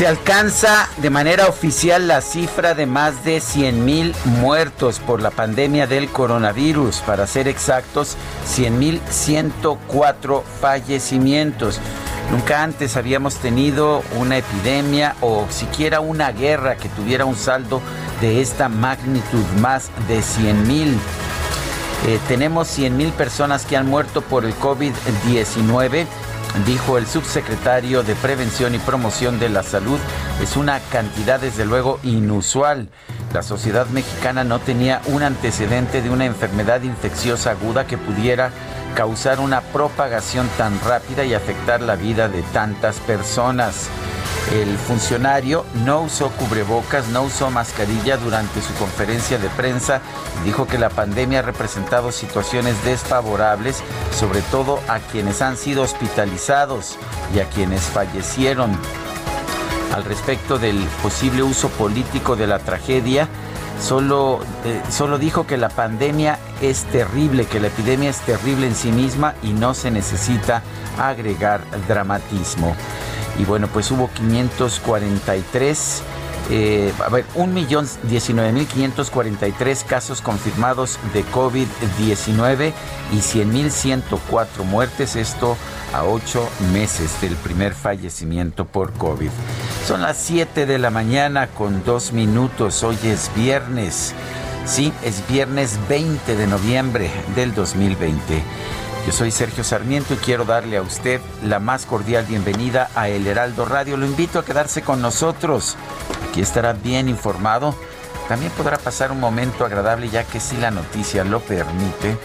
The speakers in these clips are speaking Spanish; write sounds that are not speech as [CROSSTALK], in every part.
Se alcanza de manera oficial la cifra de más de 100 mil muertos por la pandemia del coronavirus. Para ser exactos, 100 mil 104 fallecimientos. Nunca antes habíamos tenido una epidemia o siquiera una guerra que tuviera un saldo de esta magnitud, más de 100 mil. Eh, tenemos 100 mil personas que han muerto por el COVID-19 dijo el subsecretario de Prevención y Promoción de la Salud. Es una cantidad desde luego inusual. La sociedad mexicana no tenía un antecedente de una enfermedad infecciosa aguda que pudiera causar una propagación tan rápida y afectar la vida de tantas personas. El funcionario no usó cubrebocas, no usó mascarilla durante su conferencia de prensa dijo que la pandemia ha representado situaciones desfavorables, sobre todo a quienes han sido hospitalizados y a quienes fallecieron. Al respecto del posible uso político de la tragedia, solo, eh, solo dijo que la pandemia es terrible, que la epidemia es terrible en sí misma y no se necesita agregar dramatismo. Y bueno, pues hubo 543, eh, a ver, 1.019.543 casos confirmados de COVID-19 y 100.104 muertes, esto a ocho meses del primer fallecimiento por COVID. Son las 7 de la mañana con dos minutos, hoy es viernes, sí, es viernes 20 de noviembre del 2020. Yo soy Sergio Sarmiento y quiero darle a usted la más cordial bienvenida a El Heraldo Radio. Lo invito a quedarse con nosotros. Aquí estará bien informado. También podrá pasar un momento agradable ya que si la noticia lo permite,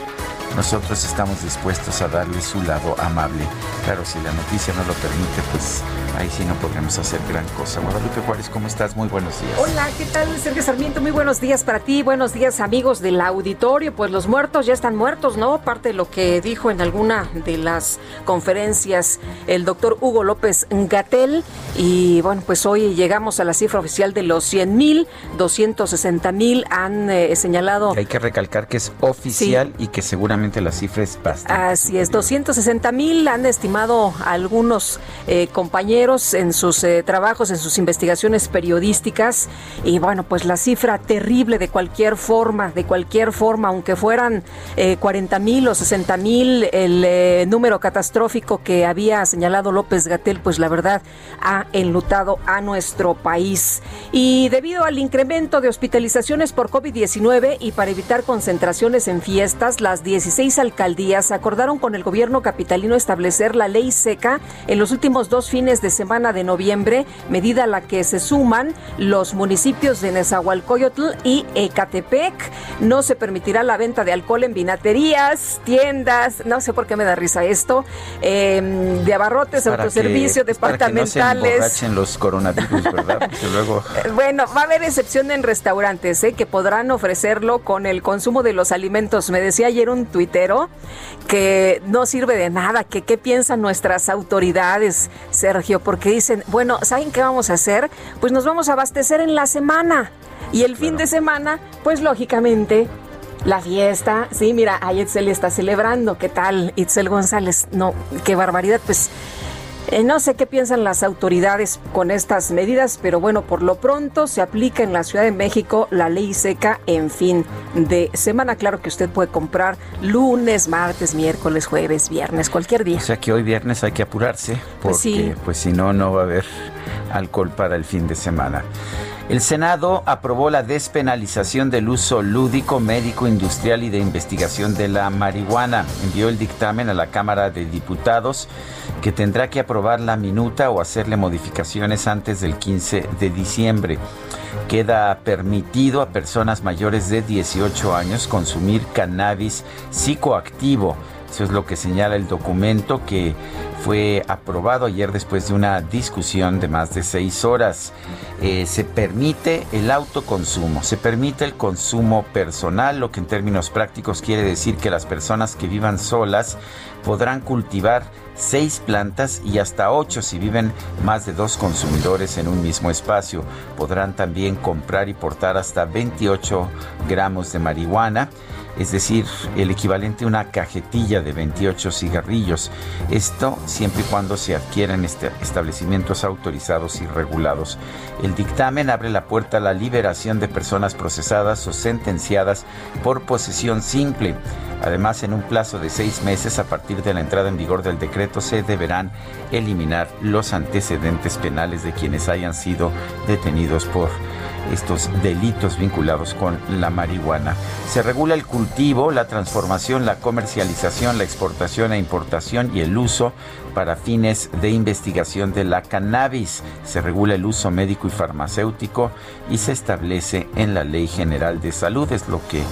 nosotros estamos dispuestos a darle su lado amable. Claro, si la noticia no lo permite, pues ahí sí no podremos hacer gran cosa. Guadalupe Juárez, ¿cómo estás? Muy buenos días. Hola, ¿qué tal, Sergio Sarmiento? Muy buenos días para ti, buenos días, amigos del auditorio. Pues los muertos ya están muertos, ¿no? Parte de lo que dijo en alguna de las conferencias el doctor Hugo López Gatel. Y bueno, pues hoy llegamos a la cifra oficial de los 100 mil, 260 mil han eh, señalado. Hay que recalcar que es oficial sí. y que seguramente la cifra es bastante. Así es, 260 mil han estimado algunos eh, compañeros en sus eh, trabajos, en sus investigaciones periodísticas. Y bueno, pues la cifra terrible de cualquier forma, de cualquier forma, aunque fueran eh, 40 mil o 60 mil, el eh, número catastrófico que había señalado López Gatel, pues la verdad ha enlutado a nuestro país. Y debido al incremento de hospitalizaciones por COVID-19 y para evitar concentraciones en fiestas, las 16 seis alcaldías acordaron con el gobierno capitalino establecer la ley seca en los últimos dos fines de semana de noviembre, medida a la que se suman los municipios de Nezahualcóyotl y Ecatepec. No se permitirá la venta de alcohol en vinaterías, tiendas, no sé por qué me da risa esto, eh, de abarrotes, autoservicios, departamentales. Para que no se los coronavirus, ¿verdad? [LAUGHS] Luego... Bueno, va a haber excepción en restaurantes, ¿eh? que podrán ofrecerlo con el consumo de los alimentos. Me decía ayer un tuit que no sirve de nada, que qué piensan nuestras autoridades, Sergio, porque dicen, bueno, ¿saben qué vamos a hacer? Pues nos vamos a abastecer en la semana y el fin de semana, pues lógicamente la fiesta, sí, mira, ahí Itzel está celebrando, ¿qué tal? Itzel González, no, qué barbaridad, pues Eh, no sé qué piensan las autoridades con estas medidas, pero bueno, por lo pronto se aplica en la Ciudad de México la ley seca en fin de semana. Claro que usted puede comprar lunes, martes, miércoles, jueves, viernes, cualquier día. O sea que hoy viernes hay que apurarse pues porque pues si no, no va a haber alcohol para el fin de semana. El Senado aprobó la despenalización del uso lúdico, médico, industrial y de investigación de la marihuana. Envió el dictamen a la Cámara de Diputados que tendrá que aprobar la minuta o hacerle modificaciones antes del 15 de diciembre. Queda permitido a personas mayores de 18 años consumir cannabis psicoactivo. Eso es lo que señala el documento que fue aprobado ayer después de una discusión de más de seis horas. Eh, se permite el autoconsumo, se permite el consumo personal, lo que en términos prácticos quiere decir que las personas que vivan solas podrán cultivar seis plantas y hasta ocho si viven más de dos consumidores en un mismo espacio. Podrán también comprar y portar hasta 28 gramos de marihuana es decir, el equivalente a una cajetilla de 28 cigarrillos. Esto siempre y cuando se adquieran este, establecimientos autorizados y regulados. El dictamen abre la puerta a la liberación de personas procesadas o sentenciadas por posesión simple. Además, en un plazo de seis meses a partir de la entrada en vigor del decreto se deberán eliminar los antecedentes penales de quienes hayan sido detenidos por estos delitos vinculados con la marihuana. Se regula el cultivo, la transformación, la comercialización, la exportación e importación y el uso para fines de investigación de la cannabis. Se regula el uso médico y farmacéutico y se establece en la Ley General de Salud, es lo que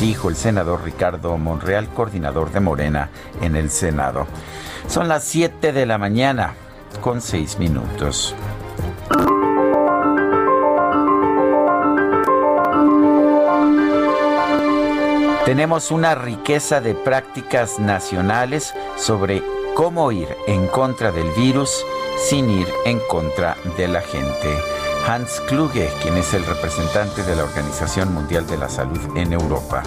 dijo el senador Ricardo Monreal, coordinador de Morena en el Senado. Son las 7 de la mañana con 6 minutos. Tenemos una riqueza de prácticas nacionales sobre cómo ir en contra del virus sin ir en contra de la gente. Hans Kluge, quien es el representante de la Organización Mundial de la Salud en Europa.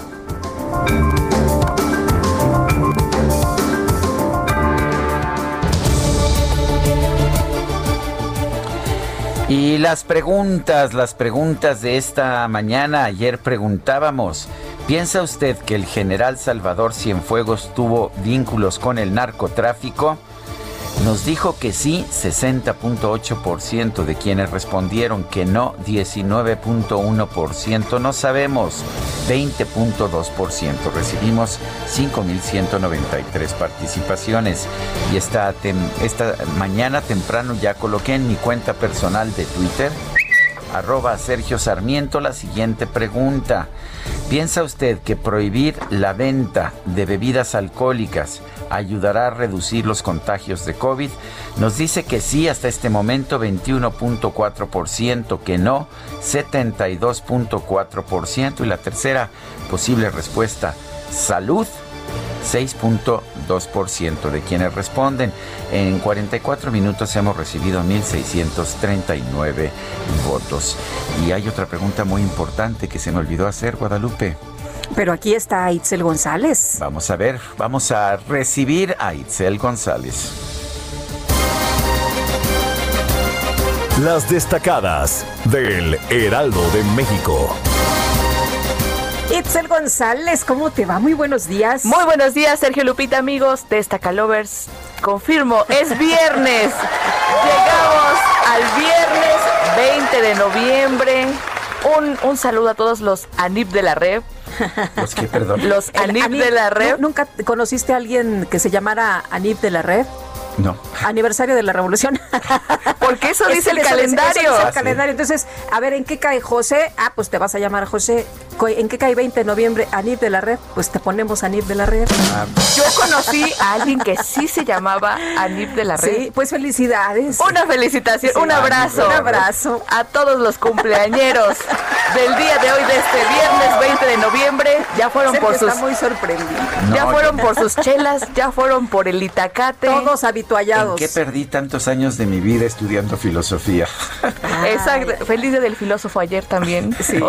Y las preguntas, las preguntas de esta mañana, ayer preguntábamos, ¿Piensa usted que el general Salvador Cienfuegos tuvo vínculos con el narcotráfico? Nos dijo que sí, 60.8% de quienes respondieron que no, 19.1%, no sabemos, 20.2%. Recibimos 5.193 participaciones y esta, esta mañana temprano ya coloqué en mi cuenta personal de Twitter arroba Sergio Sarmiento la siguiente pregunta. ¿Piensa usted que prohibir la venta de bebidas alcohólicas ayudará a reducir los contagios de COVID? Nos dice que sí hasta este momento 21.4%, que no 72.4% y la tercera posible respuesta, salud 6.2% de quienes responden. En 44 minutos hemos recibido 1.639 votos. Y hay otra pregunta muy importante que se me olvidó hacer, Guadalupe. Pero aquí está Itzel González. Vamos a ver, vamos a recibir a Itzel González. Las destacadas del Heraldo de México. Itzel González, ¿cómo te va? Muy buenos días. Muy buenos días, Sergio Lupita, amigos de Estacalovers. Confirmo, es viernes. [LAUGHS] Llegamos al viernes 20 de noviembre. Un, un saludo a todos los ANIP de la red. ¿Los qué, perdón? Los ANIP, de la red. ¿Nunca conociste a alguien que se llamara ANIP de la red? No. Aniversario de la revolución. [LAUGHS] Porque eso dice el calendario. el calendario. Entonces, a ver, ¿en qué cae José? Ah, pues te vas a llamar José. ¿En qué cae 20 de noviembre? Anib de la Red. Pues te ponemos Anib de la Red. Ah. Yo conocí a alguien que sí se llamaba Anib de la Red. Sí, pues felicidades. Una felicitación, un abrazo. Un abrazo. A todos los cumpleañeros del día de hoy, de este viernes 20 de noviembre. Ya fueron por sus. Está muy sorprendido. ya fueron por sus chelas, ya fueron por el itacate. Todos habituallados. ¿En qué perdí tantos años de mi vida estudiando filosofía? [LAUGHS] Exacto. Feliz día del filósofo ayer también. [LAUGHS] Sí.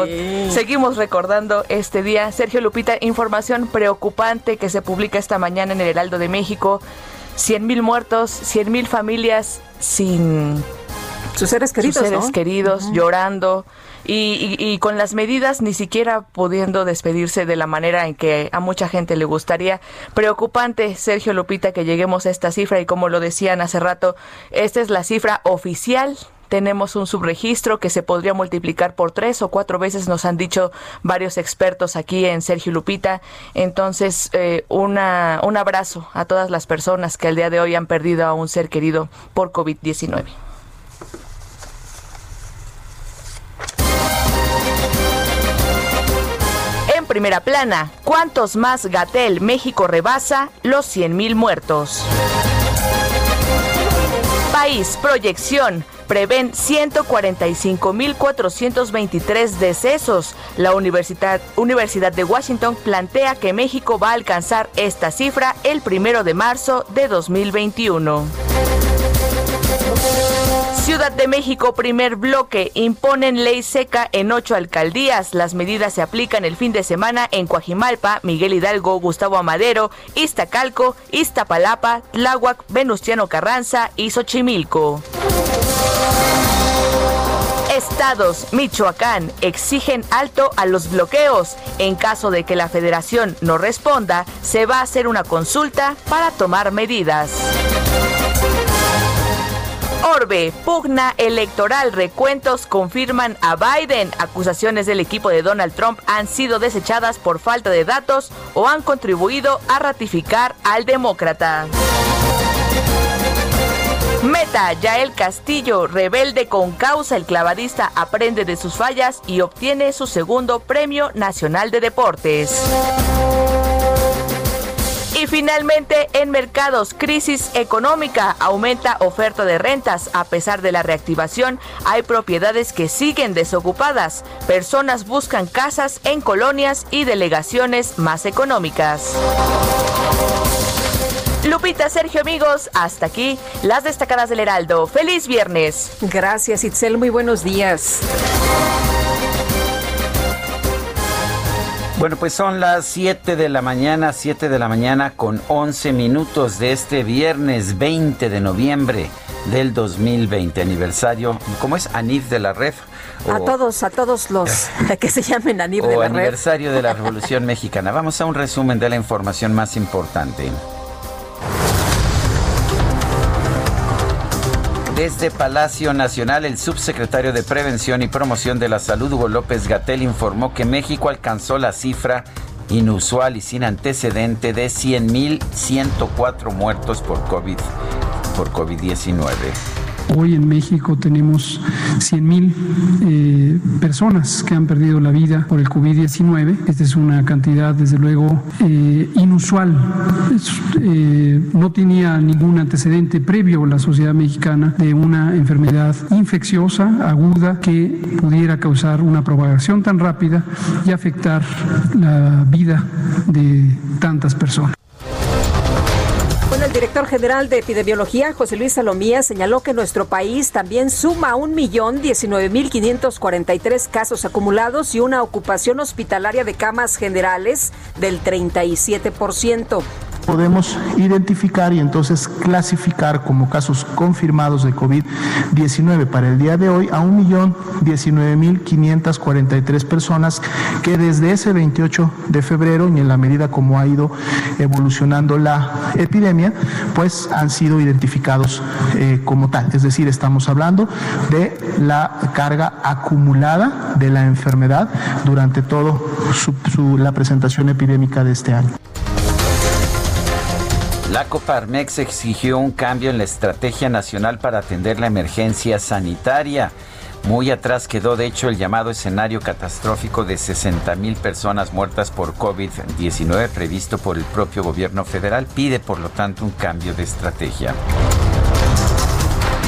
seguimos recordando este día. Sergio Lupita, información preocupante que se publica esta mañana en el Heraldo de México. 100 mil muertos, 100 mil familias sin sus seres queridos, sus seres queridos llorando y, con las medidas ni siquiera pudiendo despedirse de la manera en que a mucha gente le gustaría. Preocupante, Sergio Lupita, que lleguemos a esta cifra y como lo decían hace rato, esta es la cifra oficial tenemos un subregistro que se podría multiplicar por tres o cuatro veces, nos han dicho varios expertos aquí en Sergio Lupita. Entonces, eh, una, un abrazo a todas las personas que al día de hoy han perdido a un ser querido por COVID-19. Primera plana. ¿Cuántos más Gatel México rebasa los 100.000 muertos? País, proyección. Prevén 145.423 decesos. La Universidad, Universidad de Washington plantea que México va a alcanzar esta cifra el primero de marzo de 2021. Ciudad de México, primer bloque. Imponen ley seca en ocho alcaldías. Las medidas se aplican el fin de semana en Coajimalpa, Miguel Hidalgo, Gustavo Amadero, Iztacalco, Iztapalapa, Tláhuac, Venustiano Carranza y Xochimilco. Estados, Michoacán, exigen alto a los bloqueos. En caso de que la federación no responda, se va a hacer una consulta para tomar medidas. Orbe, pugna electoral, recuentos confirman a Biden. Acusaciones del equipo de Donald Trump han sido desechadas por falta de datos o han contribuido a ratificar al demócrata. Meta, Yael Castillo, rebelde con causa, el clavadista aprende de sus fallas y obtiene su segundo Premio Nacional de Deportes. Y finalmente, en mercados, crisis económica, aumenta oferta de rentas. A pesar de la reactivación, hay propiedades que siguen desocupadas. Personas buscan casas en colonias y delegaciones más económicas. Lupita, Sergio, amigos, hasta aquí las destacadas del Heraldo. Feliz viernes. Gracias, Itzel. Muy buenos días. Bueno, pues son las 7 de la mañana, 7 de la mañana con 11 minutos de este viernes 20 de noviembre del 2020, aniversario, ¿cómo es? Anif de la Red. a todos, a todos los [LAUGHS] que se llamen Anif de la Red. aniversario de la Revolución Mexicana. Vamos a un resumen de la información más importante. Desde Palacio Nacional, el subsecretario de Prevención y Promoción de la Salud, Hugo López Gatel, informó que México alcanzó la cifra inusual y sin antecedente de 100.104 muertos por COVID por COVID-19. Hoy en México tenemos 100.000 eh, personas que han perdido la vida por el COVID-19. Esta es una cantidad, desde luego, eh, inusual. Eh, no tenía ningún antecedente previo la sociedad mexicana de una enfermedad infecciosa, aguda, que pudiera causar una propagación tan rápida y afectar la vida de tantas personas el director general de epidemiología, José Luis Salomía, señaló que nuestro país también suma un millón diecinueve mil quinientos cuarenta y tres casos acumulados y una ocupación hospitalaria de camas generales del 37 por ciento podemos identificar y entonces clasificar como casos confirmados de COVID-19 para el día de hoy a 1.019.543 personas que desde ese 28 de febrero y en la medida como ha ido evolucionando la epidemia, pues han sido identificados eh, como tal. Es decir, estamos hablando de la carga acumulada de la enfermedad durante toda la presentación epidémica de este año. La Coparmex exigió un cambio en la estrategia nacional para atender la emergencia sanitaria. Muy atrás quedó, de hecho, el llamado escenario catastrófico de 60 mil personas muertas por COVID-19 previsto por el propio gobierno federal. Pide, por lo tanto, un cambio de estrategia.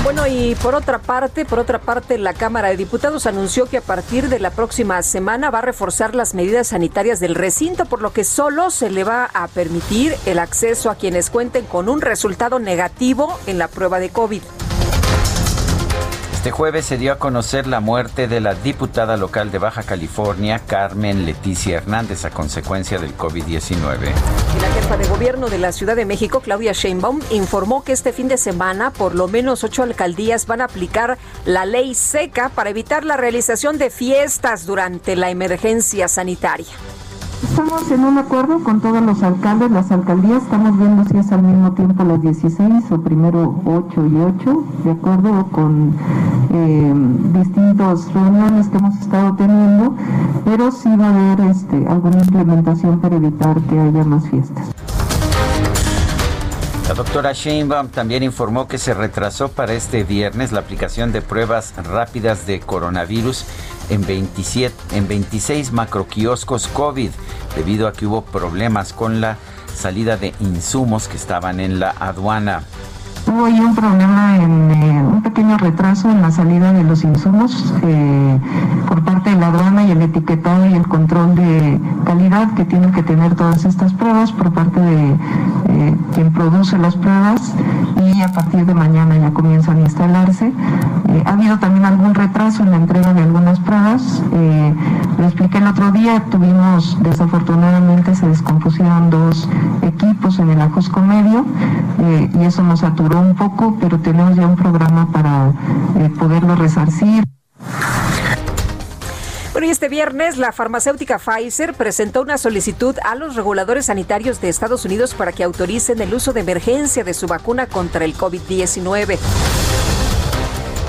Bueno, y por otra parte, por otra parte, la Cámara de Diputados anunció que a partir de la próxima semana va a reforzar las medidas sanitarias del recinto, por lo que solo se le va a permitir el acceso a quienes cuenten con un resultado negativo en la prueba de COVID Este jueves se dio a conocer la muerte de la diputada local de Baja California, Carmen Leticia Hernández, a consecuencia del COVID-19. La jefa de gobierno de la Ciudad de México, Claudia Sheinbaum, informó que este fin de semana por lo menos ocho alcaldías van a aplicar la ley seca para evitar la realización de fiestas durante la emergencia sanitaria. Estamos en un acuerdo con todos los alcaldes, las alcaldías, estamos viendo si es al mismo tiempo las 16 o primero 8 y 8, de acuerdo con eh, distintas reuniones que hemos estado teniendo, pero sí va a haber este, alguna implementación para evitar que haya más fiestas. La doctora Sheinbaum también informó que se retrasó para este viernes la aplicación de pruebas rápidas de coronavirus en, 27, en 26 macroquioscos COVID debido a que hubo problemas con la salida de insumos que estaban en la aduana. Hubo ahí un problema en eh, un pequeño retraso en la salida de los insumos eh, por parte de la aduana y el etiquetado y el control de calidad que tienen que tener todas estas pruebas por parte de eh, quien produce las pruebas y a partir de mañana ya comienzan a instalarse. ha habido también algún retraso en la entrega de algunas pruebas. lo expliqué el otro día, tuvimos desafortunadamente se descompusieron dos equipos en el Ajosco Medio y eso nos saturó un poco, pero tenemos ya un programa para eh, poderlo resarcir. Bueno, y este viernes la farmacéutica Pfizer presentó una solicitud a los reguladores sanitarios de Estados Unidos para que autoricen el uso de emergencia de su vacuna contra el COVID-19.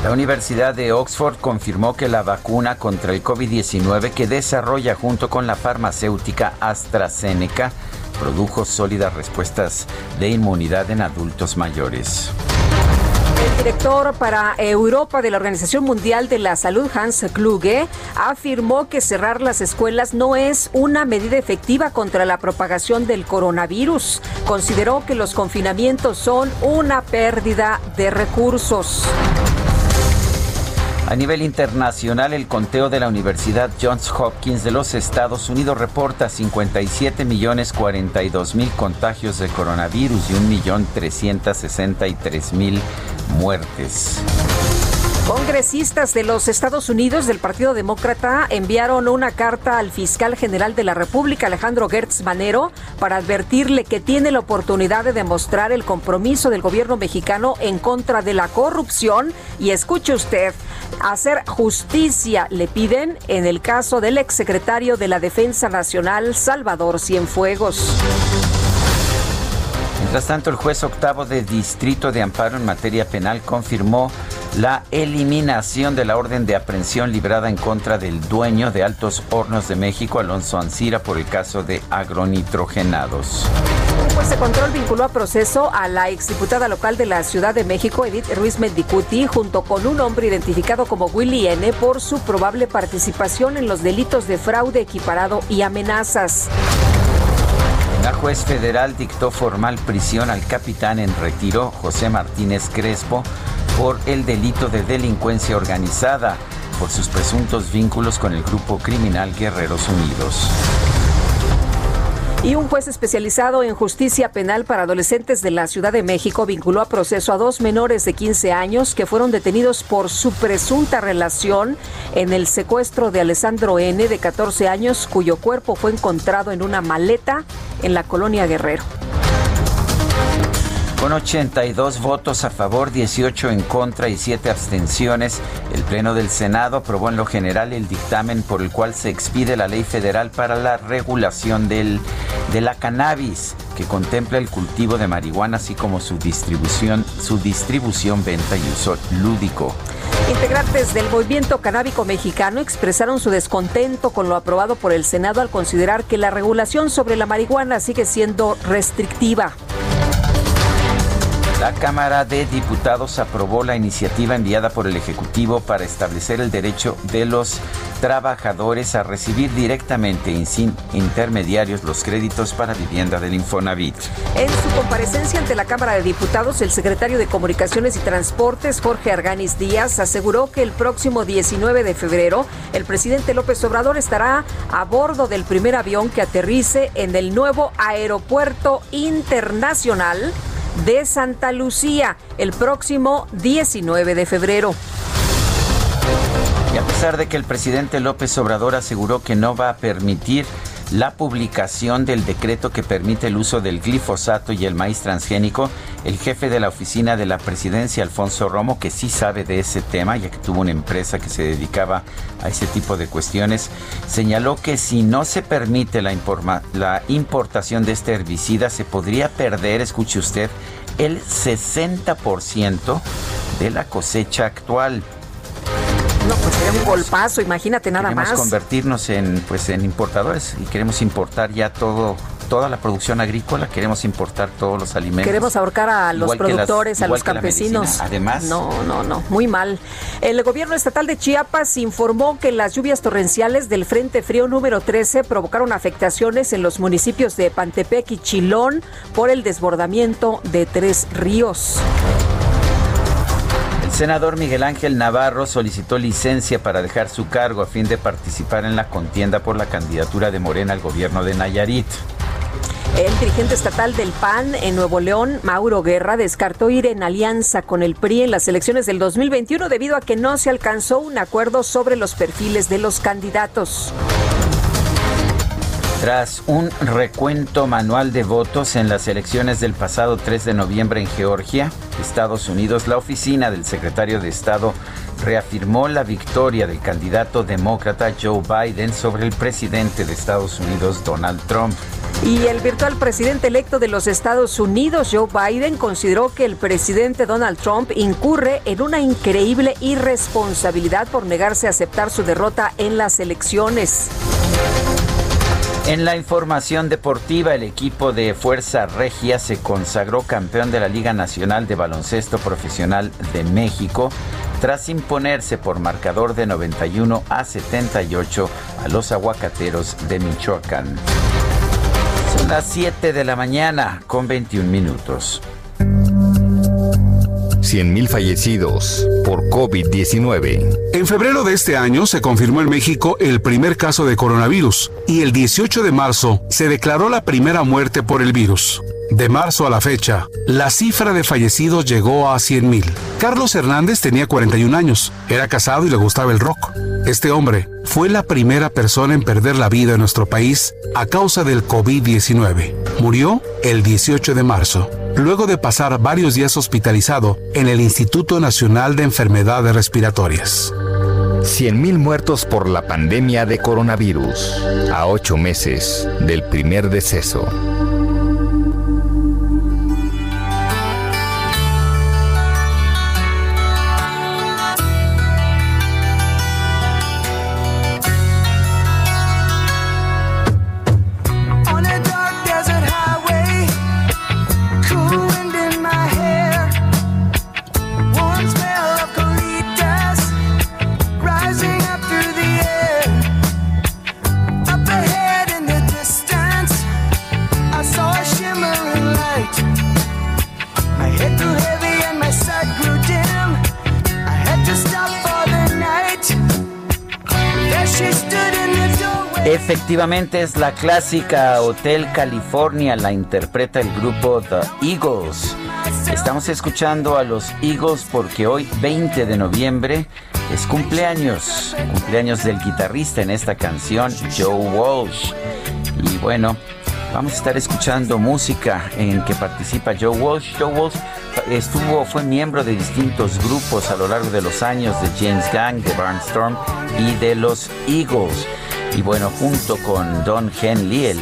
La Universidad de Oxford confirmó que la vacuna contra el COVID-19 que desarrolla junto con la farmacéutica AstraZeneca produjo sólidas respuestas de inmunidad en adultos mayores. El director para Europa de la Organización Mundial de la Salud, Hans Kluge, afirmó que cerrar las escuelas no es una medida efectiva contra la propagación del coronavirus. Consideró que los confinamientos son una pérdida de recursos. A nivel internacional, el conteo de la Universidad Johns Hopkins de los Estados Unidos reporta 57 millones 42 mil contagios de coronavirus y 1.363.000 mil muertes. Congresistas de los Estados Unidos del Partido Demócrata enviaron una carta al fiscal general de la República, Alejandro Gertz Manero, para advertirle que tiene la oportunidad de demostrar el compromiso del gobierno mexicano en contra de la corrupción y escuche usted, hacer justicia, le piden en el caso del exsecretario de la Defensa Nacional, Salvador Cienfuegos. Mientras tanto, el juez octavo de Distrito de Amparo en materia penal confirmó la eliminación de la orden de aprehensión librada en contra del dueño de Altos Hornos de México, Alonso Ancira, por el caso de agronitrogenados. Un juez de control vinculó a proceso a la exdiputada local de la Ciudad de México, Edith Ruiz Mendicuti, junto con un hombre identificado como Willy N., por su probable participación en los delitos de fraude equiparado y amenazas. Juez federal dictó formal prisión al capitán en retiro, José Martínez Crespo, por el delito de delincuencia organizada, por sus presuntos vínculos con el grupo criminal Guerreros Unidos. Y un juez especializado en justicia penal para adolescentes de la Ciudad de México vinculó a proceso a dos menores de 15 años que fueron detenidos por su presunta relación en el secuestro de Alessandro N., de 14 años, cuyo cuerpo fue encontrado en una maleta en la colonia Guerrero. Con 82 votos a favor, 18 en contra y 7 abstenciones, el Pleno del Senado aprobó en lo general el dictamen por el cual se expide la Ley Federal para la regulación del, de la cannabis, que contempla el cultivo de marihuana, así como su distribución, su distribución, venta y uso lúdico. Integrantes del movimiento canábico mexicano expresaron su descontento con lo aprobado por el Senado al considerar que la regulación sobre la marihuana sigue siendo restrictiva. La Cámara de Diputados aprobó la iniciativa enviada por el Ejecutivo para establecer el derecho de los trabajadores a recibir directamente y sin intermediarios los créditos para vivienda del Infonavit. En su comparecencia ante la Cámara de Diputados, el secretario de Comunicaciones y Transportes, Jorge Arganis Díaz, aseguró que el próximo 19 de febrero el presidente López Obrador estará a bordo del primer avión que aterrice en el nuevo aeropuerto internacional de Santa Lucía el próximo 19 de febrero. Y a pesar de que el presidente López Obrador aseguró que no va a permitir la publicación del decreto que permite el uso del glifosato y el maíz transgénico, el jefe de la oficina de la presidencia, Alfonso Romo, que sí sabe de ese tema, ya que tuvo una empresa que se dedicaba a ese tipo de cuestiones, señaló que si no se permite la, importación de este herbicida, se podría perder, escuche usted, el 60% de la cosecha actual. No, pues sería un golpazo, imagínate nada queremos más. convertirnos en pues en importadores y queremos importar ya todo toda la producción agrícola, queremos importar todos los alimentos. Queremos ahorcar a los productores, a los campesinos. Además, no, no, no, muy mal. El gobierno estatal de Chiapas informó que las lluvias torrenciales del Frente Frío número 13 provocaron afectaciones en los municipios de Pantepec y Chilón por el desbordamiento de tres ríos senador Miguel Ángel Navarro solicitó licencia para dejar su cargo a fin de participar en la contienda por la candidatura de Morena al gobierno de Nayarit. El dirigente estatal del PAN en Nuevo León, Mauro Guerra, descartó ir en alianza con el PRI en las elecciones del 2021 debido a que no se alcanzó un acuerdo sobre los perfiles de los candidatos. Tras un recuento manual de votos en las elecciones del pasado 3 de noviembre en Georgia, Estados Unidos, la oficina del secretario de Estado reafirmó la victoria del candidato demócrata Joe Biden sobre el presidente de Estados Unidos, Donald Trump. Y el virtual presidente electo de los Estados Unidos, Joe Biden, consideró que el presidente Donald Trump incurre en una increíble irresponsabilidad por negarse a aceptar su derrota en las elecciones. En la información deportiva, el equipo de Fuerza Regia se consagró campeón de la Liga Nacional de Baloncesto Profesional de México tras imponerse por marcador de 91 a 78 a los aguacateros de Michoacán. Son las 7 de la mañana con 21 minutos. 100.000 fallecidos por COVID-19. En febrero de este año se confirmó en México el primer caso de coronavirus y el 18 de marzo se declaró la primera muerte por el virus. De marzo a la fecha, la cifra de fallecidos llegó a 100.000. Carlos Hernández tenía 41 años, era casado y le gustaba el rock. Este hombre fue la primera persona en perder la vida en nuestro país a causa del COVID-19. Murió el 18 de marzo, luego de pasar varios días hospitalizado en el Instituto Nacional de Enfermedades Respiratorias. 100.000 muertos por la pandemia de coronavirus, a ocho meses del primer deceso. Efectivamente es la clásica Hotel California, la interpreta el grupo The Eagles. Estamos escuchando a los Eagles porque hoy, 20 de noviembre, es cumpleaños, cumpleaños del guitarrista en esta canción, Joe Walsh. Y bueno, vamos a estar escuchando música en que participa Joe Walsh. Joe Walsh estuvo, fue miembro de distintos grupos a lo largo de los años de James Gang, de Barnstorm y de los Eagles. Y bueno, junto con Don Henley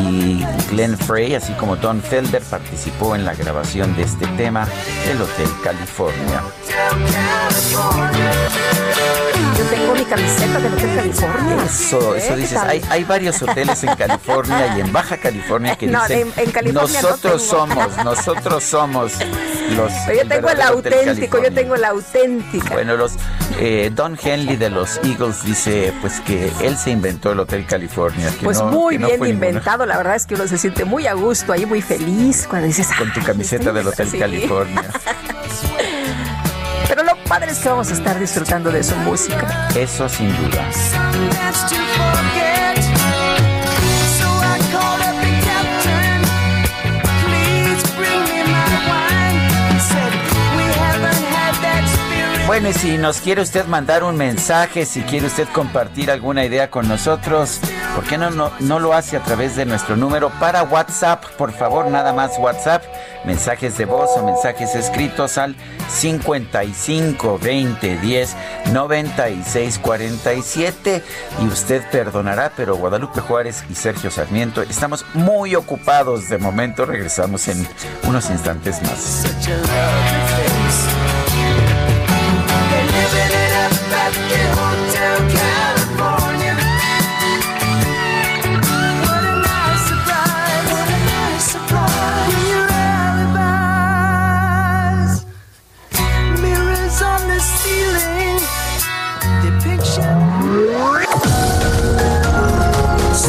y Glenn Frey, así como Don Felder, participó en la grabación de este tema del Hotel California. Yo tengo mi camiseta del Hotel California. Eso, eso dices. Hay, hay, varios hoteles en California y en Baja California que [LAUGHS] dicen nosotros somos, nosotros somos [LAUGHS] los. yo tengo el auténtico, yo tengo el auténtico. Bueno, los eh, Don Henley de los Eagles dice pues que él se inventó el Hotel California. pues muy bien inventado, la verdad es que uno se siente muy a gusto ahí, muy feliz cuando dices. Con tu camiseta del Hotel California. Pero lo padre es que vamos a estar disfrutando de su música. Eso sin duda. Bueno, y si nos quiere usted mandar un mensaje, si quiere usted compartir alguna idea con nosotros, ¿por qué no, no, no lo hace a través de nuestro número para WhatsApp? Por favor, nada más WhatsApp, mensajes de voz o mensajes escritos al 55 20 10 96 47. Y usted perdonará, pero Guadalupe Juárez y Sergio Sarmiento estamos muy ocupados de momento. Regresamos en unos instantes más.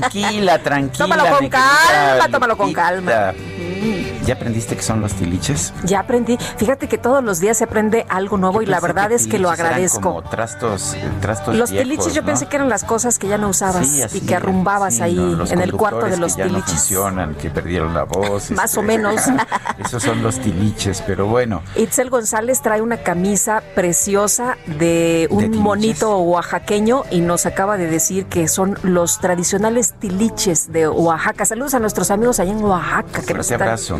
Tranquila, [LAUGHS] tranquila. Tómalo con querida calma, tómalo con calma. ¿Ya aprendiste qué son los tiliches? Ya aprendí. Fíjate que todos los días se aprende algo nuevo y la verdad es que lo tiliches eran agradezco. Como trastos, eh, trastos Los viejos, tiliches yo ¿no? pensé que eran las cosas que ya no usabas Sí, así, y que arrumbabas sí, ahí no, en el cuarto de los que ya no tiliches. funcionan, que perdieron la voz. Más este, o menos. [LAUGHS] Esos son los tiliches, pero bueno. Itzel González trae una camisa preciosa de un tiliches? monito oaxaqueño y nos acaba de decir que son los tradicionales tiliches de Oaxaca. Saludos a nuestros amigos allá en Oaxaca que nos están abrazo.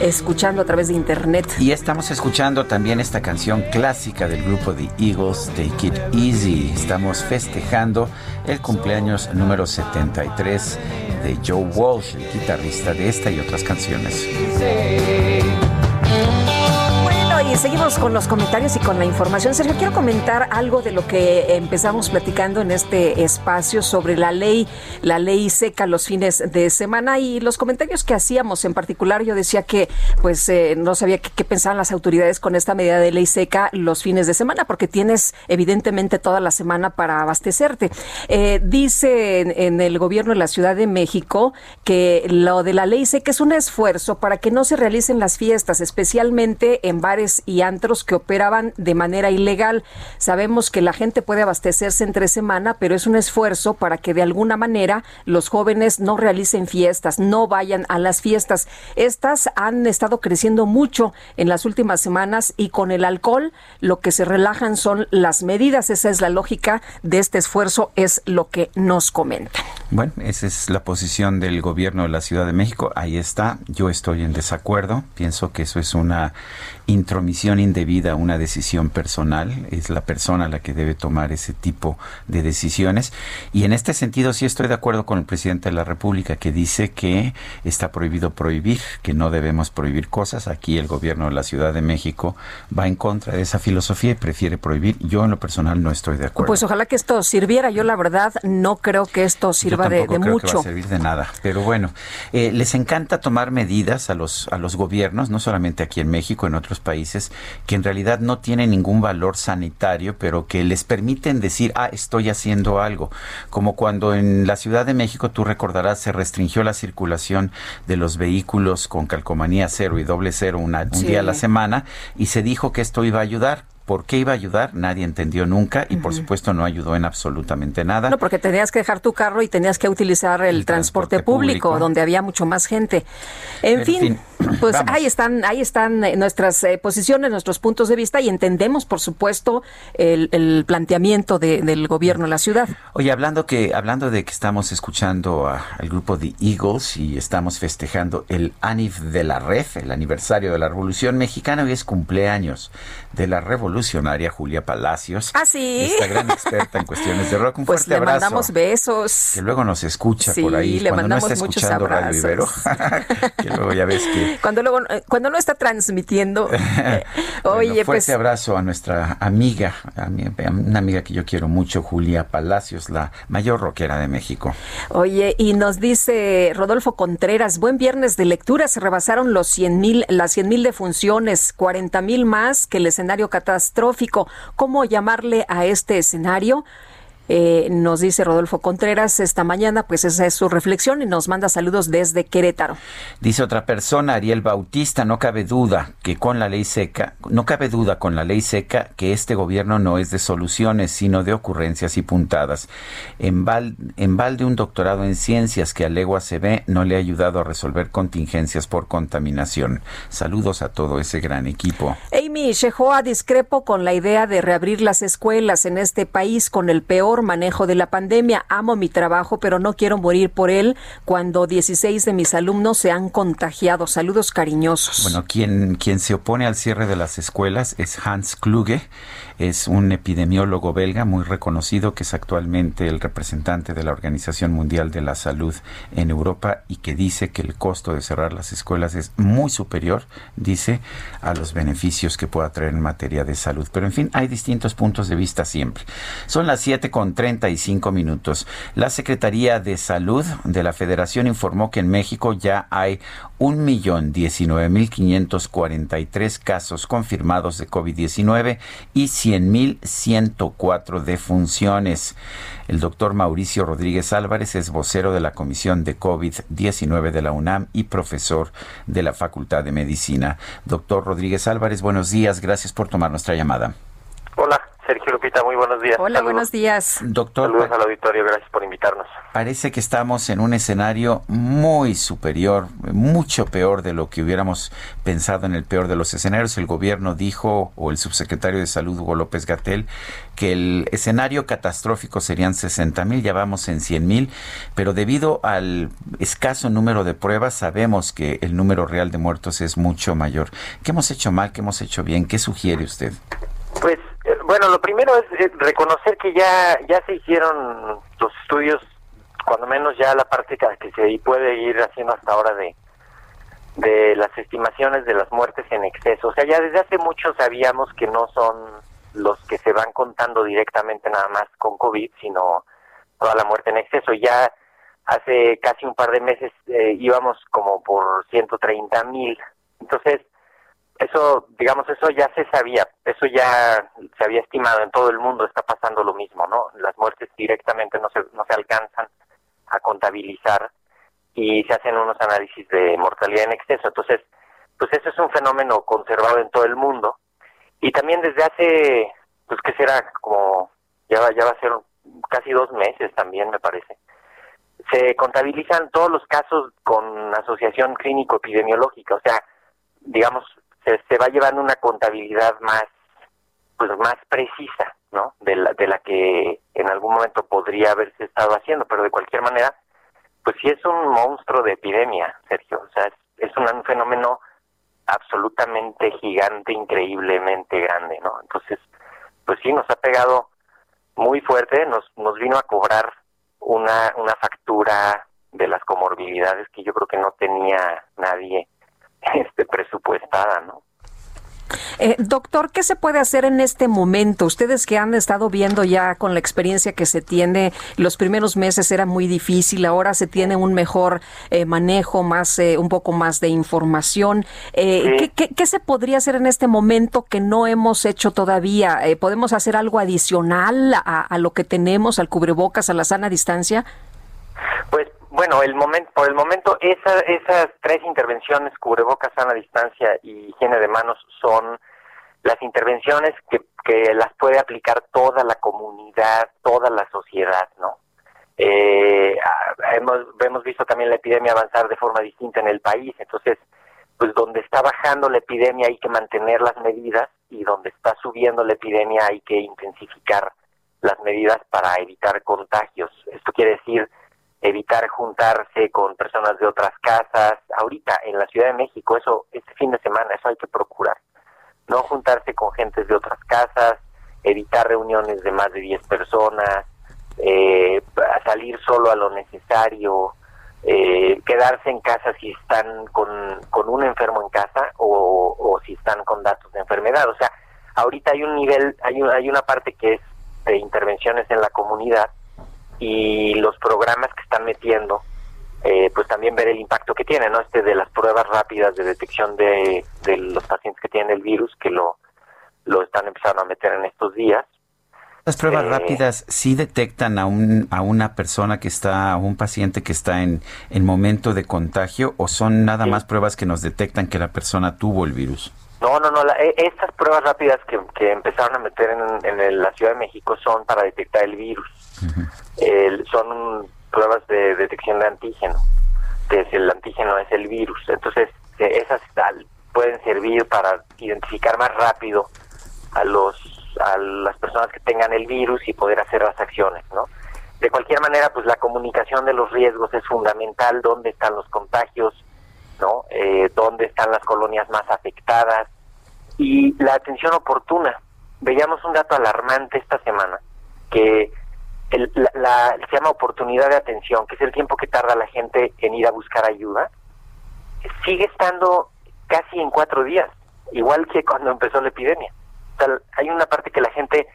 Escuchando a través de internet. Y estamos escuchando también esta canción clásica del grupo The Eagles, Take It Easy. Estamos festejando el cumpleaños número 73 de Joe Walsh, el guitarrista de esta y otras canciones. Y seguimos con los comentarios y con la información. Sergio, quiero comentar algo de lo que empezamos platicando en este espacio sobre la ley, la ley seca los fines de semana y los comentarios que hacíamos. En particular, yo decía que pues eh, no sabía qué, qué pensaban las autoridades con esta medida de ley seca los fines de semana, porque tienes evidentemente toda la semana para abastecerte. Eh, dice en, en el gobierno de la Ciudad de México que lo de la ley seca es un esfuerzo para que no se realicen las fiestas, especialmente en bares y antros que operaban de manera ilegal. Sabemos que la gente puede abastecerse entre semana, pero es un esfuerzo para que de alguna manera los jóvenes no realicen fiestas, no vayan a las fiestas. Estas han estado creciendo mucho en las últimas semanas y con el alcohol lo que se relajan son las medidas. Esa es la lógica de este esfuerzo, es lo que nos comentan. Bueno, esa es la posición del gobierno de la Ciudad de México. Ahí está. Yo estoy en desacuerdo. Pienso que eso es una intromisión indebida, una decisión personal. Es la persona la que debe tomar ese tipo de decisiones. Y en este sentido sí estoy de acuerdo con el presidente de la República que dice que está prohibido prohibir, que no debemos prohibir cosas. Aquí el gobierno de la Ciudad de México va en contra de esa filosofía y prefiere prohibir. Yo en lo personal no estoy de acuerdo. Pues ojalá que esto sirviera. Yo la verdad no creo que esto sirva Yo de, creo que va mucho. a servir de nada. Pero bueno, eh, les encanta tomar medidas a los, a los gobiernos, no solamente aquí en México, en otros países, que en realidad no tienen ningún valor sanitario, pero que les permiten decir, ah, estoy haciendo algo. Como cuando en la Ciudad de México, tú recordarás, se restringió la circulación de los vehículos con calcomanía cero y doble cero una- un Sí. día a la semana y se dijo que esto iba a ayudar. ¿Por qué iba a ayudar? Nadie entendió nunca y por supuesto no ayudó en absolutamente nada. No, porque tenías que dejar tu carro y tenías que utilizar el, El transporte, transporte público, público. donde había mucho más gente. En En fin, fin, Pues Vamos. ahí están, ahí están eh, nuestras eh, posiciones, nuestros puntos de vista y entendemos, por supuesto, el, el planteamiento de- del gobierno de la ciudad. Oye, hablando que hablando de que estamos escuchando a- al grupo The Eagles y estamos festejando el ANIF de la REF, el aniversario de la Revolución Mexicana, hoy es cumpleaños de la revolucionaria Julia Palacios. Ah, sí. Esta gran experta en cuestiones de rock. Un Pues fuerte le abrazo. mandamos besos. Que luego nos escucha Sí, por ahí le cuando no mandamos está muchos escuchando Radio Ibero. abrazos. [LAUGHS] [LAUGHS] que luego ya ves que Cuando luego, eh, cuando no está transmitiendo. [LAUGHS] eh, oye, Bueno, fuerte pues abrazo a nuestra amiga, a mi- a una amiga que yo quiero mucho, Julia Palacios, la mayor rockera de México. Oye, y nos dice Rodolfo Contreras, buen viernes de lectura, se rebasaron los 100 mil, las 100 mil defunciones, 40 mil más que el escenario catastrófico. ¿Cómo llamarle a este escenario? Eh, nos dice Rodolfo Contreras esta mañana, pues esa es su reflexión y nos manda saludos desde Querétaro. Dice otra persona, Ariel Bautista, no cabe duda que con la ley seca, no cabe duda con la ley seca que este gobierno no es de soluciones, sino de ocurrencias y puntadas. En, bal- en balde un doctorado en ciencias que a legua se ve no le ha ayudado a resolver contingencias por contaminación. Saludos a todo ese gran equipo. Amy Shehoa discrepo con la idea de reabrir las escuelas en este país con el peor manejo de la pandemia. Amo mi trabajo, pero no quiero morir por él cuando 16 de mis alumnos se han contagiado. Saludos cariñosos. Bueno, quien, quien se opone al cierre de las escuelas es Hans Kluge, es un epidemiólogo belga muy reconocido que es actualmente el representante de la Organización Mundial de la Salud en Europa y que dice que el costo de cerrar las escuelas es muy superior, dice, a los beneficios que pueda traer en materia de salud. Pero en fin, hay distintos puntos de vista siempre. Son las 7 con 35 minutos. La Secretaría de Salud de la Federación informó que en México ya hay 1.019.543 casos confirmados de COVID-19 y 100.104 defunciones. El doctor Mauricio Rodríguez Álvarez es vocero de la Comisión de COVID-19 de la UNAM y profesor de la Facultad de Medicina. Doctor Rodríguez Álvarez, buenos días. Gracias por tomar nuestra llamada. Hola, Sergio Lupita, muy buenos días. Hola, Saludos. buenos días. Doctor, Saludos al auditorio, gracias por invitarnos. parece que estamos en un escenario muy superior, mucho peor de lo que hubiéramos pensado en el peor de los escenarios. El gobierno dijo, o el subsecretario de Salud, Hugo López Gatel, que el escenario catastrófico serían 60 mil, ya vamos en 100 mil, pero debido al escaso número de pruebas, sabemos que el número real de muertos es mucho mayor. ¿Qué hemos hecho mal? ¿Qué hemos hecho bien? ¿Qué sugiere usted? Pues, bueno, lo primero es reconocer que ya ya se hicieron los estudios, cuando menos ya la parte que se puede ir haciendo hasta ahora de de las estimaciones de las muertes en exceso. O sea, ya desde hace mucho sabíamos que no son los que se van contando directamente nada más con COVID, sino toda la muerte en exceso. Ya hace casi un par de meses eh, íbamos como por 130 mil. Entonces, eso, digamos, eso ya se sabía, eso ya se había estimado en todo el mundo, está pasando lo mismo, ¿no? Las muertes directamente no se, no se alcanzan a contabilizar y se hacen unos análisis de mortalidad en exceso. Entonces, pues eso es un fenómeno conservado en todo el mundo. Y también desde hace, pues que será como, ya va, ya va a ser casi dos meses también, me parece. Se contabilizan todos los casos con asociación clínico-epidemiológica, o sea, digamos, se, se va llevando una contabilidad más, pues más precisa, ¿no? De la, de la que en algún momento podría haberse estado haciendo, pero de cualquier manera, pues sí es un monstruo de epidemia, Sergio, o sea, es, es un, fenómeno absolutamente gigante, increíblemente grande, ¿no? Entonces, pues sí, nos ha pegado muy fuerte, nos, nos vino a cobrar una, una factura de las comorbilidades que yo creo que no tenía nadie este presupuestada, ¿no? Eh, doctor, ¿qué se puede hacer en este momento? Ustedes que han estado viendo ya con la experiencia que se tiene, los primeros meses era muy difícil, ahora se tiene un mejor eh, manejo, más eh, un poco más de información. Eh, ¿qué, qué, qué se podría hacer en este momento que no hemos hecho todavía? Eh, ¿Podemos hacer algo adicional a, a lo que tenemos, al cubrebocas, a la sana distancia? Pues bueno, el momento, por el momento esa, esas tres intervenciones, cubrebocas, sana distancia y higiene de manos, son las intervenciones que, que las puede aplicar toda la comunidad, toda la sociedad, ¿no? Eh, hemos, hemos visto también la epidemia avanzar de forma distinta en el país, entonces, pues donde está bajando la epidemia hay que mantener las medidas y donde está subiendo la epidemia hay que intensificar las medidas para evitar contagios. Esto quiere decir evitar juntarse con personas de otras casas. Ahorita en la Ciudad de México, eso este fin de semana, eso hay que procurar. No juntarse con gentes de otras casas, evitar reuniones de más de 10 personas, eh, salir solo a lo necesario, eh, quedarse en casa si están con, con un enfermo en casa o, o si están con datos de enfermedad. O sea, ahorita hay un nivel, hay, un- hay una parte que es de intervenciones en la comunidad y los programas que están metiendo, eh, pues también ver el impacto que tiene, ¿no? Este de las pruebas rápidas de detección de, de los pacientes que tienen el virus, que lo, lo están empezando a meter en estos días. Las pruebas Eh, rápidas sí detectan a, un, a una persona que está, a un paciente que está en, en momento de contagio o son nada más pruebas que nos detectan que la persona tuvo el virus. No, no, no. la- e- estas pruebas rápidas que, que empezaron a meter en, en el- la Ciudad de México son para detectar el virus. El- son pruebas de detección de antígeno. que es el antígeno es el virus. Entonces, eh, esas pueden servir para identificar más rápido a los a las personas que tengan el virus y poder hacer las acciones, ¿no? De cualquier manera, pues la comunicación de los riesgos es fundamental, dónde están los contagios, ¿no? Eh, dónde están las colonias más afectadas y la atención oportuna. Veíamos un dato alarmante esta semana que el- la, la- se llama oportunidad de atención, que es el tiempo que tarda la gente en ir a buscar ayuda, sigue estando casi en cuatro días, igual que cuando empezó la epidemia. O sea, hay una parte que la gente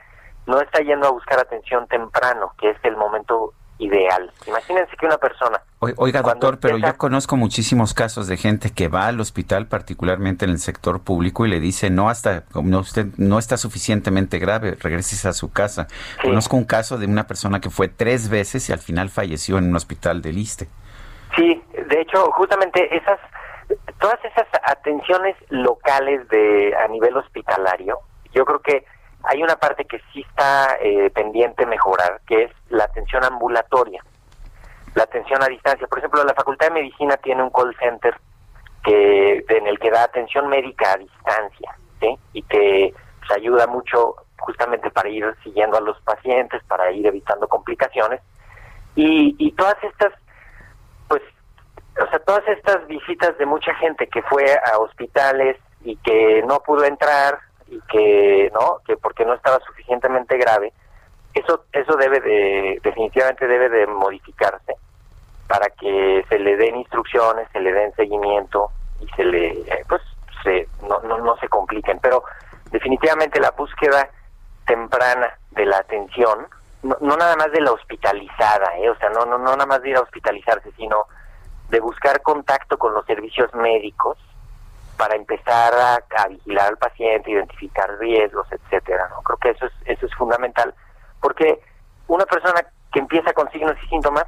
no está yendo a buscar atención temprano, que es el momento ideal. Imagínense que una persona Oiga, doctor, pero empieza- yo conozco muchísimos casos de gente que va al hospital, particularmente en el sector público, y le dice, no, hasta, no, usted no está suficientemente grave, regreses a su casa. Conozco un caso de una persona que fue tres veces y al final falleció en un hospital del Iste. Sí, de hecho, justamente esas, todas esas atenciones locales de a nivel hospitalario, yo creo que hay una parte que sí está eh, pendiente mejorar, que es la atención ambulatoria, la atención a distancia. Por ejemplo, la Facultad de Medicina tiene un call center que en el que da atención médica a distancia, ¿sí? Y que pues, ayuda mucho justamente para ir siguiendo a los pacientes, para ir evitando complicaciones. Y, y todas estas pues, o sea, todas estas visitas de mucha gente que fue a hospitales y que no pudo entrar y que, ¿no? Que porque no estaba suficientemente grave, eso, eso debe de, definitivamente debe de modificarse para que se le den instrucciones, se le den seguimiento y se le, eh, pues, se, no, no, no se compliquen. Pero definitivamente la búsqueda temprana de la atención, no, no nada más de la hospitalizada, ¿eh? o sea, no, no, no nada más de ir a hospitalizarse, sino de buscar contacto con los servicios médicos para empezar a, vigilar al paciente, identificar riesgos, etcétera. ¿no? Creo que eso es, eso es fundamental, porque una persona que empieza con signos y síntomas,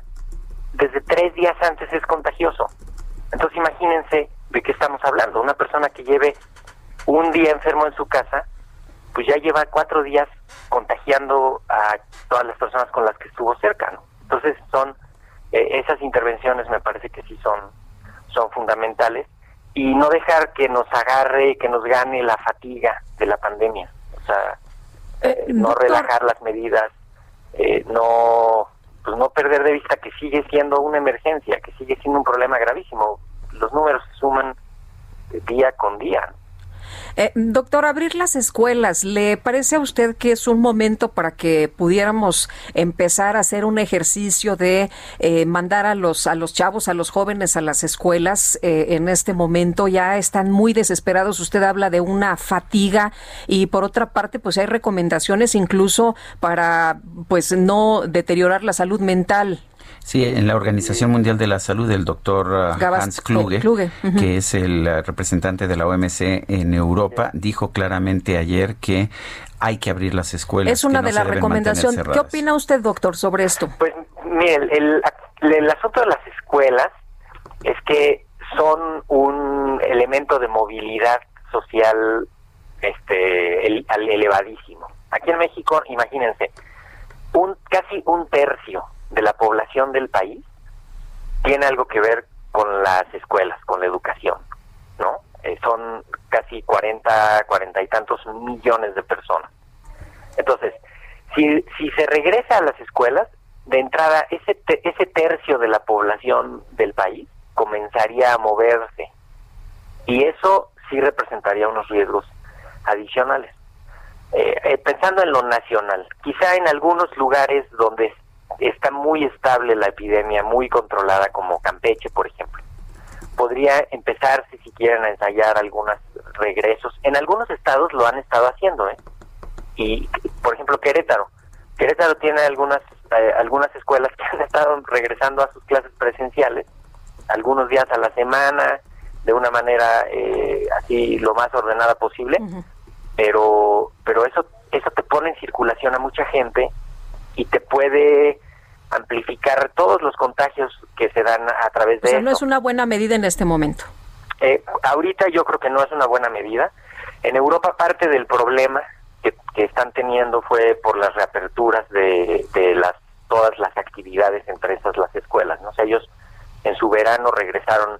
desde tres días antes es contagioso. Entonces imagínense de qué estamos hablando. Una persona que lleve un día enfermo en su casa, pues ya lleva cuatro días contagiando a todas las personas con las que estuvo cerca, ¿no? Entonces son eh, esas intervenciones me parece que sí son son fundamentales y no dejar que nos agarre, que nos gane la fatiga de la pandemia, o sea, eh, no doctor. relajar las medidas, eh, no pues no perder de vista que sigue siendo una emergencia, que sigue siendo un problema gravísimo. Los números se suman eh, día con día. Eh, doctor, abrir las escuelas, ¿le parece a usted que es un momento para que pudiéramos empezar a hacer un ejercicio de eh, mandar a los a los chavos, a los jóvenes a las escuelas eh, en este momento? Ya están muy desesperados. Usted habla de una fatiga y por otra parte, pues hay recomendaciones incluso para pues no deteriorar la salud mental. Sí, en la Organización Mundial de la Salud, el doctor Gabas- Hans Kluge, que es el uh, representante de la OMC en Europa, dijo claramente ayer que hay que abrir las escuelas. Es una que no de las recomendaciones. ¿Qué opina usted, doctor, sobre esto? Pues mire, el, el, el asunto de las escuelas es que son un elemento de movilidad social este el- al- elevadísimo. Aquí en México, imagínense, un casi un tercio de la población del país tiene algo que ver con las escuelas, con la educación, ¿no? son casi 40, 40 y tantos millones de personas. Entonces, si, si se regresa a las escuelas, de entrada, ese, te- ese tercio de la población del país comenzaría a moverse. Y eso sí representaría unos riesgos adicionales. Eh, eh, pensando en lo nacional, quizá en algunos lugares donde está muy estable la epidemia, muy controlada, como Campeche, por ejemplo, podría empezarse si quieren a ensayar algunos regresos. En algunos estados lo han estado haciendo, ¿eh? Y, por ejemplo, Querétaro. Querétaro tiene algunas eh, algunas escuelas que han estado regresando a sus clases presenciales, algunos días a la semana, de una manera eh, así lo más ordenada posible, pero pero eso eso te pone en circulación a mucha gente y te puede amplificar todos los contagios que se dan a través O de sea, eso. no es una buena medida en este momento. Eh, ahorita yo creo que no es una buena medida. En Europa parte del problema que, que están teniendo fue por las reaperturas de, de las todas las actividades, entre esas las escuelas. ¿no? O sea, ellos en su verano regresaron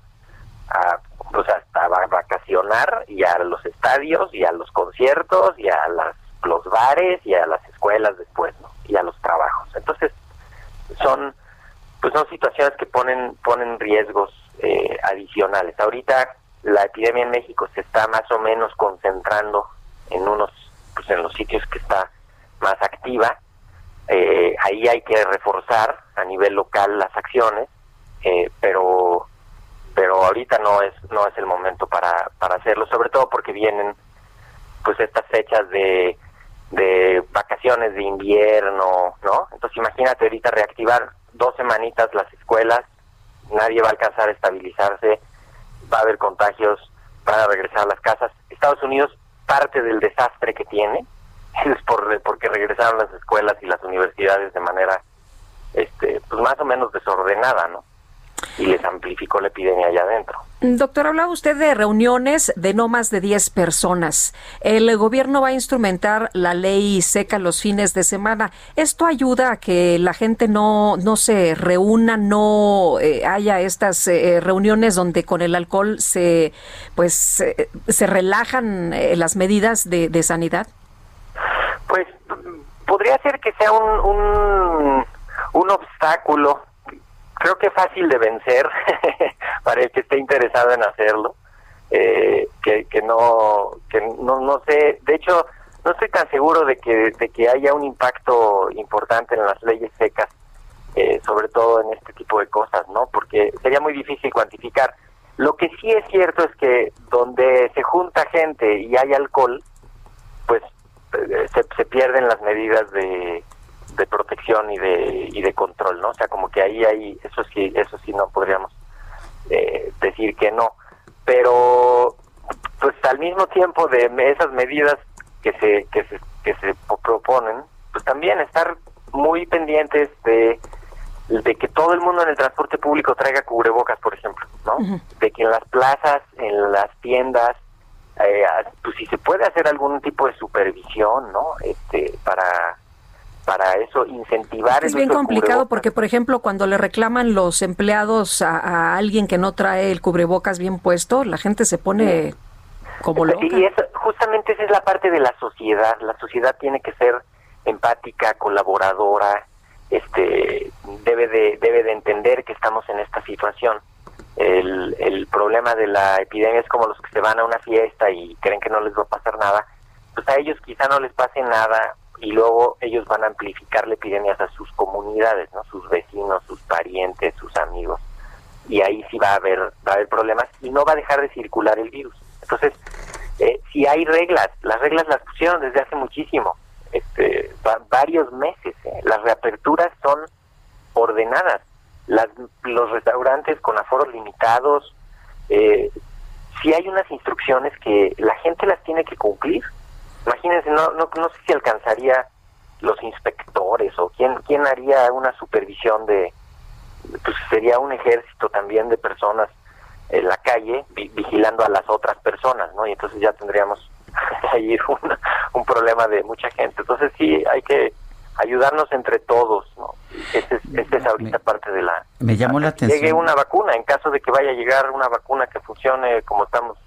a, pues hasta va- vacacionar y a los estadios y a los conciertos y a las, los bares y a las escuelas después ¿no? y a los trabajos. Entonces son pues son situaciones que ponen ponen riesgos eh, adicionales. Ahorita la epidemia en México se está más o menos concentrando en unos pues en los sitios que está más activa. Eh, ahí hay que reforzar a nivel local las acciones, eh, pero pero ahorita no es no es el momento para para hacerlo, sobre todo porque vienen pues estas fechas de de vacaciones de invierno, ¿no? Entonces imagínate ahorita reactivar dos semanitas las escuelas, nadie va a alcanzar a estabilizarse, va a haber contagios, van a regresar a las casas. Estados Unidos, parte del desastre que tiene [LAUGHS] es por porque regresaron las escuelas y las universidades de manera este pues más o menos desordenada, ¿no? Y les amplificó la epidemia allá adentro. Doctor, hablaba usted de reuniones de no más de 10 personas. El gobierno va a instrumentar la ley seca los fines de semana. ¿Esto ayuda a que la gente no, no se reúna, no eh, haya estas eh, reuniones donde con el alcohol se, pues, eh, se relajan eh, las medidas de, de sanidad? Pues podría ser que sea un, un, un obstáculo, creo que fácil de vencer [LAUGHS] para el que esté interesado en hacerlo, eh, que, no que no no sé, de hecho no estoy tan seguro de que de que haya un impacto importante en las leyes secas, eh, sobre todo en este tipo de cosas, ¿no? Porque sería muy difícil cuantificar. Lo que sí es cierto es que donde se junta gente y hay alcohol, pues eh, se, se pierden las medidas de, de protección y de y de control, ¿no? O sea, como que ahí hay eso sí eso sí no podríamos eh, decir que no, pero pues al mismo tiempo de esas medidas que se que se que se po- proponen, pues también estar muy pendientes de de que todo el mundo en el transporte público traiga cubrebocas, por ejemplo, ¿no? De que en las plazas, en las tiendas, eh, pues si se puede hacer algún tipo de supervisión, ¿no? Este, para para eso incentivar Es bien complicado cubrebocas. porque, por ejemplo, cuando le reclaman los empleados a, a alguien que no trae el cubrebocas bien puesto, la gente se pone como loca. Y eso, justamente esa es la parte de la sociedad. La sociedad tiene que ser empática, colaboradora, este, debe de, debe de entender que estamos en esta situación. El, el problema de la epidemia es como los que se van a una fiesta y creen que no les va a pasar nada. Pues a ellos quizá no les pase nada y luego ellos van a amplificar la epidemia a sus comunidades, ¿no? Sus vecinos, sus parientes, sus amigos. Y ahí sí va a haber, va a haber problemas y no va a dejar de circular el virus. Entonces, eh, si hay reglas, las reglas las pusieron desde hace muchísimo, este, va- varios meses. ¿eh? Las reaperturas son ordenadas. Las, los restaurantes con aforos limitados, eh, si hay unas instrucciones que la gente las tiene que cumplir. Imagínense, no, no, no sé si alcanzaría los inspectores o quién, quién haría una supervisión de, pues sería un ejército también de personas en la calle vi- vigilando a las otras personas, ¿no? Y entonces ya tendríamos [LAUGHS] ahí un, un problema de mucha gente. Entonces sí, hay que ayudarnos entre todos, ¿no? Esta es, esta es ahorita parte de la... Me llamó la que llegue atención. una vacuna, en caso de que vaya a llegar una vacuna que funcione como estamos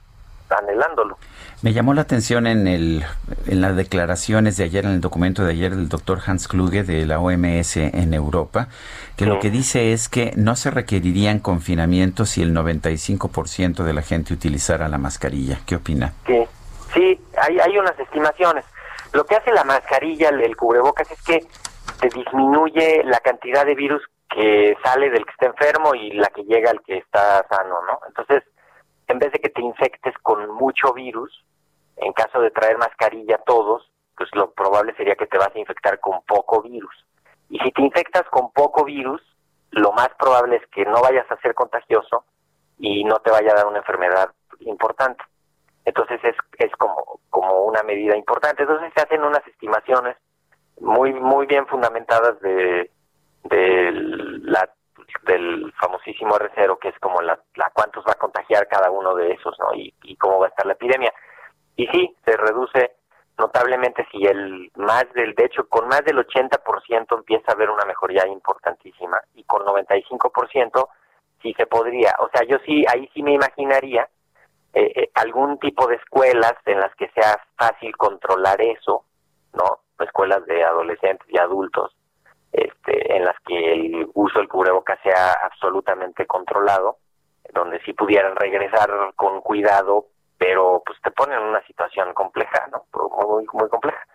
anhelándolo. Me llamó la atención en, el, en las declaraciones de ayer, en el documento de ayer del doctor Hans Kluge de la OMS en Europa, que lo que dice es que no se requerirían confinamientos si el 95% de la gente utilizara la mascarilla. ¿Qué opina? Sí, sí, hay, hay unas estimaciones. Lo que hace la mascarilla, el, el cubrebocas, es que te disminuye la cantidad de virus que sale del que está enfermo y la que llega al que está sano, ¿no? Entonces, en vez de que te infectes con mucho virus, en caso de traer mascarilla todos, pues lo probable sería que te vas a infectar con poco virus. Y si te infectas con poco virus, lo más probable es que no vayas a ser contagioso y no te vaya a dar una enfermedad importante. Entonces es, es como, como una medida importante. Entonces se hacen unas estimaciones muy, muy bien fundamentadas de, de la del famosísimo R0, que es como la, la cuántos va a contagiar cada uno de esos, ¿no? Y, y cómo va a estar la epidemia. Y sí, se reduce notablemente si el más del, de hecho, con más del 80% empieza a haber una mejoría importantísima y con 95% sí se podría. O sea, yo sí, ahí sí me imaginaría eh, eh, algún tipo de escuelas en las que sea fácil controlar eso, ¿no? Escuelas de adolescentes y adultos, este, en las que el uso del cubrebocas sea absolutamente controlado, donde sí pudieran regresar con cuidado, pero pues te ponen en una situación compleja, ¿no? Muy, muy compleja.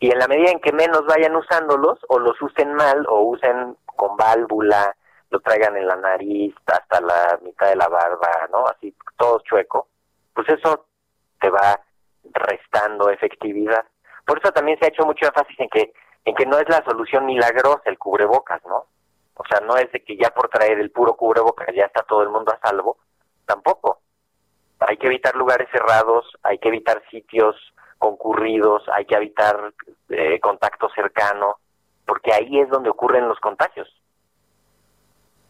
Y en la medida en que menos vayan usándolos, o los usen mal, o usen con válvula, lo traigan en la nariz hasta la mitad de la barba, ¿no? Así todo chueco, pues eso te va restando efectividad. Por eso también se ha hecho mucho énfasis en que en que no es la solución milagrosa el cubrebocas, ¿no? O sea, no es de que ya por traer el puro cubrebocas ya está todo el mundo a salvo, tampoco. Hay que evitar lugares cerrados, hay que evitar sitios concurridos, hay que evitar eh, contacto cercano, porque ahí es donde ocurren los contagios.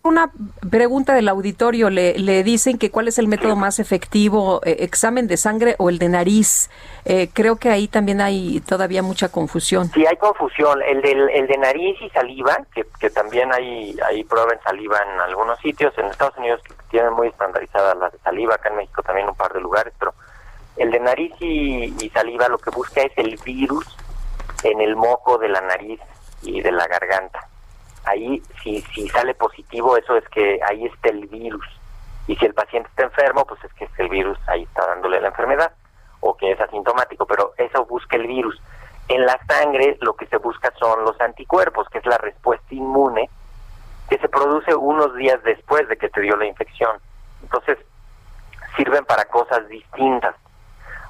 Una pregunta del auditorio, le, le dicen que cuál es el método más efectivo, eh, examen de sangre o el de nariz. Eh, creo que ahí también hay todavía mucha confusión. Sí, hay confusión. El, del, el de nariz y saliva, que, que también hay, hay prueba en saliva en algunos sitios, en Estados Unidos tienen muy estandarizadas las de saliva, acá en México también un par de lugares, pero el de nariz y, y saliva lo que busca es el virus en el moco de la nariz y de la garganta ahí si, si sale positivo, eso es que ahí está el virus. Y si el paciente está enfermo, pues es que el virus ahí está dándole la enfermedad o que es asintomático, pero eso busca el virus. En la sangre lo que se busca son los anticuerpos, que es la respuesta inmune que se produce unos días después de que te dio la infección. Entonces, sirven para cosas distintas.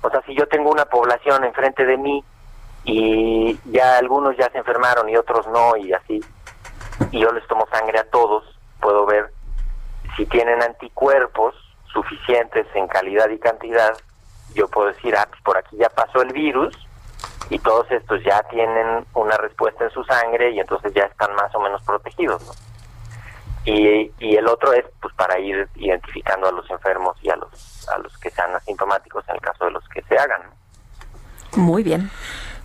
O sea, si yo tengo una población enfrente de mí y ya algunos ya se enfermaron y otros no y así, y yo les tomo sangre a todos, puedo ver si tienen anticuerpos suficientes en calidad y cantidad, yo puedo decir, ah, pues por aquí ya pasó el virus y todos estos ya tienen una respuesta en su sangre y entonces ya están más o menos protegidos. Y, y el otro es pues para ir identificando a los enfermos y a los a los que sean asintomáticos en el caso de los que se hagan. Muy bien.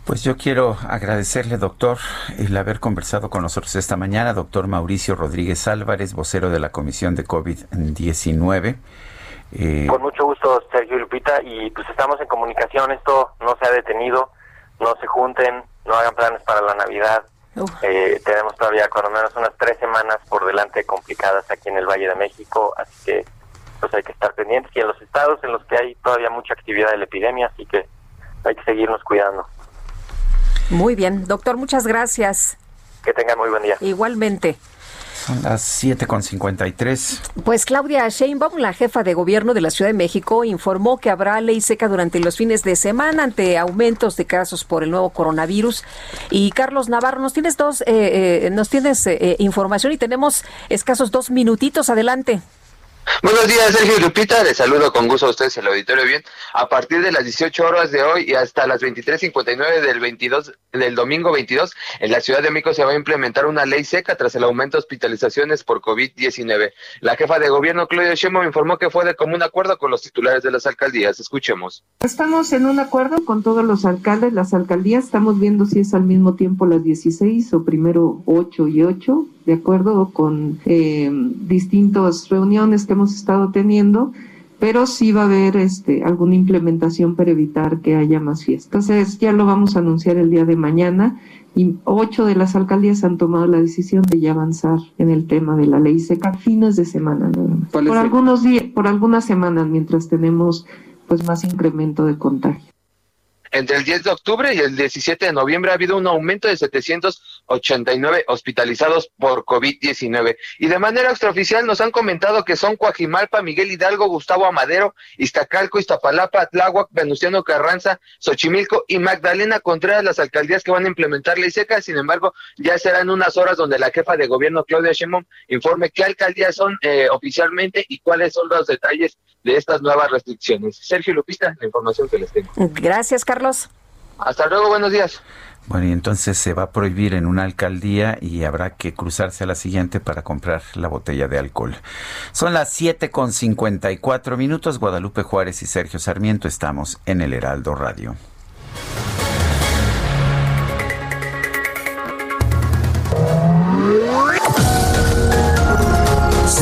Pues yo quiero agradecerle, doctor, el haber conversado con nosotros esta mañana, doctor Mauricio Rodríguez Álvarez, vocero de la Comisión de COVID-19. Eh, Con mucho gusto, Sergio y Lupita, y pues estamos en comunicación, esto no se ha detenido, no se junten, no hagan planes para la Navidad. Eh, tenemos todavía cuando menos unas tres semanas por delante complicadas aquí en el Valle de México, así que pues hay que estar pendientes y en los estados en los que hay todavía mucha actividad de la epidemia, así que hay que seguirnos cuidando. Muy bien, doctor, muchas gracias. Que tengan muy buen día. Igualmente. Son las 7.53. Pues Claudia Sheinbaum, la jefa de gobierno de la Ciudad de México, informó que habrá ley seca durante los fines de semana ante aumentos de casos por el nuevo coronavirus. Y Carlos Navarro, nos tienes dos, eh, eh, nos tienes eh, información y tenemos escasos dos minutitos. Adelante. Buenos días, Sergio Lupita. Les saludo con gusto a ustedes el auditorio bien. A partir de las 18 horas de hoy y hasta las 23.59 del 22 del domingo 22, en la Ciudad de México se va a implementar una ley seca tras el aumento de hospitalizaciones por COVID-19. La jefa de gobierno, Claudia Sheinbaum, informó que fue de común acuerdo con los titulares de las alcaldías. Escuchemos. Estamos en un acuerdo con todos los alcaldes, las alcaldías. Estamos viendo si es al mismo tiempo las 16 o primero 8 y 8 de acuerdo con eh, distintas reuniones que hemos estado teniendo, pero sí va a haber este, alguna implementación para evitar que haya más fiestas. Entonces ya lo vamos a anunciar el día de mañana y ocho de las alcaldías han tomado la decisión de ya avanzar en el tema de la ley seca fines de semana nada más. Por algunos días, por algunas semanas mientras tenemos pues más incremento de contagio. Entre el 10 de octubre y el 17 de noviembre ha habido un aumento de 789 hospitalizados por COVID-19. Y de manera extraoficial nos han comentado que son Coajimalpa, Miguel Hidalgo, Gustavo Amadero, Iztacalco, Iztapalapa, Tláhuac, Venustiano Carranza, Xochimilco y Magdalena Contreras, las alcaldías que van a implementar ley seca. Sin embargo, ya serán unas horas donde la jefa de gobierno, Claudia Sheinbaum, informe qué alcaldías son eh, oficialmente y cuáles son los detalles de estas nuevas restricciones. Sergio Lupista, la información que les tengo. Gracias, Carlos. Hasta luego, buenos días. Bueno, y entonces se va a prohibir en una alcaldía y habrá que cruzarse a la siguiente para comprar la botella de alcohol. Son las 7 con 54 minutos. Guadalupe Juárez y Sergio Sarmiento estamos en el Heraldo Radio.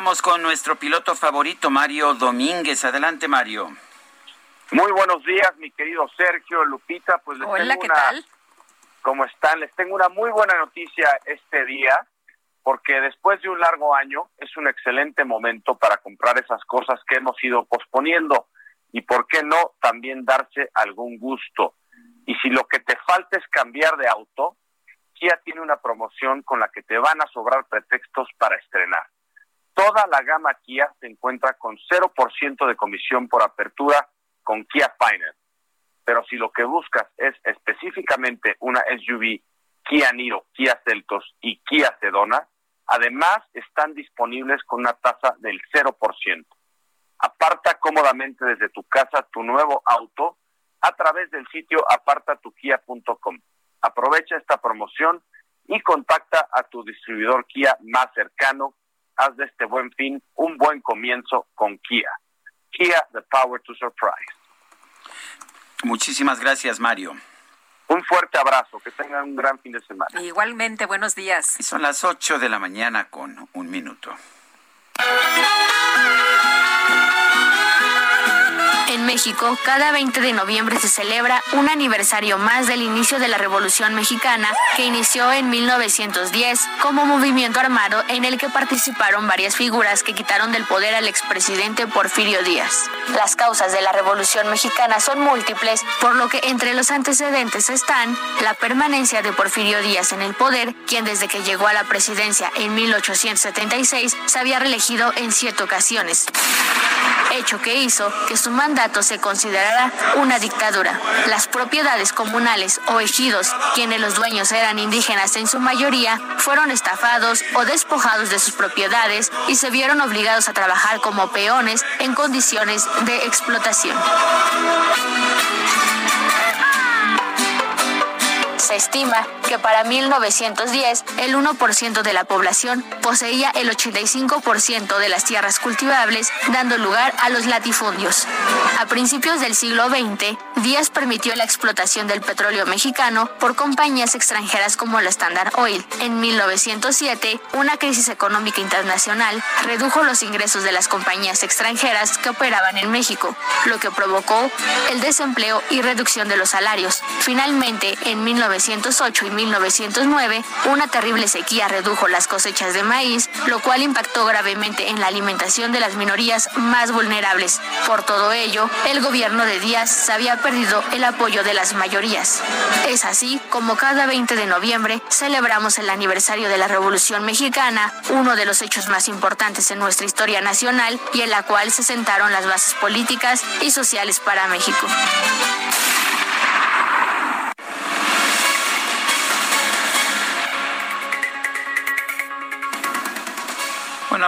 Vamos con nuestro piloto favorito, Mario Domínguez. Adelante, Mario. Muy buenos días, mi querido Sergio, Lupita. Pues les Hola, tengo ¿qué una, tal? ¿Cómo están? Les tengo una muy buena noticia este día, porque después de un largo año es un excelente momento para comprar esas cosas que hemos ido posponiendo y, ¿por qué no?, también darse algún gusto. Y si lo que te falta es cambiar de auto, Kia tiene una promoción con la que te van a sobrar pretextos para estrenar. Toda la gama Kia se encuentra con 0% de comisión por apertura con Kia Finance. Pero si lo que buscas es específicamente una SUV Kia Niro, Kia Celtos y Kia Sedona, además están disponibles con una tasa del 0%. Aparta cómodamente desde tu casa tu nuevo auto a través del sitio apartatukia.com. Aprovecha esta promoción y contacta a tu distribuidor Kia más cercano haz de este buen fin un buen comienzo con Kia. Kia, the power to surprise. Muchísimas gracias, Mario. Un fuerte abrazo, que tengan un gran fin de semana. Igualmente, buenos días. Y son las 8 de la mañana con un minuto. En México, cada 20 de noviembre se celebra un aniversario más del inicio de la Revolución Mexicana, que inició en 1910 como movimiento armado en el que participaron varias figuras que quitaron del poder al expresidente Porfirio Díaz. Las causas de la Revolución Mexicana son múltiples, por lo que entre los antecedentes están la permanencia de Porfirio Díaz en el poder, quien desde que llegó a la presidencia en 1876 se había reelegido en siete ocasiones hecho que hizo que su mandato se considerara una dictadura. Las propiedades comunales o ejidos, quienes los dueños eran indígenas en su mayoría, fueron estafados o despojados de sus propiedades y se vieron obligados a trabajar como peones en condiciones de explotación. Se estima que para 1910 el 1% de la población poseía el 85% de las tierras cultivables, dando lugar a los latifundios. A principios del siglo XX, Díaz permitió la explotación del petróleo mexicano por compañías extranjeras como la Standard Oil. En 1907, una crisis económica internacional redujo los ingresos de las compañías extranjeras que operaban en México, lo que provocó el desempleo y reducción de los salarios. Finalmente, en 1908 y 1909, una terrible sequía redujo las cosechas de maíz, lo cual impactó gravemente en la alimentación de las minorías más vulnerables. Por todo ello, el gobierno de Díaz había perdido el apoyo de las mayorías. Es así como cada 20 de noviembre celebramos el aniversario de la Revolución Mexicana, uno de los hechos más importantes en nuestra historia nacional y en la cual se sentaron las bases políticas y sociales para México.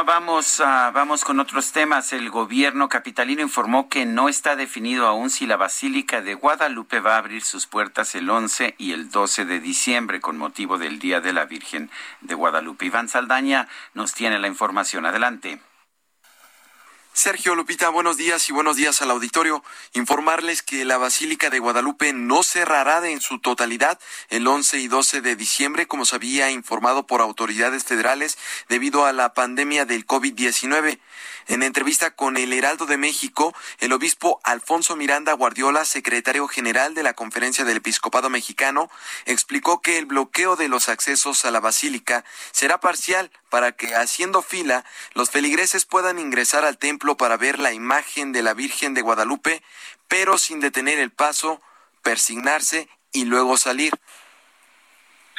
Vamos, a, vamos con otros temas. El gobierno capitalino informó que no está definido aún si la Basílica de Guadalupe va a abrir sus puertas el 11 y el 12 de diciembre con motivo del Día de la Virgen de Guadalupe. Iván Saldaña nos tiene la información. Adelante. Sergio Lupita, buenos días y buenos días al auditorio. Informarles que la Basílica de Guadalupe no cerrará en su totalidad el 11 y 12 de diciembre, como se había informado por autoridades federales debido a la pandemia del COVID-19. En entrevista con el Heraldo de México, el obispo Alfonso Miranda Guardiola, secretario general de la Conferencia del Episcopado Mexicano, explicó que el bloqueo de los accesos a la basílica será parcial para que, haciendo fila, los feligreses puedan ingresar al templo para ver la imagen de la Virgen de Guadalupe, pero sin detener el paso, persignarse y luego salir.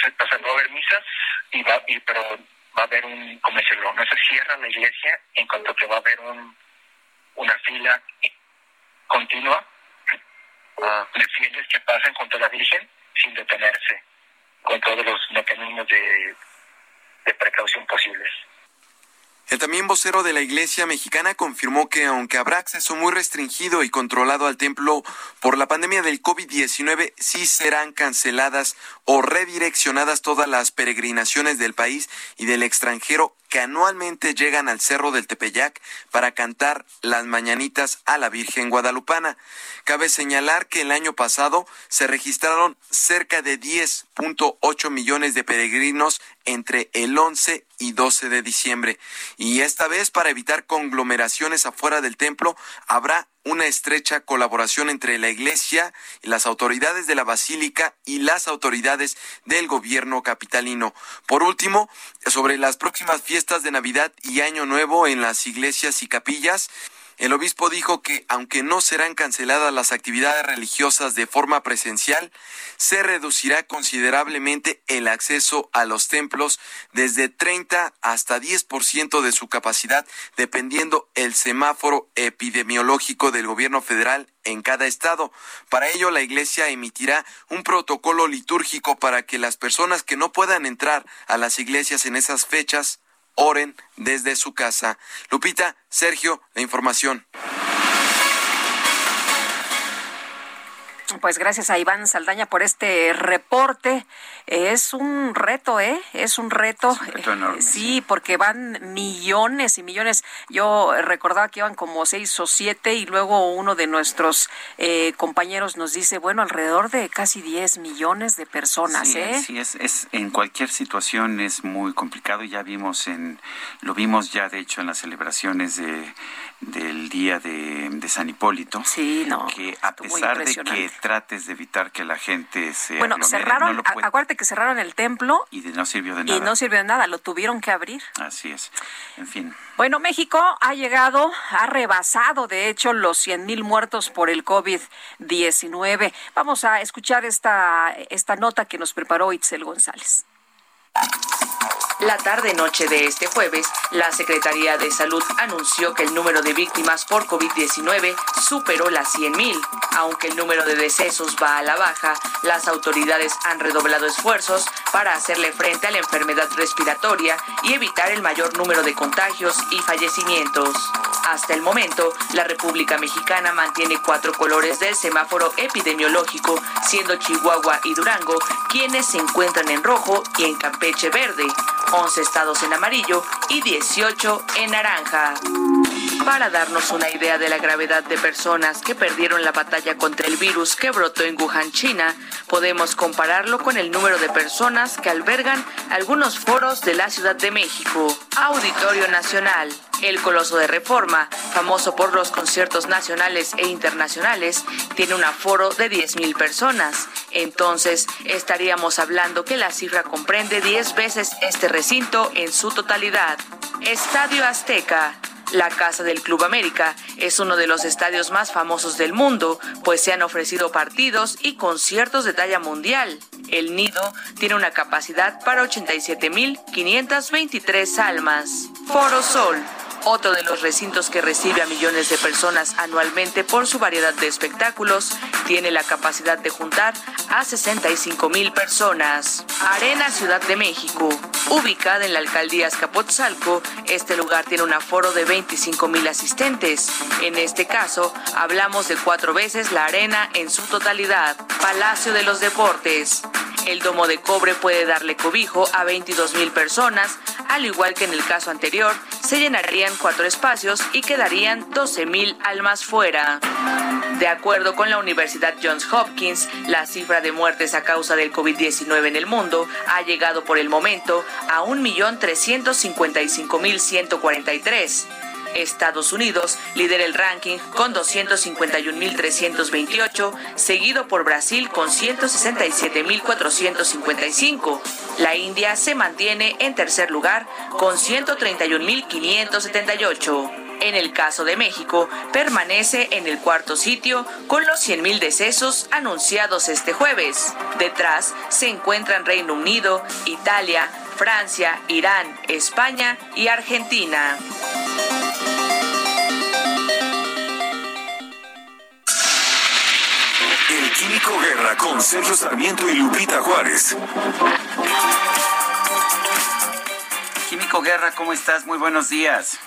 a misas, y va, pero va a haber un, como decirlo, no se cierra la iglesia en cuanto que va a haber un, una fila continua de fieles que pasen junto a la Virgen sin detenerse, con todos los mecanismos de precaución posibles. El también vocero de la Iglesia mexicana confirmó que aunque habrá acceso muy restringido y controlado al templo por la pandemia del COVID-19, sí serán canceladas o redireccionadas todas las peregrinaciones del país y del extranjero que anualmente llegan al Cerro del Tepeyac para cantar las mañanitas a la Virgen Guadalupana. Cabe señalar que el año pasado se registraron cerca de 10.8 millones de peregrinos entre el 11 y 12 de diciembre. Y esta vez, para evitar conglomeraciones afuera del templo, habrá una estrecha colaboración entre la Iglesia las autoridades de la Basílica y las autoridades del gobierno capitalino. Por último, sobre las próximas fiestas de Navidad y Año Nuevo en las iglesias y capillas, el obispo dijo que, aunque no serán canceladas las actividades religiosas de forma presencial, se reducirá considerablemente el acceso a los templos desde 30 hasta 10% de su capacidad, dependiendo el semáforo epidemiológico del gobierno federal en cada estado. Para ello, la Iglesia emitirá un protocolo litúrgico para que las personas que no puedan entrar a las iglesias en esas fechas oren desde su casa. Lupita, Sergio, la información. Pues gracias a Iván Saldaña por este reporte. Es un reto, ¿eh? Es un reto. sí, porque van millones y millones. Yo recordaba que iban como seis o siete y luego uno de nuestros eh, compañeros nos dice, bueno, alrededor de casi diez millones de personas, sí, ¿eh? Sí, es, es, en cualquier situación es muy complicado. Ya vimos en, lo vimos ya de hecho en las celebraciones de del día de, San Hipólito. Sí, no. Que a pesar de que trates de evitar que la gente se. Bueno, cerraron, acuérdate que cerraron el templo. Y no sirvió de nada. Y no sirvió de nada, lo tuvieron que abrir. Así es. En fin. Bueno, México ha llegado, ha rebasado, de hecho, los 100 mil muertos por el COVID-19. Vamos a escuchar esta, esta nota que nos preparó Itzel González. La tarde-noche de este jueves, la Secretaría de Salud anunció que el número de víctimas por COVID-19 superó las 100.000. Aunque el número de decesos va a la baja, las autoridades han redoblado esfuerzos para hacerle frente a la enfermedad respiratoria y evitar el mayor número de contagios y fallecimientos. Hasta el momento, la República Mexicana mantiene cuatro colores del semáforo epidemiológico, siendo Chihuahua y Durango quienes se encuentran en rojo y en Campeche verde. 11 estados en amarillo y 18 en naranja. Para darnos una idea de la gravedad de personas que perdieron la batalla contra el virus que brotó en Wuhan, China, podemos compararlo con el número de personas que albergan algunos foros de la Ciudad de México. Auditorio Nacional. El Coloso de Reforma, famoso por los conciertos nacionales e internacionales, tiene un aforo de 10.000 personas. Entonces, estaríamos hablando que la cifra comprende 10 veces este recinto en su totalidad. Estadio Azteca. La Casa del Club América es uno de los estadios más famosos del mundo, pues se han ofrecido partidos y conciertos de talla mundial. El nido tiene una capacidad para 87.523 almas. Foro Sol Otro de los recintos que recibe a millones de personas anualmente por su variedad de espectáculos tiene la capacidad de juntar a 65 mil personas. Arena Ciudad de México. Ubicada en la alcaldía Azcapotzalco, este lugar tiene un aforo de 25 mil asistentes. En este caso, hablamos de cuatro veces la arena en su totalidad. Palacio de los Deportes. El domo de cobre puede darle cobijo a 22 mil personas, al igual que en el caso anterior, se llenarían cuatro espacios y quedarían 12 mil almas fuera. De acuerdo con la Universidad Johns Hopkins, la cifra de muertes a causa del COVID-19 en el mundo ha llegado por el momento a 1.355.143. Estados Unidos lidera el ranking con 251.328, seguido por Brasil con 167.455. La India se mantiene en tercer lugar con 131.578. En el caso de México, permanece en el cuarto sitio con los 100.000 decesos anunciados este jueves. Detrás se encuentran Reino Unido, Italia, Francia, Irán, España y Argentina. El Químico Guerra con Sergio Sarmiento y Lupita Juárez. Químico Guerra, ¿cómo estás? Muy buenos días.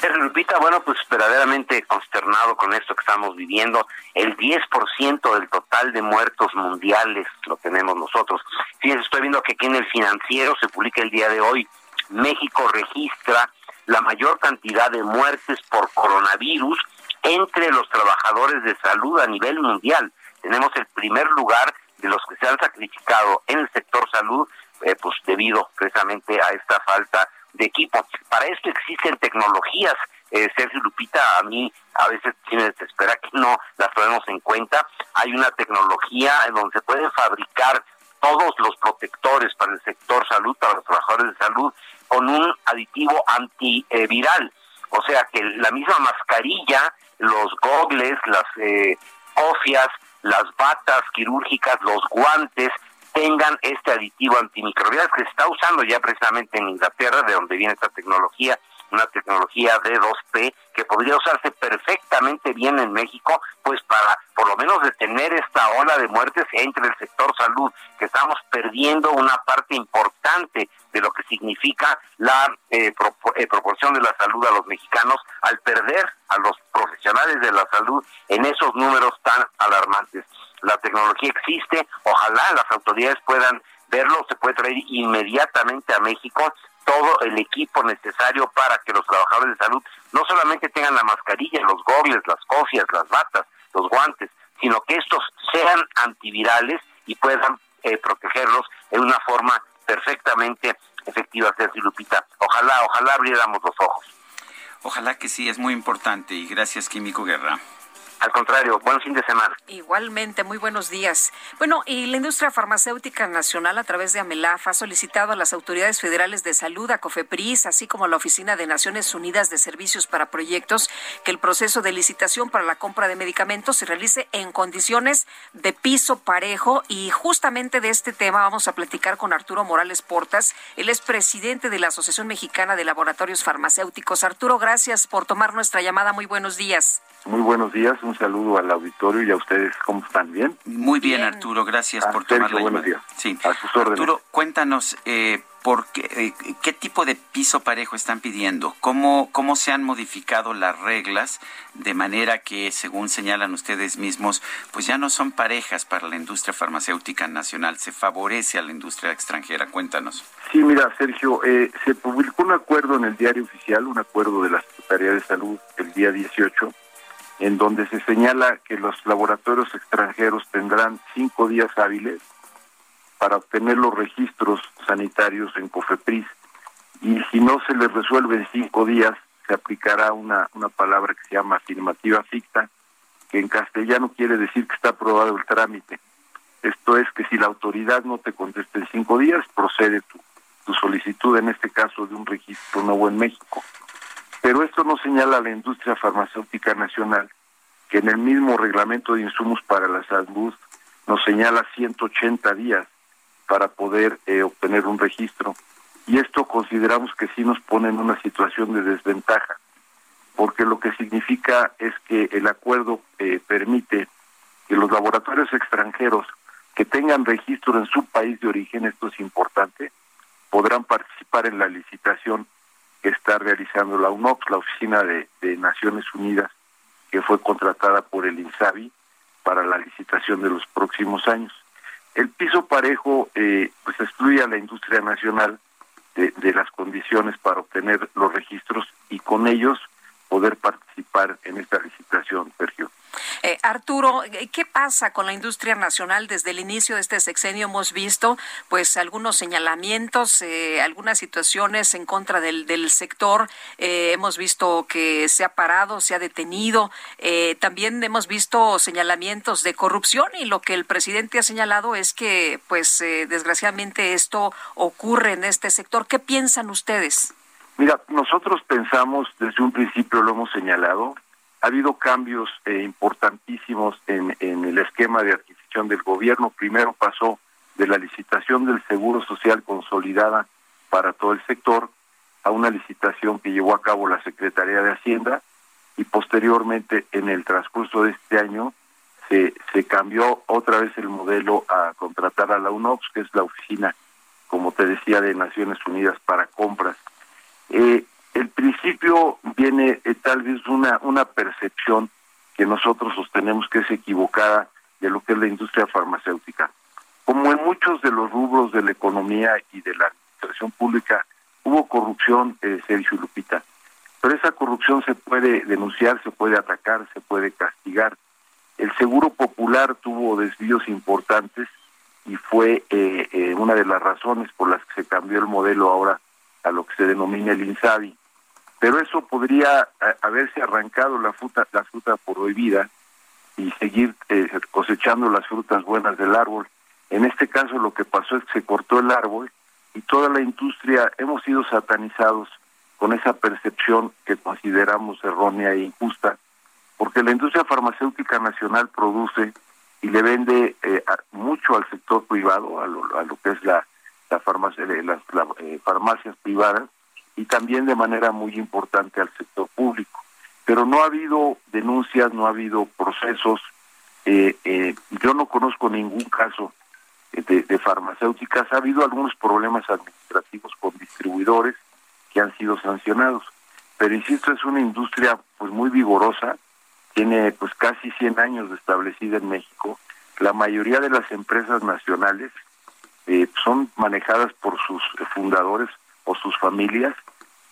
Sergio Lupita, bueno, pues verdaderamente consternado con esto que estamos viviendo. El 10% del total de muertos mundiales lo tenemos nosotros. Fíjense, estoy viendo que aquí en el financiero se publica el día de hoy. México registra la mayor cantidad de muertes por coronavirus entre los trabajadores de salud a nivel mundial. Tenemos el primer lugar de los que se han sacrificado en el sector salud, eh, pues debido precisamente a esta falta de equipo. Para esto existen tecnologías. Eh, Sergio Lupita, a mí a veces sí me desespera que no las tomemos en cuenta. Hay una tecnología en donde se pueden fabricar todos los protectores para el sector salud, para los trabajadores de salud, con un aditivo antiviral. O sea que la misma mascarilla, los gogles, las eh, cofias, las batas quirúrgicas, los guantes, tengan este aditivo antimicrobial que se está usando ya precisamente en Inglaterra, de donde viene esta tecnología, una tecnología D2P que podría usarse perfectamente bien en México, pues para por lo menos detener esta ola de muertes entre el sector salud, que estamos perdiendo una parte importante de lo que significa la eh, eh, proporción de la salud a los mexicanos al perder a los profesionales de la salud en esos números tan alarmantes. La tecnología existe, ojalá las autoridades puedan verlo, se puede traer inmediatamente a México todo el equipo necesario para que los trabajadores de salud no solamente tengan la mascarilla, los gogles, las cofias, las batas, los guantes, sino que estos sean antivirales y puedan eh, protegerlos en una forma perfectamente efectiva, Sergio Lupita. Ojalá, ojalá abriéramos los ojos. Ojalá que sí, es muy importante y gracias, Químico Guerra. Al contrario, buen fin de semana. Igualmente, muy buenos días. Bueno, y la industria farmacéutica nacional a través de AMELAF ha solicitado a las autoridades federales de salud, a COFEPRIS, así como a la Oficina de Naciones Unidas de Servicios para Proyectos, que el proceso de licitación para la compra de medicamentos se realice en condiciones de piso parejo. Y justamente de este tema vamos a platicar con Arturo Morales Portas. Él es presidente de la Asociación Mexicana de Laboratorios Farmacéuticos. Arturo, gracias por tomar nuestra llamada. Muy buenos días. Muy buenos días, un saludo al auditorio y a ustedes, ¿cómo están? ¿Bien? Muy bien, Arturo, gracias Ah, por tomar la buenos llamada. días. Sí. A sus órdenes. Arturo, cuéntanos, eh, por qué, eh, ¿qué tipo de piso parejo están pidiendo? ¿Cómo, ¿Cómo se han modificado las reglas de manera que, según señalan ustedes mismos, pues ya no son parejas para la industria farmacéutica nacional, se favorece a la industria extranjera? Cuéntanos. Sí, mira, Sergio, eh, se publicó un acuerdo en el diario oficial, un acuerdo de la Secretaría de Salud el día 18, en donde se señala que los laboratorios extranjeros tendrán cinco días hábiles para obtener los registros sanitarios en COFEPRIS y si no se les resuelve en cinco días, se aplicará una, una palabra que se llama afirmativa ficta, que en castellano quiere decir que está aprobado el trámite. Esto es que si la autoridad no te contesta en cinco días, procede tu, tu solicitud, en este caso de un registro nuevo en México. Pero esto no señala a la industria farmacéutica nacional, que en el mismo reglamento de insumos para la salud nos señala 180 días para poder eh, obtener un registro. y esto consideramos que sí nos pone en una situación de desventaja, porque lo que significa es que el acuerdo eh, permite que los laboratorios extranjeros que tengan registro en su país de origen, esto es importante, podrán participar en la licitación que está realizando la UNOPS, la Oficina de, Naciones Unidas, que fue contratada por el INSABI para la licitación de los próximos años. El piso parejo eh, pues excluye a la industria nacional de, de las condiciones para obtener los registros y con ellos poder participar en esta licitación, Sergio. Eh, Arturo, ¿qué pasa con la industria nacional? Desde el inicio de este sexenio hemos visto pues algunos señalamientos, eh, algunas situaciones en contra del, del sector. Eh, hemos visto que se ha parado, se ha detenido. Eh, también hemos visto señalamientos de corrupción y lo que el presidente ha señalado es que pues eh, desgraciadamente esto ocurre en este sector. ¿Qué piensan ustedes? Mira, nosotros pensamos, desde un principio lo hemos señalado, ha habido cambios eh, importantísimos en, el esquema de adquisición del gobierno. Primero pasó de la licitación del Seguro Social consolidada para todo el sector a una licitación que llevó a cabo la Secretaría de Hacienda y posteriormente en el transcurso de este año se, se cambió otra vez el modelo a contratar a la UNOPS, que es la oficina, como te decía, de Naciones Unidas para compras. Eh, el principio viene eh, tal vez una, una percepción que nosotros sostenemos que es equivocada de lo que es la industria farmacéutica. Como en muchos de los rubros de la economía y de la administración pública, hubo corrupción, eh, Sergio Lupita. Pero esa corrupción se puede denunciar, se puede atacar, se puede castigar. El Seguro Popular tuvo desvíos importantes y fue eh, eh, una de las razones por las que se cambió el modelo ahora a lo que se denomina el INSABI. Pero eso podría eh, haberse arrancado la fruta, la fruta prohibida y seguir eh, cosechando las frutas buenas del árbol. En este caso lo que pasó es que se cortó el árbol y toda la industria hemos sido satanizados con esa percepción que consideramos errónea e injusta, porque la industria farmacéutica nacional produce y le vende eh, mucho al sector privado, a lo, a lo que es la, la farmacia, eh, las la, eh, farmacias privadas, y también de manera muy importante al sector público. Pero no ha habido denuncias, no ha habido procesos. eh, eh, yo no conozco ningún caso de, farmacéuticas. Ha habido algunos problemas administrativos con distribuidores que han sido sancionados. Pero insisto, es una industria pues muy vigorosa, tiene pues casi 100 años establecida en México. La mayoría de las empresas nacionales eh, son manejadas por sus fundadores o sus familias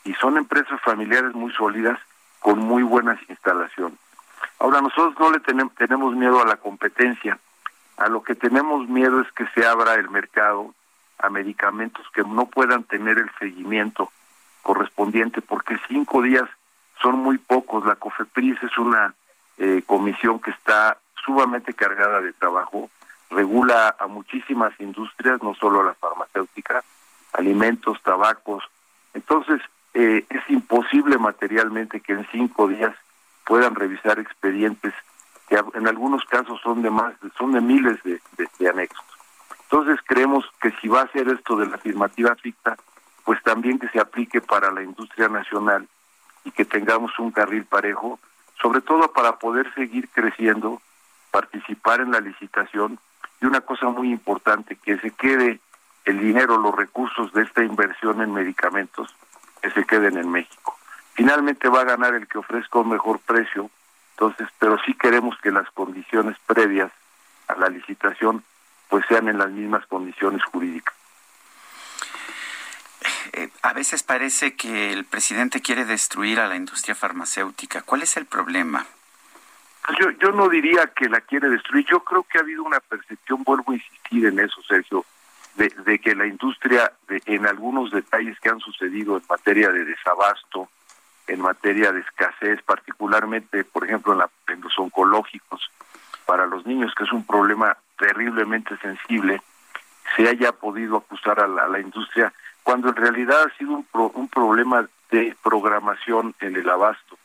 y son empresas familiares muy sólidas con muy buenas instalaciones. Ahora nosotros no le tenem- tenemos miedo a la competencia, a lo que tenemos miedo es que se abra el mercado a medicamentos que no puedan tener el seguimiento correspondiente, porque cinco días son muy pocos. La COFEPRIS es una eh, comisión que está sumamente cargada de trabajo, regula a muchísimas industrias, no solo a la farmacéutica, alimentos, tabacos. Entonces, eh, es imposible materialmente que en cinco días puedan revisar expedientes que en algunos casos son de más, son de miles de, de- de anexos. Entonces creemos que si va a ser esto de la afirmativa ficta, pues también que se aplique para la industria nacional y que tengamos un carril parejo, sobre todo para poder seguir creciendo, participar en la licitación y una cosa muy importante, que se quede el dinero, los recursos de esta inversión en medicamentos, que se queden en México. Finalmente va a ganar el que ofrezca un mejor precio, entonces, pero sí queremos que las condiciones previas a la licitación pues sean en las mismas condiciones jurídicas. Eh, a veces parece que el presidente quiere destruir a la industria farmacéutica. ¿Cuál es el problema? Pues Yo, yo no diría que la quiere destruir, yo creo que ha habido una percepción, vuelvo a insistir en eso, Sergio, de, de que la industria, de- en algunos detalles que han sucedido en materia de desabasto, en materia de escasez, particularmente, por ejemplo, en, la- en los oncológicos para los niños, que es un problema terriblemente sensible, se haya podido acusar a la, industria, cuando en realidad ha sido un, pro- un problema de programación en el abasto.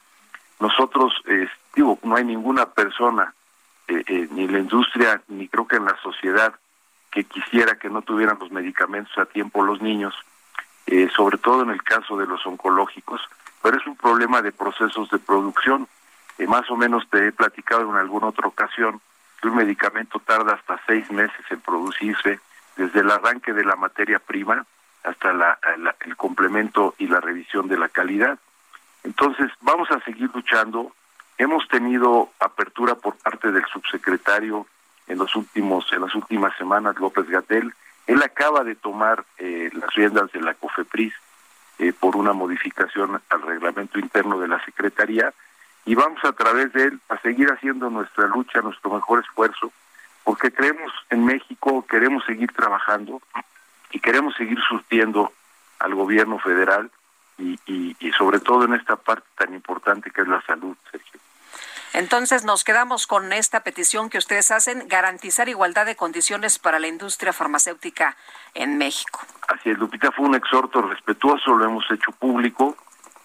Nosotros, eh, digo, no hay ninguna persona, eh, eh, ni en la industria, ni creo que en la sociedad, que quisiera que no tuvieran los medicamentos a tiempo los niños. sobre todo en el caso de los oncológicos, pero es un problema de procesos de producción. Más o menos te he platicado en alguna otra ocasión que un medicamento tarda hasta seis meses en producirse, desde el arranque de la materia prima hasta el complemento y la revisión de la calidad. Entonces, vamos a seguir luchando. Hemos tenido apertura por parte del subsecretario en los últimos en las últimas semanas López Gatel. Él acaba de tomar eh, las riendas de la COFEPRIS eh, por una modificación al reglamento interno de la Secretaría y vamos a través de él a seguir haciendo nuestra lucha, nuestro mejor esfuerzo, porque creemos en México, queremos seguir trabajando y queremos seguir surtiendo al gobierno federal y, y sobre todo en esta parte tan importante que es la salud, Sergio. Entonces nos quedamos con esta petición que ustedes hacen, garantizar igualdad de condiciones para la industria farmacéutica en México. Así es, Lupita, fue un exhorto respetuoso, lo hemos hecho público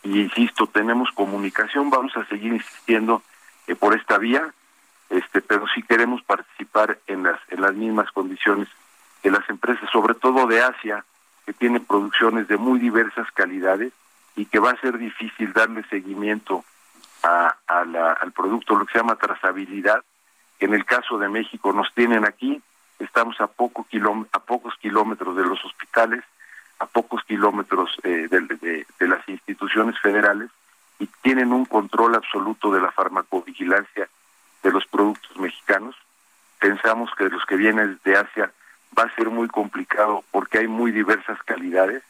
y insisto, tenemos comunicación, vamos a seguir insistiendo eh, por esta vía, este, pero sí queremos participar en las, en las mismas condiciones que las empresas, sobre todo de Asia, que tiene producciones de muy diversas calidades y que va a ser difícil darle seguimiento a, al producto, lo que se llama trazabilidad, en el caso de México nos tienen aquí, estamos a, poco a pocos kilómetros de los hospitales, a pocos kilómetros eh, de, las instituciones federales y tienen un control absoluto de la farmacovigilancia de los productos mexicanos. Pensamos que los que vienen de Asia va a ser muy complicado porque hay muy diversas calidades.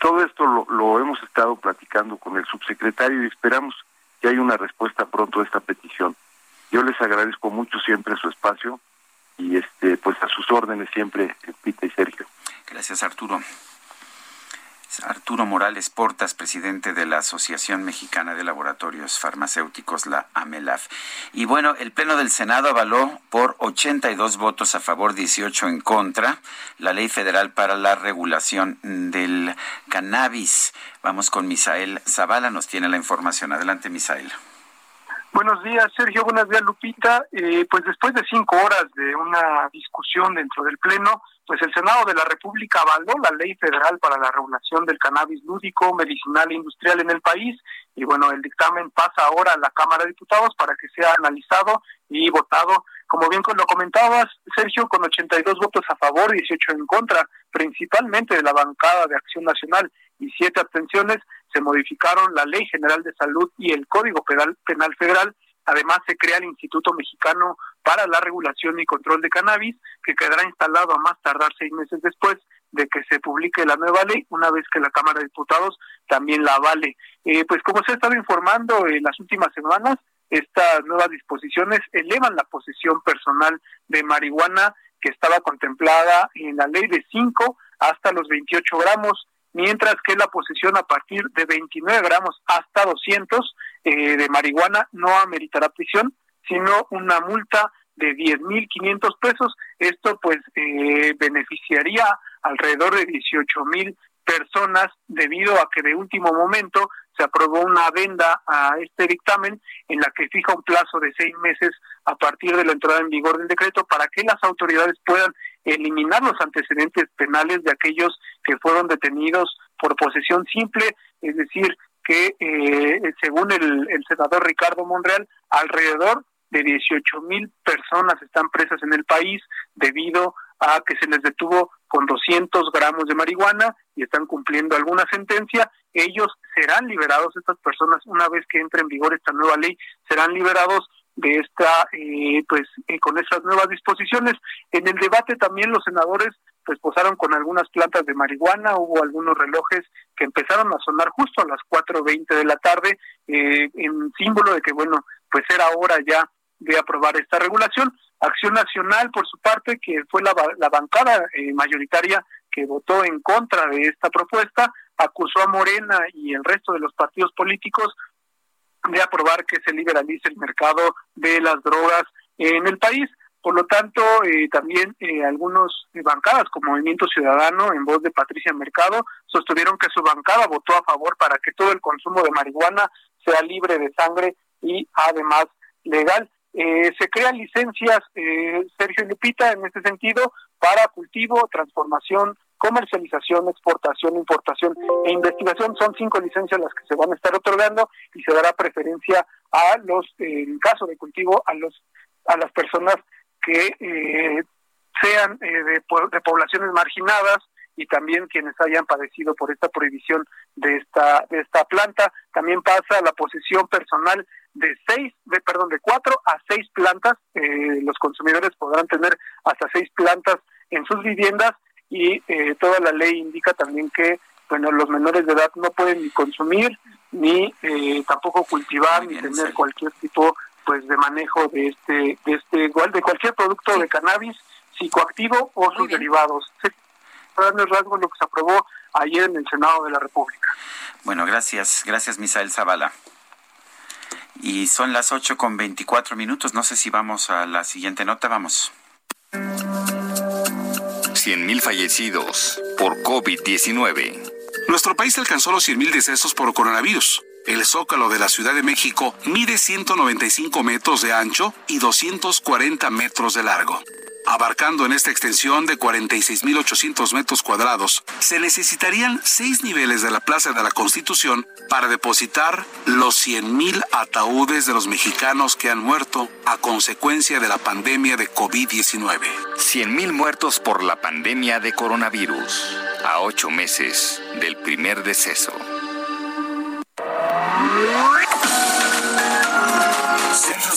Todo esto lo, lo hemos estado platicando con el subsecretario y esperamos que haya una respuesta pronto a esta petición. Yo les agradezco mucho siempre su espacio y este pues a sus órdenes siempre Pita y Sergio. Gracias Arturo. Arturo Morales Portas, presidente de la Asociación Mexicana de Laboratorios Farmacéuticos, la AMELAF. Y bueno, el Pleno del Senado avaló por 82 votos a favor, 18 en contra, la Ley Federal para la Regulación del Cannabis. Vamos con Misael Zavala, nos tiene la información. Adelante, Misael. Buenos días, Sergio. Buenos días, Lupita. Eh, pues después de cinco horas de una discusión dentro del Pleno, pues el Senado de la República avaló la ley federal para la regulación del cannabis lúdico, medicinal e industrial en el país y bueno, el dictamen pasa ahora a la Cámara de Diputados para que sea analizado y votado. Como bien lo comentabas, Sergio, con 82 votos a favor, 18 en contra, principalmente de la bancada de Acción Nacional y siete abstenciones, se modificaron la Ley General de Salud y el Código Penal, Federal Además, se crea el Instituto Mexicano para la Regulación y Control de Cannabis, que quedará instalado a más tardar seis meses después de que se publique la nueva ley, una vez que la Cámara de Diputados también la avale. Eh, pues como se ha estado informando en las últimas semanas, estas nuevas disposiciones elevan la posesión personal de marihuana que estaba contemplada en la ley de 5 hasta los 28 gramos mientras que la posesión a partir de 29 gramos hasta 200 eh, de marihuana no ameritará prisión, sino una multa de 10.500 pesos. Esto pues eh, beneficiaría alrededor de 18.000 personas debido a que de último momento se aprobó una adenda a este dictamen en la que fija un plazo de seis meses a partir de la entrada en vigor del decreto para que las autoridades puedan eliminar los antecedentes penales de aquellos que fueron detenidos por posesión simple, es decir, que eh, según el, el senador Ricardo Monreal, alrededor de 18 mil personas están presas en el país debido a que se les detuvo con 200 gramos de marihuana y están cumpliendo alguna sentencia. Ellos serán liberados, estas personas, una vez que entre en vigor esta nueva ley, serán liberados de esta, eh, pues, eh, con esas nuevas disposiciones. En el debate también los senadores pues posaron con algunas plantas de marihuana, hubo algunos relojes que empezaron a sonar justo a las 4.20 de la tarde, eh, en símbolo de que, bueno, pues era hora ya de aprobar esta regulación. Acción Nacional, por su parte, que fue la, la bancada eh, mayoritaria que votó en contra de esta propuesta, acusó a Morena y el resto de los partidos políticos de aprobar que se liberalice el mercado de las drogas en el país. Por lo tanto, eh, también eh, algunos bancadas como Movimiento Ciudadano, en voz de Patricia Mercado, sostuvieron que su bancada votó a favor para que todo el consumo de marihuana sea libre de sangre y además legal. Eh, se crean licencias, Sergio Lupita, en este sentido, para cultivo, transformación, comercialización, exportación, importación e investigación. Son cinco licencias las que se van a estar otorgando y se dará preferencia a los, en caso de cultivo, a los a las personas que eh, sean eh, de, de poblaciones marginadas y también quienes hayan padecido por esta prohibición de esta de esta planta. También pasa la posesión personal de seis, de perdón, de cuatro a seis plantas. Eh, los consumidores podrán tener hasta seis plantas en sus viviendas y eh, toda la ley indica también que bueno los menores de edad no pueden ni consumir ni eh, tampoco cultivar ni tener cualquier tipo pues de manejo de este de este igual de cualquier producto de cannabis psicoactivo o sus derivados grandes rasgos lo que se aprobó ayer en el Senado de la República. Bueno, gracias, gracias Misael Zavala. Y son las 8 con 24 minutos. No sé si vamos a la siguiente nota. Vamos. 100.000 fallecidos por COVID-19. Nuestro país alcanzó los 100.000 decesos por coronavirus. El zócalo de la Ciudad de México mide 195 metros de ancho y 240 metros de largo abarcando en esta extensión de 46.800 metros cuadrados, se necesitarían seis niveles de la Plaza de la Constitución para depositar los 100.000 ataúdes de los mexicanos que han muerto a consecuencia de la pandemia de COVID-19. 100.000 muertos por la pandemia de coronavirus, a ocho meses del primer deceso.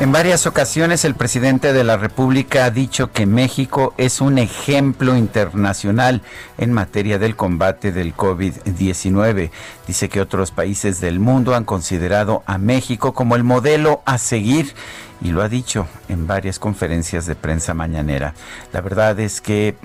En varias ocasiones el presidente de la República ha dicho que México es un ejemplo internacional en materia del combate del COVID-19. Dice que otros países del mundo han considerado a México como el modelo a seguir y lo ha dicho en varias conferencias de prensa mañanera. La verdad es que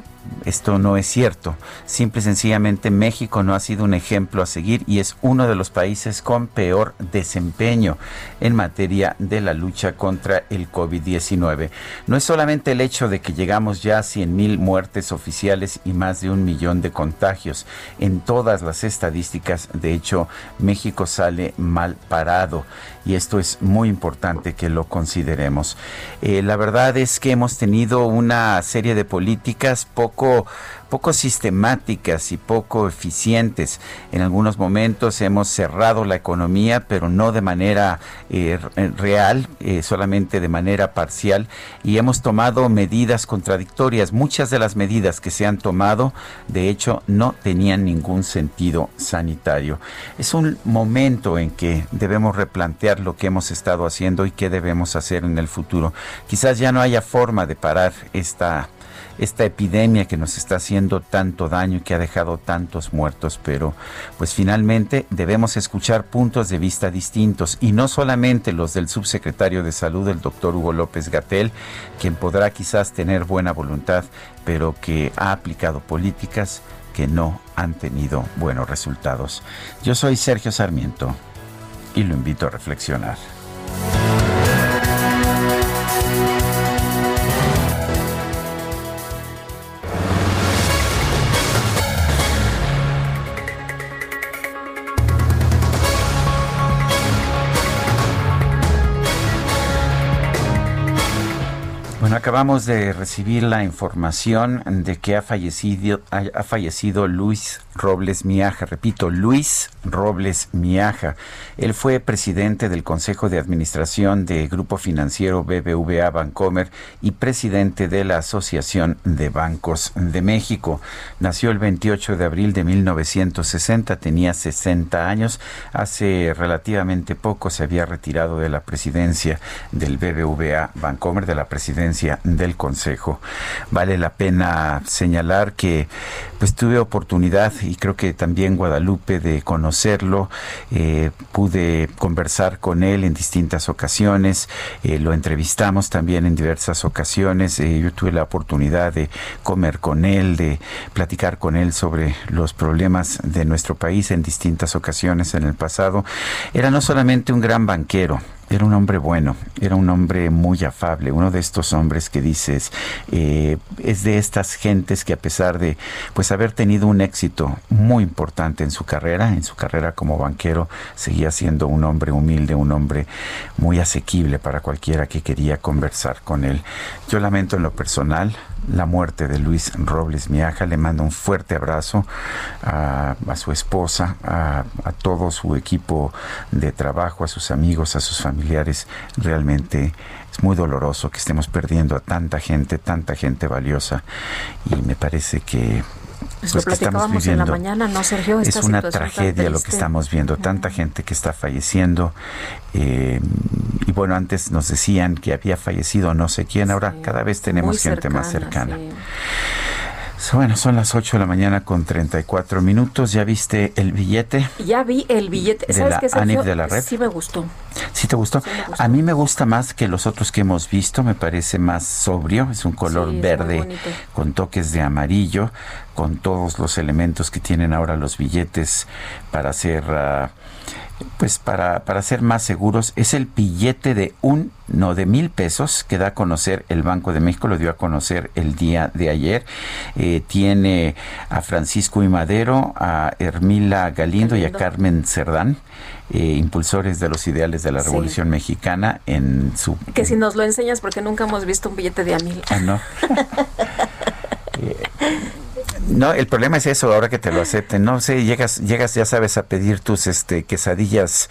esto no es cierto. Simple y sencillamente México no ha sido un ejemplo a seguir y es uno de los países con peor desempeño en materia de la lucha contra el COVID-19. No es solamente el hecho de que llegamos ya a 100 mil muertes oficiales y más de un millón de contagios. En todas las estadísticas, de hecho, México sale mal parado y esto es muy importante que lo consideremos. Eh, la verdad es que hemos tenido una serie de políticas poco poco sistemáticas y poco eficientes. En algunos momentos hemos cerrado la economía, pero no de manera eh, real, eh, solamente de manera parcial, y hemos tomado medidas contradictorias. Muchas de las medidas que se han tomado, de hecho, no tenían ningún sentido sanitario. Es un momento en que debemos replantear lo que hemos estado haciendo y qué debemos hacer en el futuro. Quizás ya no haya forma de parar esta esta epidemia que nos está haciendo tanto daño y que ha dejado tantos muertos, pero pues finalmente debemos escuchar puntos de vista distintos y no solamente los del subsecretario de salud, el doctor Hugo López Gatel, quien podrá quizás tener buena voluntad, pero que ha aplicado políticas que no han tenido buenos resultados. Yo soy Sergio Sarmiento y lo invito a reflexionar. Acabamos de recibir la información de que ha fallecido, ha, fallecido Luis Robles Miaja. Repito, Luis Robles Miaja. Él fue presidente del Consejo de Administración de Grupo Financiero BBVA Bancomer y presidente de la Asociación de Bancos de México. Nació el 28 de abril de 1960, tenía 60 años. Hace relativamente poco se había retirado de la presidencia del BBVA Bancomer, de la presidencia del Consejo. Vale la pena señalar que pues tuve oportunidad y creo que también Guadalupe de conocerlo, eh, pude conversar con él en distintas ocasiones, eh, lo entrevistamos también en diversas ocasiones, eh, yo tuve la oportunidad de comer con él, de platicar con él sobre los problemas de nuestro país en distintas ocasiones en el pasado. Era no solamente un gran banquero, era un hombre bueno, era un hombre muy afable, uno de estos hombres que dices, eh, es de estas gentes que a pesar de pues haber tenido un éxito muy importante en su carrera, en su carrera como banquero, seguía siendo un hombre humilde, un hombre muy asequible para cualquiera que quería conversar con él. Yo lamento en lo personal la muerte de Luis Robles Miaja. Le mando un fuerte abrazo a, su esposa, a, a, todo su equipo de trabajo, a sus amigos, a sus familiares. Realmente es muy doloroso que estemos perdiendo a tanta gente, tanta gente valiosa. Y me parece que pues, pues lo que estamos viviendo en la mañana, ¿no, Sergio? es una tragedia lo que estamos viendo, tanta gente que está falleciendo. eh, y bueno, antes nos decían que había fallecido no sé quién, ahora cada vez tenemos gente más cercana, cercana. Bueno, son las 8 de la mañana con 34 minutos. ¿Ya viste el billete? Ya vi el billete. De ¿Sabes la qué, Sergio? De la red. Sí me gustó. ¿Sí te gustó? A mí me gusta más que los otros que hemos visto. Me parece más sobrio. Es un color Sí, verde con toques de amarillo, con todos los elementos que tienen ahora los billetes para hacer... ah, pues para, para ser más seguros, es el billete de un, no, de mil pesos que da a conocer el Banco de México, lo dio a conocer el día de ayer. Eh, tiene a Francisco y Madero, a Hermila Galindo, y a. Carmen Cerdán, eh, impulsores de los ideales de la Sí. Revolución Mexicana en su... Que si nos lo enseñas, porque nunca hemos visto un billete de a mil. Ah, no. [LAUGHS] No, el problema es eso, ahora que te lo acepten. No sé, llegas, llegas, ya sabes, a pedir tus este quesadillas,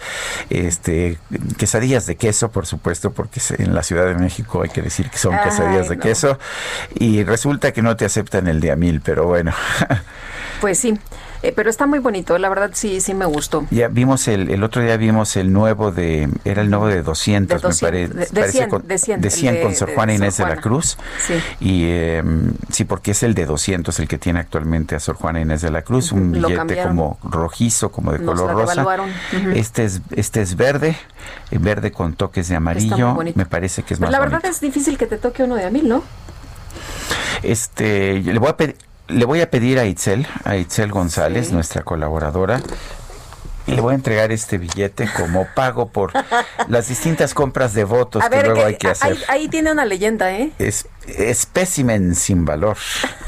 este, quesadillas de queso, por supuesto, porque en la Ciudad de México hay que decir que son Ay, quesadillas de no. queso, y resulta que no te aceptan el de a mil, pero bueno. Pues sí, eh, pero está muy bonito, la verdad sí, sí me gustó. Ya vimos el, el otro día vimos el nuevo de, era el nuevo de 200, De 200, me parece. de- de parece 100, con, de 100, de 100 el con Sor Juana Sor Inés de la. Cruz. Sí. Y eh, sí, porque es el de 200 el que tiene actualmente a Sor Juana Inés de la Cruz, un Lo billete cambiaron. como rojizo, como de Nos color rosa. Este es este es verde, eh, verde con toques de amarillo. Me parece que es Pues más la bonito. verdad es difícil que te toque uno de a mil, ¿no? Este, le voy a pedir, le voy a pedir a Itzel, a Itzel González, nuestra colaboradora, y le voy a entregar este billete como pago por las distintas compras de votos a que ver, luego que- hay que hacer. ahí, ahí tiene una leyenda, ¿eh? Es espécimen sin valor,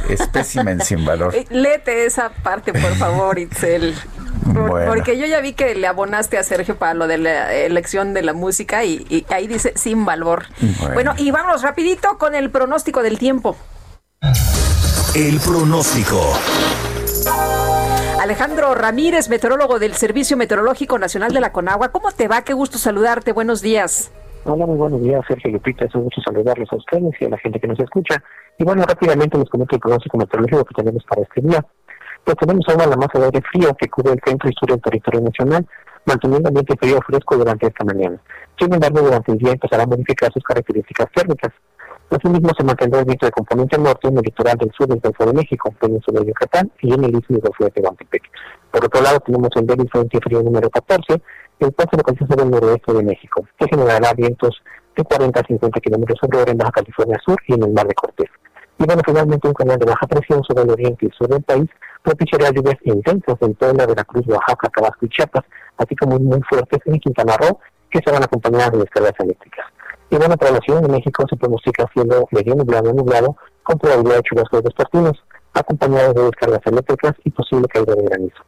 espécimen sin valor. [LAUGHS] Eh, Léete esa parte, por favor, Itzel. Por- Bueno. Porque yo ya vi que le abonaste a Sergio para lo de la elección de la música y, y ahí dice sin valor. Bueno. Bueno, y vamos rapidito con el pronóstico del tiempo. El pronóstico. Alejandro Ramírez, meteorólogo del Servicio Meteorológico Nacional de la Conagua. ¿Cómo te va? Qué gusto saludarte. Buenos días. Hola, muy buenos días, Sergio Lupita. Es un gusto saludarlos a ustedes y a la gente que nos escucha. Y bueno, rápidamente les comento el pronóstico meteorológico que tenemos para este día. Pues tenemos ahora la masa de aire frío que cubre el centro y sur del territorio nacional, manteniendo ambiente frío fresco durante esta mañana. Sin embargo, durante el día empezará a modificar sus características térmicas. Asimismo, se mantendrá el viento de componente norte en el litoral del sur del Golfo de México, península de Yucatán y en el istmo del Golfo de Tehuantepec. Por otro lado, tenemos el débil frente frío número 14, el cual se localiza sobre el noroeste de México, que generará vientos de 40 a 50 kilómetros sobre hora en Baja California Sur y en el Mar de Cortés. Y bueno, finalmente un canal de baja presión sobre el oriente y sur del país propiciará lluvias intensas en Puebla, Veracruz, Oaxaca, Tabasco y Chiapas, así como muy fuertes en Quintana Roo, que serán acompañadas de descargas eléctricas. Y bueno, para la Ciudad de México se pronostica cielo medio nublado nublado con probabilidad de chubascos vespertinos, acompañados de descargas eléctricas y posible caída de granizo.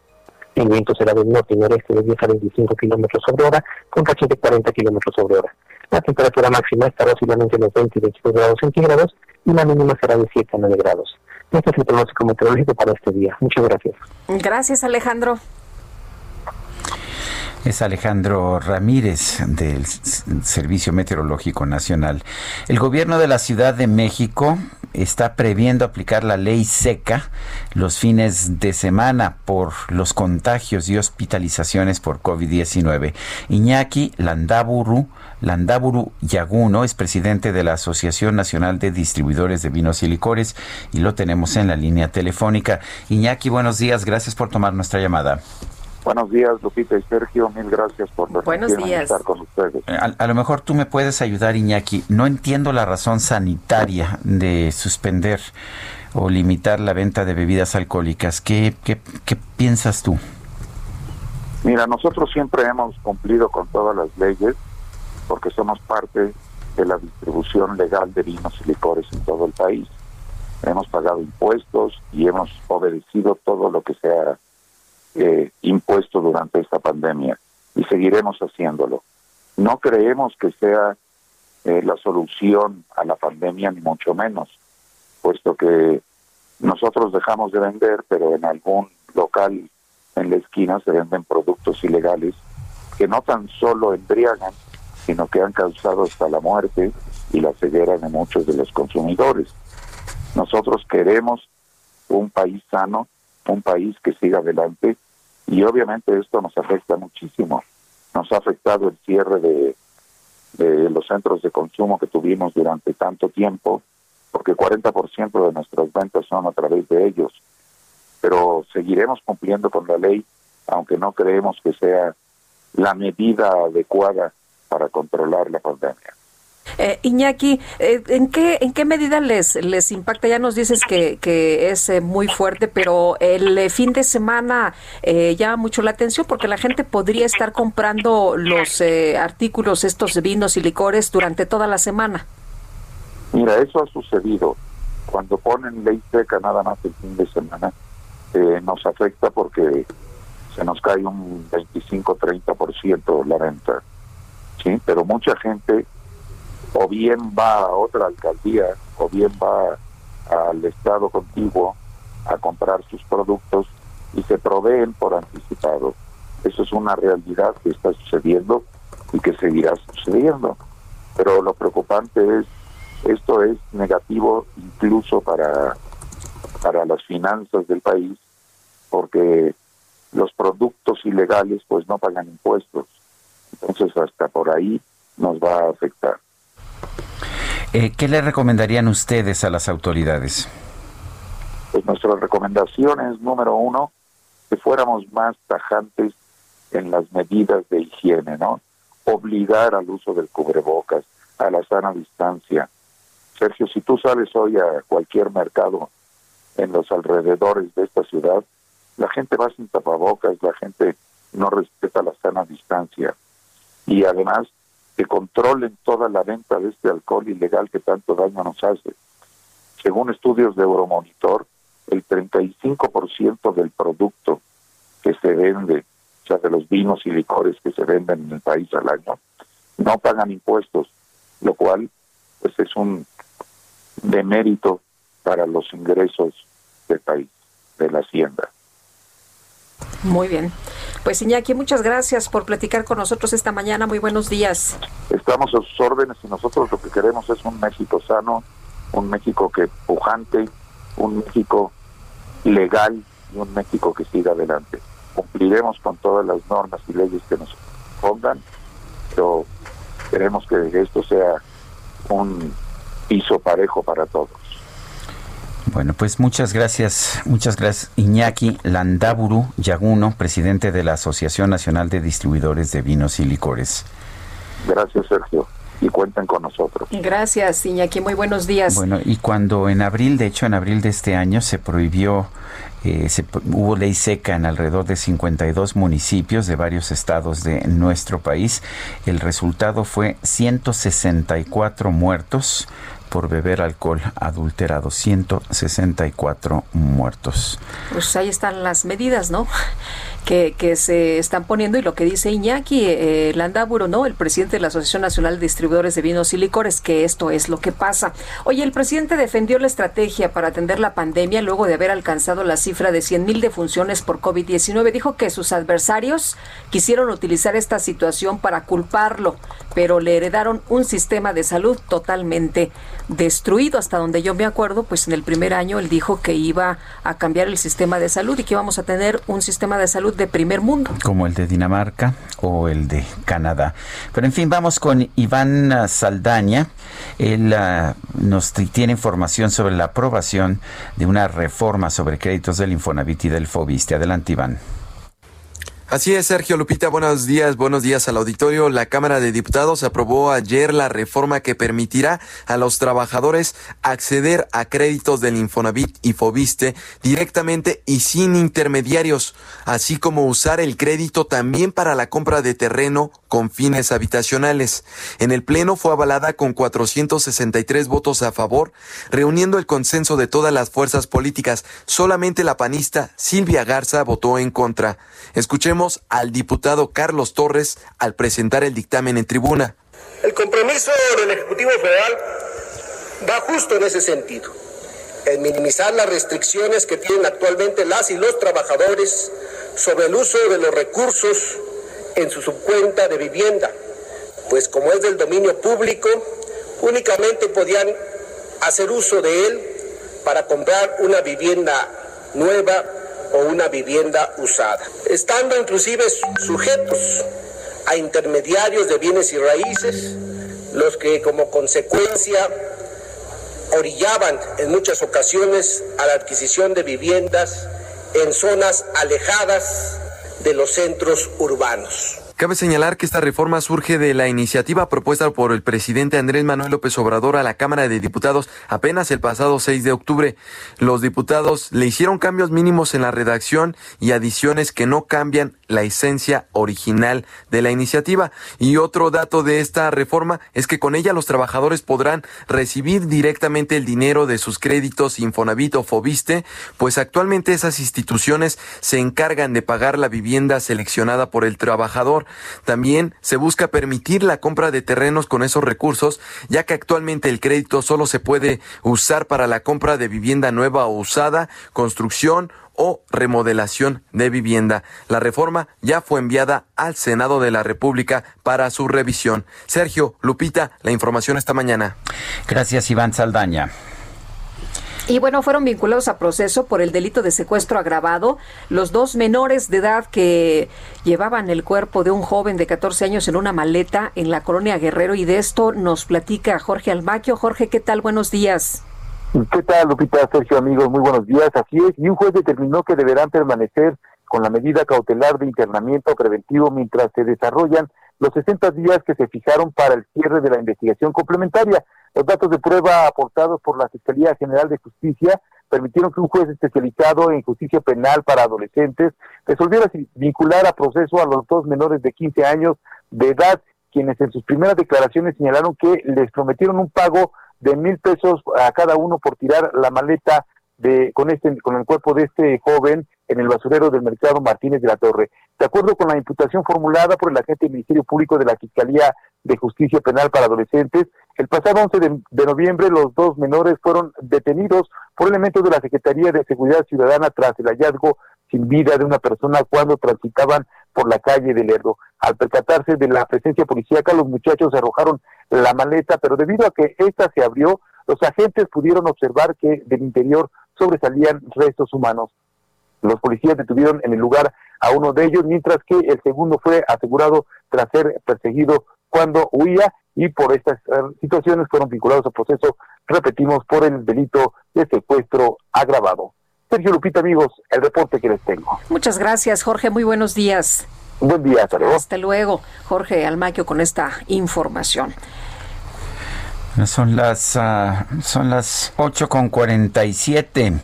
El viento será del norte y noreste de 10 a 25 kilómetros sobre hora, con rachas de 40 kilómetros sobre hora. La temperatura máxima estará oscilando entre los 20 y 22 grados centígrados y la mínima será de 7 a 9 grados. Este es el pronóstico meteorológico para este día. Muchas gracias. Gracias, Alejandro. Es Alejandro Ramírez del Servicio Meteorológico Nacional. El gobierno de la Ciudad de México está previendo aplicar la ley seca los fines de semana por los contagios y hospitalizaciones por COVID-19. Iñaki Landaburu Landaburu Yaguno, es presidente de la Asociación Nacional de Distribuidores de Vinos y Licores y lo tenemos en la línea telefónica. Iñaki, buenos días, gracias por tomar nuestra llamada. Buenos días, Lupita y Sergio. Mil gracias por Buenos días. estar con ustedes. A, a, lo mejor tú me puedes ayudar, Iñaki. No entiendo la razón sanitaria de suspender o limitar la venta de bebidas alcohólicas. ¿Qué, qué, qué piensas tú? Mira, nosotros siempre hemos cumplido con todas las leyes porque somos parte de la distribución legal de vinos y licores en todo el país. Hemos pagado impuestos y hemos obedecido todo lo que se ha eh, impuesto durante esta pandemia y seguiremos haciéndolo. No creemos que sea eh, la solución a la pandemia, ni mucho menos, puesto que nosotros dejamos de vender, pero en algún local en la esquina se venden productos ilegales que no tan solo embriagan, sino que han causado hasta la muerte y la ceguera de muchos de los consumidores. Nosotros queremos un país sano, un país que siga adelante y obviamente esto nos afecta muchísimo. Nos ha afectado el cierre de, de los centros de consumo que tuvimos durante tanto tiempo, porque 40% de nuestras ventas son a través de ellos. Pero seguiremos cumpliendo con la ley, aunque no creemos que sea la medida adecuada para controlar la pandemia. Eh, Iñaki, eh, ¿en qué en qué medida les les impacta? Ya nos dices que, que es eh, muy fuerte, pero el eh, fin de semana eh, llama mucho la atención porque la gente podría estar comprando los artículos, estos vinos y licores durante toda la semana. Mira, eso ha sucedido. Cuando ponen ley seca nada más el fin de semana, nos afecta porque se nos cae un 25-30% la venta. ¿sí? Pero mucha gente o bien va a otra alcaldía o bien va al estado contiguo a comprar sus productos y se proveen por anticipado. Eso es una realidad que está sucediendo y que seguirá sucediendo. Pero lo preocupante es esto es negativo incluso para, para las finanzas del país porque los productos ilegales pues no pagan impuestos. Entonces hasta por ahí nos va a afectar. Eh, ¿Qué le recomendarían ustedes a las autoridades? Pues nuestra recomendación es, número uno, que fuéramos más tajantes en las medidas de higiene, ¿no? Obligar al uso del cubrebocas, a la sana distancia, Sergio, si tú sales hoy a cualquier mercado en los alrededores de esta ciudad, la gente va sin tapabocas, la gente no respeta la sana distancia y además que controlen toda la venta de este alcohol ilegal que tanto daño nos hace. Según estudios de Euromonitor, el 35% del producto que se vende, o sea, de los vinos y licores que se venden en el país al año, no pagan impuestos, lo cual pues es un de mérito para los ingresos del país, de la hacienda. Muy bien. Pues Iñaki, muchas gracias por platicar con nosotros esta mañana. Muy buenos días. Estamos a sus órdenes y nosotros lo que queremos es un México sano, un México que pujante, un México legal y un México que siga adelante. Cumpliremos con todas las normas y leyes que nos pongan, pero queremos que esto sea un piso parejo para todos. Bueno, pues muchas gracias, muchas gracias Iñaki Landaburu Yaguno, presidente de la Asociación Nacional de Distribuidores de Vinos y Licores. Gracias, Sergio. Y cuenten con nosotros. Gracias, Iñaki. Muy buenos días. Bueno, y cuando en abril, de hecho en abril de este año, se prohibió eh, se, hubo ley seca en alrededor de 52 municipios de varios estados de nuestro país. El resultado fue 164 muertos por beber alcohol adulterado, 164 muertos. Pues ahí están las medidas, ¿no? Que, que se están poniendo y lo que dice Iñaki eh, Landaburo, ¿no? El presidente de la Asociación Nacional de Distribuidores de Vinos y Licores, que esto es lo que pasa. Oye, el presidente defendió la estrategia para atender la pandemia luego de haber alcanzado la cifra de 100 mil defunciones por COVID-19. Dijo que sus adversarios quisieron utilizar esta situación para culparlo, pero le heredaron un sistema de salud totalmente destruido. Hasta donde yo me acuerdo, pues en el primer año él dijo que iba a cambiar el sistema de salud y que íbamos a tener un sistema de salud de primer mundo. Como el de Dinamarca o el de Canadá. Pero en fin, vamos con Iván ah, Saldaña. Él ah, nos tiene información sobre la aprobación de una reforma sobre créditos del Infonavit y del Fobiste. Adelante, Iván. Así es, Sergio Lupita, buenos días, buenos días al auditorio. La Cámara de Diputados aprobó ayer la reforma que permitirá a los trabajadores acceder a créditos del Infonavit y Fobiste directamente y sin intermediarios, así como usar el crédito también para la compra de terreno con fines habitacionales. En el Pleno fue avalada con 463 votos a favor, reuniendo el consenso de todas las fuerzas políticas. Solamente la panista Silvia Garza votó en contra. Escuchemos al diputado Carlos Torres al presentar el dictamen en tribuna. El compromiso del Ejecutivo Federal va justo en ese sentido, en minimizar las restricciones que tienen actualmente las y los trabajadores sobre el uso de los recursos en su subcuenta de vivienda, pues como es del dominio público, únicamente podían hacer uso de él para comprar una vivienda nueva o una vivienda usada, estando inclusive sujetos a intermediarios de bienes y raíces, los que como consecuencia orillaban en muchas ocasiones a la adquisición de viviendas en zonas alejadas de los centros urbanos. Cabe señalar que esta reforma surge de la iniciativa propuesta por el presidente Andrés Manuel López Obrador a la Cámara de Diputados apenas el pasado 6 de octubre. Los diputados le hicieron cambios mínimos en la redacción y adiciones que no cambian la esencia original de la iniciativa. Y otro dato de esta reforma es que con ella los trabajadores podrán recibir directamente el dinero de sus créditos Infonavit o Fobiste, pues actualmente esas instituciones se encargan de pagar la vivienda seleccionada por el trabajador. También se busca permitir la compra de terrenos con esos recursos, ya que actualmente el crédito solo se puede usar para la compra de vivienda nueva o usada, construcción o remodelación de vivienda. La reforma ya fue enviada al Senado de la República para su revisión. Sergio, Lupita, la información esta mañana. Gracias, Iván Saldaña. Y bueno, fueron vinculados a proceso por el delito de secuestro agravado los dos menores de edad que llevaban el cuerpo de un joven de 14 años en una maleta en la colonia Guerrero y de esto nos platica Jorge Almaquio. Jorge, ¿qué tal? Buenos días. ¿Qué tal, Lupita, Sergio, amigos? Muy buenos días. Así es, y un juez determinó que deberán permanecer con la medida cautelar de internamiento preventivo mientras se desarrollan los 60 días que se fijaron para el cierre de la investigación complementaria. Los datos de prueba aportados por la Fiscalía General de Justicia permitieron que un juez especializado en justicia penal para adolescentes resolviera vincular a proceso a los dos menores de 15 años de edad, quienes en sus primeras declaraciones señalaron que les prometieron un pago de mil pesos a cada uno por tirar la maleta de con este con el cuerpo de este joven en el basurero del mercado Martínez de la Torre. De acuerdo con la imputación formulada por el agente del Ministerio Público de la Fiscalía de Justicia Penal para Adolescentes, el pasado 11 de, noviembre los dos menores fueron detenidos por elementos de la Secretaría de Seguridad Ciudadana tras el hallazgo sin vida de una persona cuando transitaban por la calle de Lerdo. Al percatarse de la presencia policíaca, los muchachos arrojaron la maleta, pero debido a que ésta se abrió, los agentes pudieron observar que del interior sobresalían restos humanos. Los policías detuvieron en el lugar a uno de ellos, mientras que el segundo fue asegurado tras ser perseguido cuando huía y por estas eh, situaciones fueron vinculados al proceso, repetimos, por el delito de secuestro agravado. Sergio Lupita, amigos, el reporte que les tengo. Muchas gracias, Jorge. Muy buenos días. Buen día, hasta luego. Hasta luego, Jorge Almaquio, con esta información. Son las, uh, son las 8 con 47.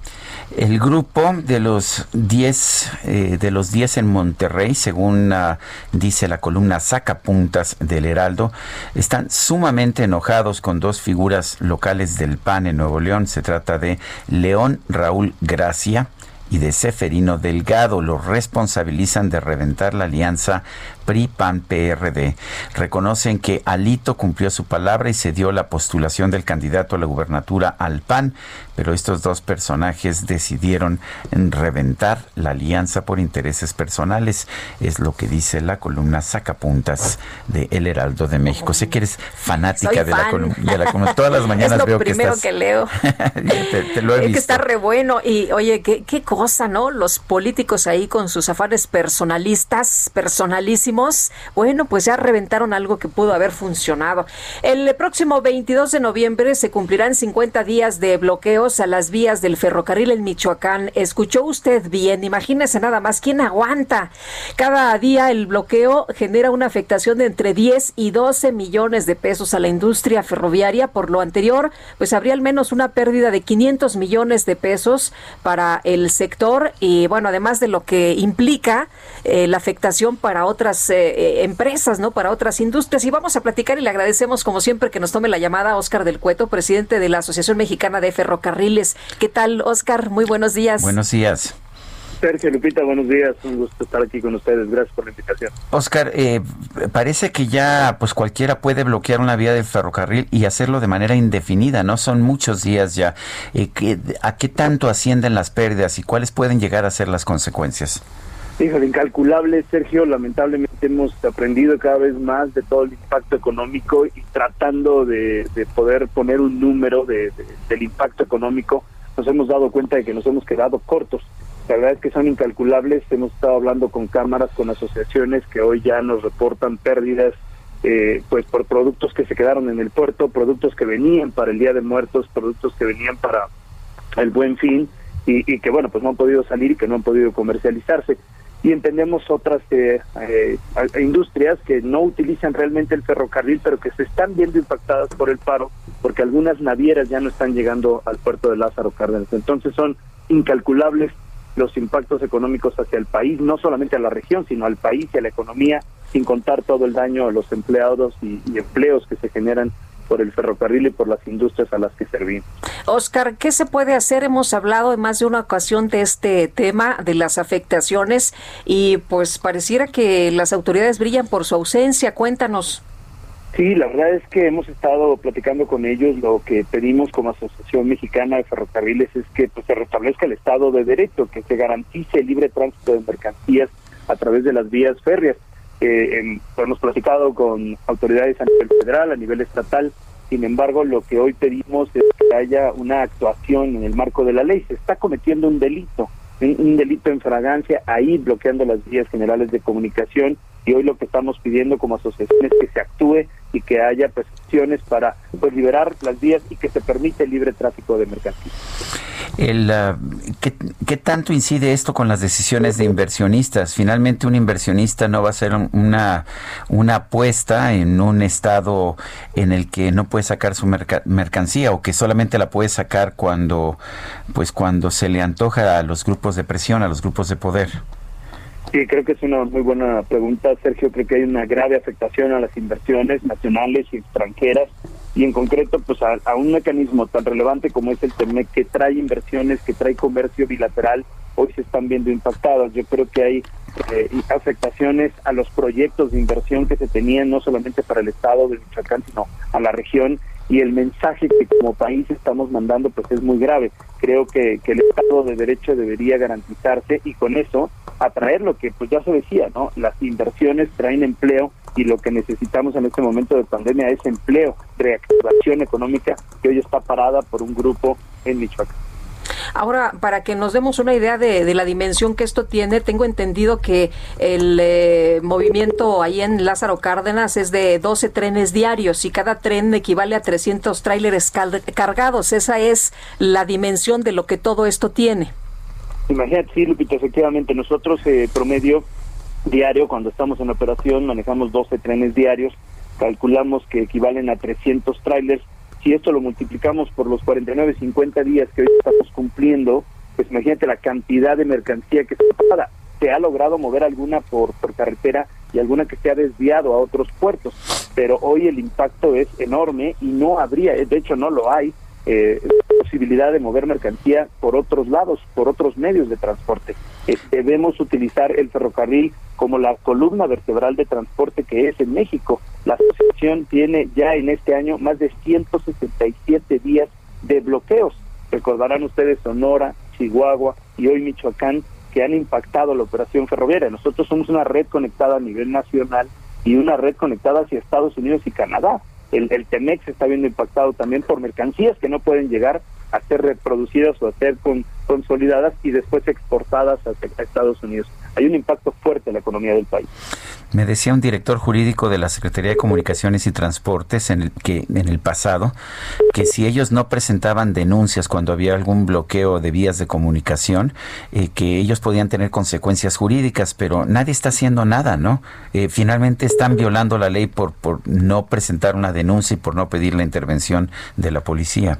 El grupo de los 10 eh, de los 10 en Monterrey, según uh, dice la columna Sacapuntas del Heraldo, están sumamente enojados con dos figuras locales del PAN en Nuevo León. Se trata de León Raúl Gracia y de Seferino Delgado. Los responsabilizan de reventar la alianza PRI, PAN, PRD. Reconocen que Alito cumplió su palabra y se dio la postulación del candidato a la gubernatura al PAN, pero estos dos personajes decidieron reventar la alianza por intereses personales, es lo que dice la columna Sacapuntas de El Heraldo de México. Sé que eres fanática de la, columna, Todas las [LAUGHS] mañanas es veo que estás... que leo. [LAUGHS] te, lo he es visto. que está re bueno. Y oye, qué, qué cosa, ¿no? Los políticos ahí con sus afanes personalistas, personalísimos. Bueno, pues ya reventaron algo que pudo haber funcionado. El próximo 22 de noviembre se cumplirán 50 días de bloqueos a las vías del ferrocarril en Michoacán. ¿Escuchó usted bien? Imagínese nada más, ¿quién aguanta? Cada día el bloqueo genera una afectación de entre 10 y 12 millones de pesos a la industria ferroviaria. Por lo anterior, pues habría al menos una pérdida de 500 millones de pesos para el sector y bueno, además de lo que implica eh, la afectación para otras eh, eh, empresas, ¿no? Para otras industrias. Y vamos a platicar y le agradecemos como siempre que nos tome la llamada Oscar del Cueto, presidente de la Asociación Mexicana de Ferrocarriles. ¿Qué tal, Oscar? Muy buenos días. Buenos días. Sergio Lupita, buenos días, un gusto estar aquí con ustedes, gracias por la invitación. Oscar, eh, parece que ya pues cualquiera puede bloquear una vía del ferrocarril y hacerlo de manera indefinida, ¿no? Son muchos días ya. Eh, ¿A qué tanto ascienden las pérdidas y cuáles pueden llegar a ser las consecuencias? Híjole, incalculable, Sergio. Lamentablemente hemos aprendido cada vez más de todo el impacto económico y tratando de, poder poner un número de, del impacto económico, nos hemos dado cuenta de que nos hemos quedado cortos. La verdad es que son incalculables. Hemos estado hablando con cámaras, con asociaciones que hoy ya nos reportan pérdidas, eh, pues por productos que se quedaron en el puerto, productos que venían para el Día de Muertos, productos que venían para el Buen Fin y, que bueno, pues no han podido salir y que no han podido comercializarse. Y entendemos otras eh, eh, industrias que no utilizan realmente el ferrocarril, pero que se están viendo impactadas por el paro, porque algunas navieras ya no están llegando al puerto de Lázaro Cárdenas. Entonces son incalculables los impactos económicos hacia el país, no solamente a la región, sino al país y a la economía, sin contar todo el daño a los empleados y, empleos que se generan por el ferrocarril y por las industrias a las que servimos. Oscar, ¿qué se puede hacer? Hemos hablado en más de una ocasión de este tema, de las afectaciones, y pues pareciera que las autoridades brillan por su ausencia. Cuéntanos. Sí, la verdad es que hemos estado platicando con ellos. Lo que pedimos como Asociación Mexicana de Ferrocarriles es que pues, se restablezca el Estado de Derecho, que se garantice el libre tránsito de mercancías a través de las vías férreas. Eh, hemos platicado con autoridades a nivel federal, a nivel estatal. Sin embargo, lo que hoy pedimos es que haya una actuación en el marco de la ley. Se está cometiendo un delito, un delito en fragancia ahí bloqueando las vías generales de comunicación y hoy lo que estamos pidiendo como asociación es que se actúe y que haya presiones para pues liberar las vías y que se permita el libre tráfico de mercancías. El, ah, ¿qué, tanto incide esto con las decisiones de inversionistas? Finalmente un inversionista no va a hacer una, una apuesta en un estado en el que no puede sacar su mercancía o que solamente la puede sacar cuando, pues cuando se le antoja a los grupos de presión, a los grupos de poder. Sí, creo que es una muy buena pregunta, Sergio. Creo que hay una grave afectación a las inversiones nacionales y extranjeras y en concreto pues a, un mecanismo tan relevante como es el TEMEC que trae inversiones, que trae comercio bilateral, hoy se están viendo impactadas. Yo creo que hay eh, afectaciones a los proyectos de inversión que se tenían no solamente para el estado de Michoacán, sino a la región y el mensaje que como país estamos mandando pues es muy grave. Creo que, que el Estado de Derecho debería garantizarse y con eso atraer lo que pues ya se decía, ¿no? Las inversiones traen empleo y lo que necesitamos en este momento de pandemia es empleo, reactivación económica que hoy está parada por un grupo en Michoacán. Ahora, para que nos demos una idea de, la dimensión que esto tiene, tengo entendido que el eh, movimiento ahí en Lázaro Cárdenas es de 12 trenes diarios y cada tren equivale a 300 tráileres cargados. Esa es la dimensión de lo que todo esto tiene. Imagínate, sí, Lupita, efectivamente, nosotros eh, promedio diario, cuando estamos en operación, manejamos 12 trenes diarios, calculamos que equivalen a 300 trailers. Si esto lo multiplicamos por los 49, 50 días que hoy estamos cumpliendo, pues imagínate la cantidad de mercancía que se para. Se ha logrado mover alguna por, por carretera y alguna que se ha desviado a otros puertos, pero hoy el impacto es enorme y no habría, de hecho no lo hay, eh, posibilidad de mover mercancía por otros lados, por otros medios de transporte. Eh, debemos utilizar el ferrocarril como la columna vertebral de transporte que es en México. La asociación tiene ya en este año más de 167 días de bloqueos. Recordarán ustedes Sonora, Chihuahua y hoy Michoacán que han impactado la operación ferroviaria. Nosotros somos una red conectada a nivel nacional y una red conectada hacia Estados Unidos y Canadá. El, el Temex está viendo impactado también por mercancías que no pueden llegar a ser reproducidas o a ser con, consolidadas y después exportadas hacia Estados Unidos. Hay un impacto fuerte en la economía del país. Me decía un director jurídico de la Secretaría de Comunicaciones y Transportes en el que en el pasado que si ellos no presentaban denuncias cuando había algún bloqueo de vías de comunicación, eh, que ellos podían tener consecuencias jurídicas, pero nadie está haciendo nada, ¿no? Eh, finalmente están violando la ley por por no presentar una denuncia y por no pedir la intervención de la policía.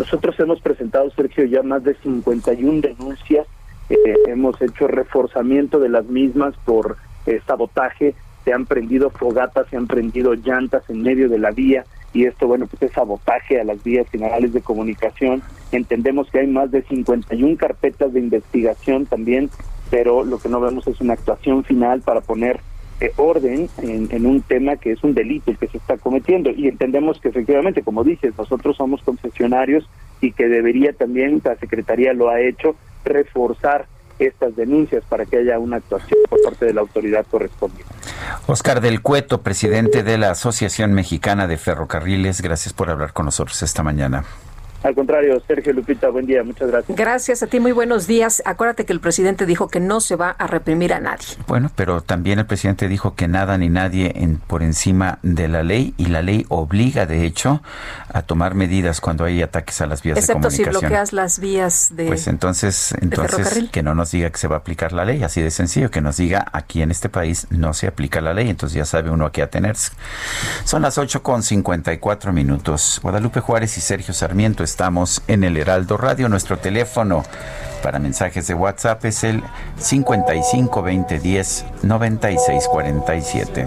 Nosotros hemos presentado, Sergio, ya más de 51 denuncias, eh, hemos hecho reforzamiento de las mismas por eh, sabotaje, se han prendido fogatas, se han prendido llantas en medio de la vía y esto, bueno, pues es sabotaje a las vías generales de comunicación. Entendemos que hay más de 51 carpetas de investigación también, pero lo que no vemos es una actuación final para poner eh, orden en, en, un tema que es un delito el que se está cometiendo y entendemos que efectivamente, como dices, nosotros somos concesionarios y que debería también, la Secretaría lo ha hecho, reforzar estas denuncias para que haya una actuación por parte de la autoridad correspondiente. Oscar del Cueto, presidente de la Asociación Mexicana de Ferrocarriles, gracias por hablar con nosotros esta mañana. Al contrario, Sergio Lupita, buen día, muchas gracias. Gracias a ti, muy buenos días. Acuérdate que el presidente dijo que no se va a reprimir a nadie. Bueno, pero también el presidente dijo que nada ni nadie en, por encima de la ley y la ley obliga, de hecho, a tomar medidas cuando hay ataques a las vías Excepto de comunicación. si bloqueas las vías de Pues entonces, entonces que no nos diga que se va a aplicar la ley, así de sencillo, que nos diga aquí en este país no se aplica la ley, entonces ya sabe uno a qué atenerse. Son las 8 con 54 minutos. Guadalupe Juárez y Sergio Sarmiento estamos en el Heraldo Radio. Nuestro teléfono para mensajes de WhatsApp es el 55 20 10 96 47.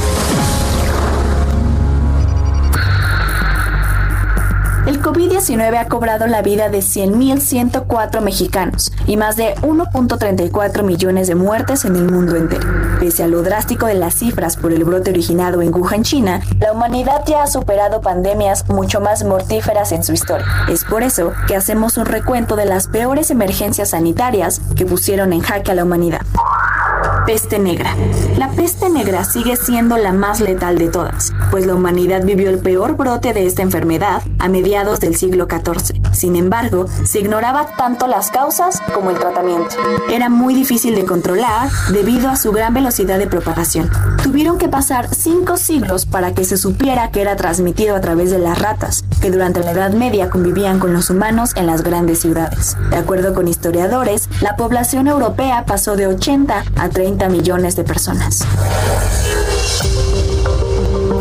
COVID-19 ha cobrado la vida de 100.104 mexicanos y más de 1.34 millones de muertes en el mundo entero. Pese a lo drástico de las cifras por el brote originado en Wuhan, China, la humanidad ya ha superado pandemias mucho más mortíferas en su historia. Es por eso que hacemos un recuento de las peores emergencias sanitarias que pusieron en jaque a la humanidad. Peste negra. La peste negra sigue siendo la más letal de todas, pues la humanidad vivió el peor brote de esta enfermedad a mediados del siglo XIV. Sin embargo, se ignoraba tanto las causas como el tratamiento. Era muy difícil de controlar debido a su gran velocidad de propagación. Tuvieron que pasar cinco siglos para que se supiera que era transmitido a través de las ratas, que durante la Edad Media convivían con los humanos en las grandes ciudades. De acuerdo con historiadores, la población europea pasó de 80 a 30 millones de personas.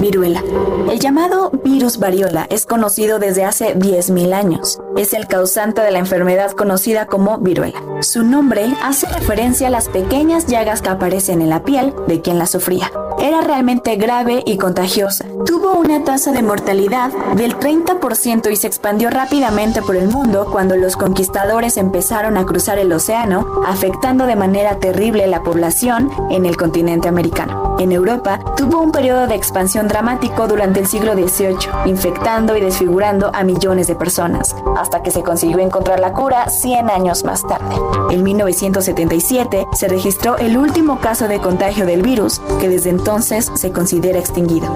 Viruela. El llamado virus variola es conocido desde hace 10.000 años. Es el causante de la enfermedad conocida como viruela. Su nombre hace referencia a las pequeñas llagas que aparecen en la piel de quien la sufría. Era realmente grave y contagiosa. Tuvo una tasa de mortalidad del 30% y se expandió rápidamente por el mundo cuando los conquistadores empezaron a cruzar el océano, afectando de manera terrible la población en el continente americano. En Europa, tuvo un periodo de expansión dramático durante el siglo XVIII, infectando y desfigurando a millones de personas, hasta que se consiguió encontrar la cura 100 años más tarde. En 1977 se registró el último caso de contagio del virus, que desde entonces se considera extinguido.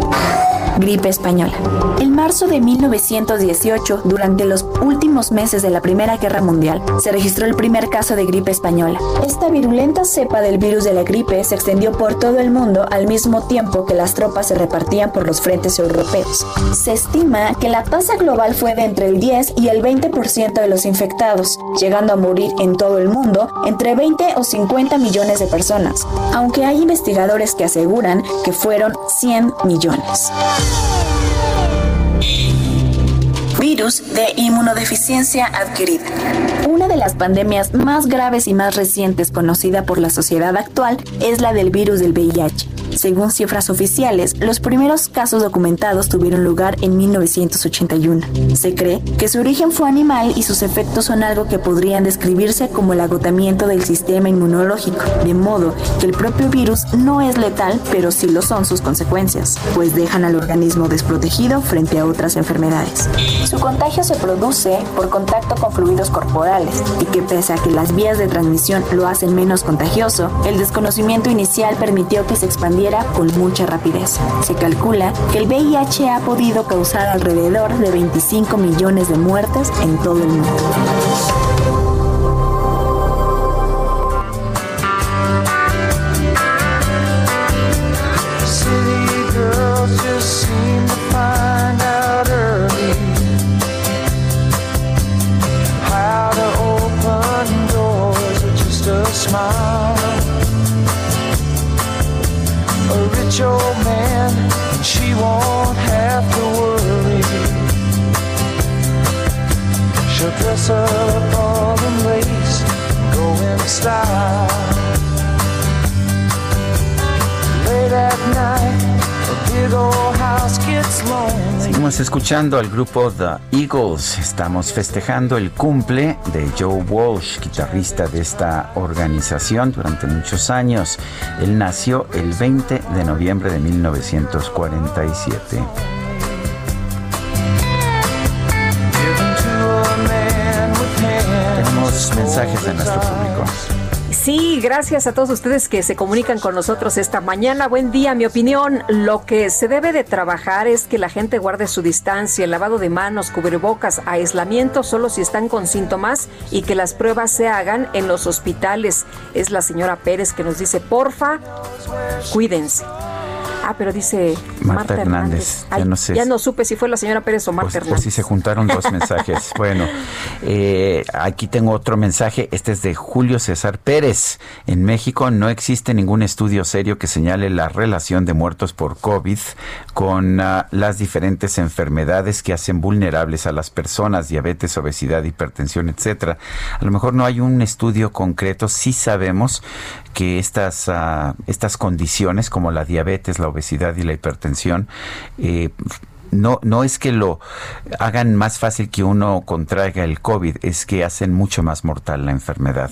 Gripe española. En marzo de 1918, durante los últimos meses de la Primera Guerra Mundial, se registró el primer caso de gripe española. Esta virulenta cepa del virus de la gripe se extendió por todo el mundo al mismo tiempo que las tropas se repartían por los frentes europeos. Se estima que la tasa global fue de entre el 10 y el 20% de los infectados, llegando a morir en todo el mundo entre 20 o 50 millones de personas, aunque hay investigadores que aseguran que fueron 100 millones. Virus de inmunodeficiencia adquirida. Una de las pandemias más graves y más recientes conocida por la sociedad actual es la del virus del VIH. Según cifras oficiales, los primeros casos documentados tuvieron lugar en 1981. Se cree que su origen fue animal y sus efectos son algo que podrían describirse como el agotamiento del sistema inmunológico, de modo que el propio virus no es letal, pero sí lo son sus consecuencias, pues dejan al organismo desprotegido frente a otras enfermedades. Su contagio se produce por contacto con fluidos corporales y que pese a que las vías de transmisión lo hacen menos contagioso, el desconocimiento inicial permitió que se expandiera con mucha rapidez. Se calcula que el VIH ha podido causar alrededor de 25 millones de muertes en todo el mundo. Escuchando al grupo The Eagles. Estamos festejando el cumple de Joe Walsh, guitarrista de esta organización durante muchos años. Él nació el 20 de noviembre de 1947. Sí, gracias a todos ustedes que se comunican con nosotros esta mañana. Buen día, mi opinión. Lo que se debe de trabajar es que la gente guarde su distancia, el lavado de manos, cubrebocas, aislamiento solo si están con síntomas y que las pruebas se hagan en los hospitales. Es la señora Pérez que nos dice, porfa, cuídense. Ah, pero dice Marta Marta, Hernández, Hernández. ya no sé ya no supe si fue la señora Pérez o Marta Pues, pues Hernández. sí, se juntaron dos [LAUGHS] mensajes. Bueno, eh, aquí tengo otro mensaje. Este es de Julio César Pérez. En México no existe ningún estudio serio que señale la relación de muertos por COVID con ah, las diferentes enfermedades que hacen vulnerables a las personas, diabetes, obesidad, hipertensión, etcétera. A lo mejor no hay un estudio concreto. Sí sabemos que estas, ah, estas condiciones como la diabetes, la obesidad y la hipertensión eh, no, no es que lo hagan más fácil que uno contraiga el COVID, es que hacen mucho más mortal la enfermedad.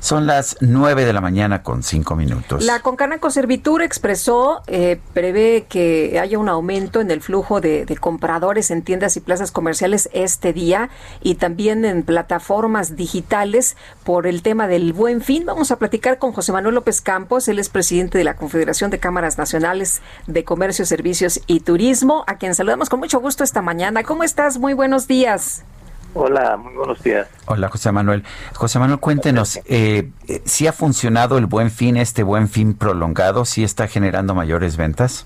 Son las 9 de la mañana con 5 minutos. La Concanaco Servitur expresó, eh, prevé que haya un aumento en el flujo de, de compradores en tiendas y plazas comerciales este día y también en plataformas digitales por el tema del buen fin. Vamos a platicar con José Manuel López Campos, él es presidente de la Confederación de Cámaras Nacionales de Comercio, Servicios y Turismo, a quien saludamos con mucho gusto esta mañana. ¿Cómo estás? Muy buenos días. Hola, muy buenos días. Hola, José Manuel. José Manuel, cuéntenos, eh, eh, ¿sí ha funcionado el buen fin, este buen fin prolongado? ¿Sí está generando mayores ventas?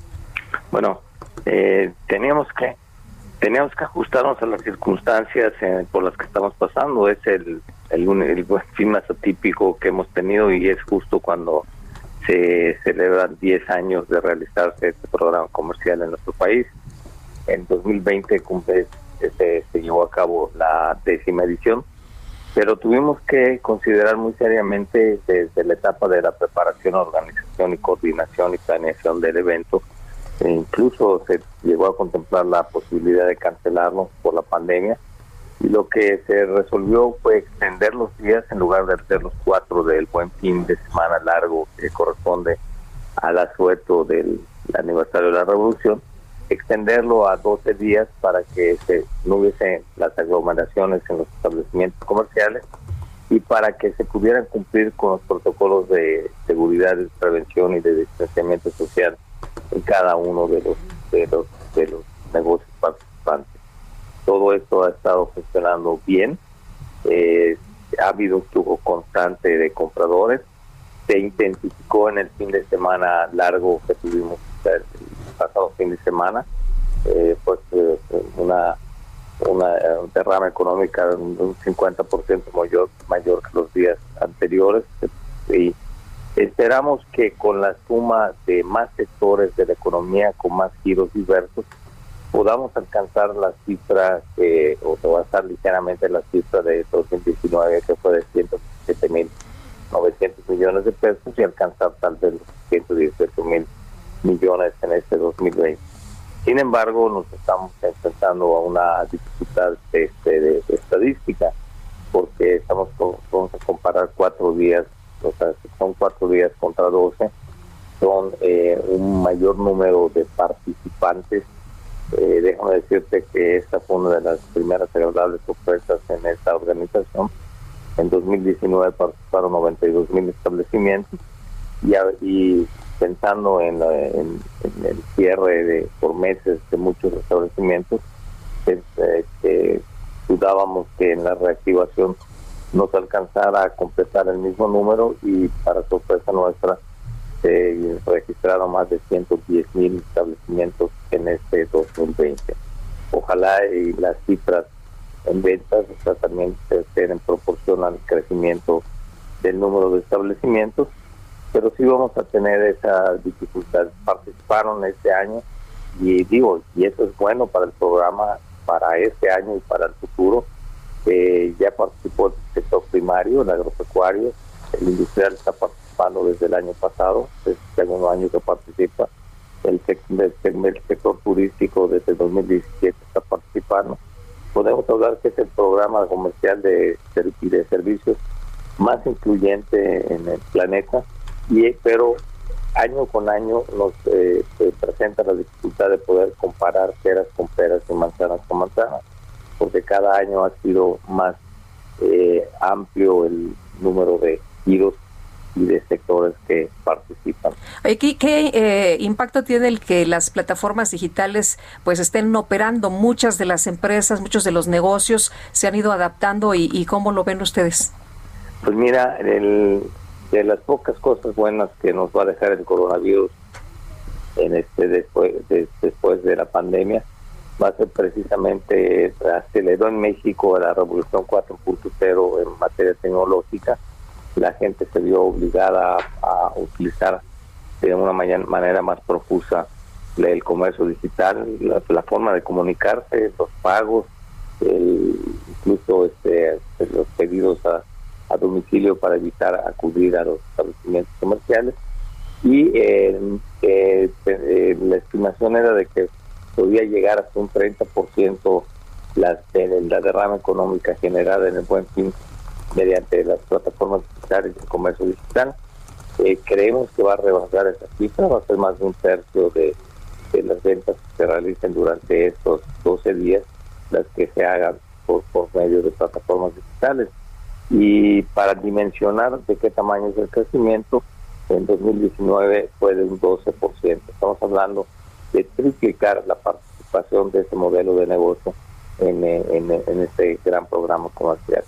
Bueno, eh, teníamos que teníamos que ajustarnos a las circunstancias eh, por las que estamos pasando. Es el, el, un- el buen fin más atípico que hemos tenido y es justo cuando se celebran 10 años de realizarse este programa comercial en nuestro país. En 2020 cumple, se, se llevó a cabo la décima edición, pero tuvimos que considerar muy seriamente desde la etapa de la preparación, organización y coordinación y planeación del evento. E incluso se llegó a contemplar la posibilidad de cancelarlo por la pandemia. Y lo que se resolvió fue extender los días en lugar de hacer los cuatro del buen fin de semana largo que corresponde al asueto del aniversario de la revolución, extenderlo a 12 días para que se, no hubiese las aglomeraciones en los establecimientos comerciales y para que se pudieran cumplir con los protocolos de seguridad, de prevención y de distanciamiento social en cada uno de los de los, de los negocios participantes. Todo esto ha estado funcionando bien. Eh, ha habido flujo constante de compradores. Se intensificó en el fin de semana largo que tuvimos pasado fin de semana. Eh, pues eh, una una eh, derrama económica de un 50% mayor, mayor que los días anteriores y esperamos que con la suma de más sectores de la economía con más giros diversos podamos alcanzar la cifra que, o estar ligeramente la cifra de 2019 que fue de 107 mil 900 millones de pesos y alcanzar tal vez 118 mil millones en este 2020. Sin embargo, nos estamos enfrentando a una dificultad este, de, estadística, porque estamos vamos a comparar cuatro días, o sea, son cuatro días contra doce, son eh, un mayor número de participantes. Eh, déjame decirte que esta fue una de las primeras agradables ofertas en esta organización. En 2019 participaron 92 mil establecimientos y, y pensando en, el cierre de por meses de muchos establecimientos, este, dudábamos que en la reactivación nos alcanzara a completar el mismo número y para sorpresa nuestra se registraron más de 110 mil establecimientos en este 2020. Ojalá y las cifras en ventas también estén en proporción al crecimiento del número de establecimientos pero sí vamos a tener esa dificultad. Participaron este año y digo, y eso es bueno para el programa, para este año y para el futuro. Eh, ya participó el sector primario, el agropecuario, el industrial está participando desde el año pasado, es el segundo año que participa. El, el sector turístico desde el 2017 está participando. Podemos hablar que es el programa comercial de, de servicios más incluyente en el planeta y pero año con año nos eh, presenta la dificultad de poder comparar peras con peras y manzanas con manzanas, porque cada año ha sido más eh, amplio el número de giros y de sectores que participan. ¿qué, eh, impacto tiene el que las plataformas digitales pues estén operando? Muchas de las empresas, muchos de los negocios se han ido adaptando y, y ¿cómo lo ven ustedes? Pues mira, el, de las pocas cosas buenas que nos va a dejar el coronavirus en este después de, después de la pandemia va a ser precisamente aceleró en México la revolución 4.0 en materia tecnológica. La gente se vio obligada a, utilizar de una manera más profusa el comercio digital la, forma de comunicarse los pagos incluso este los pedidos a a domicilio para evitar acudir a los establecimientos comerciales y eh, eh, eh, la estimación era de que podía llegar hasta un 30% la, la derrama económica generada en el buen fin mediante las plataformas digitales de comercio digital. creemos que va a rebasar esa cifra, va a ser más de un tercio de, de las ventas que se realicen durante estos 12 días, las que se hagan por, por medio de plataformas digitales. Y para dimensionar de qué tamaño es el crecimiento, en 2019 fue de un 12%. Estamos hablando de triplicar la participación de ese modelo de negocio en, este gran programa comercial.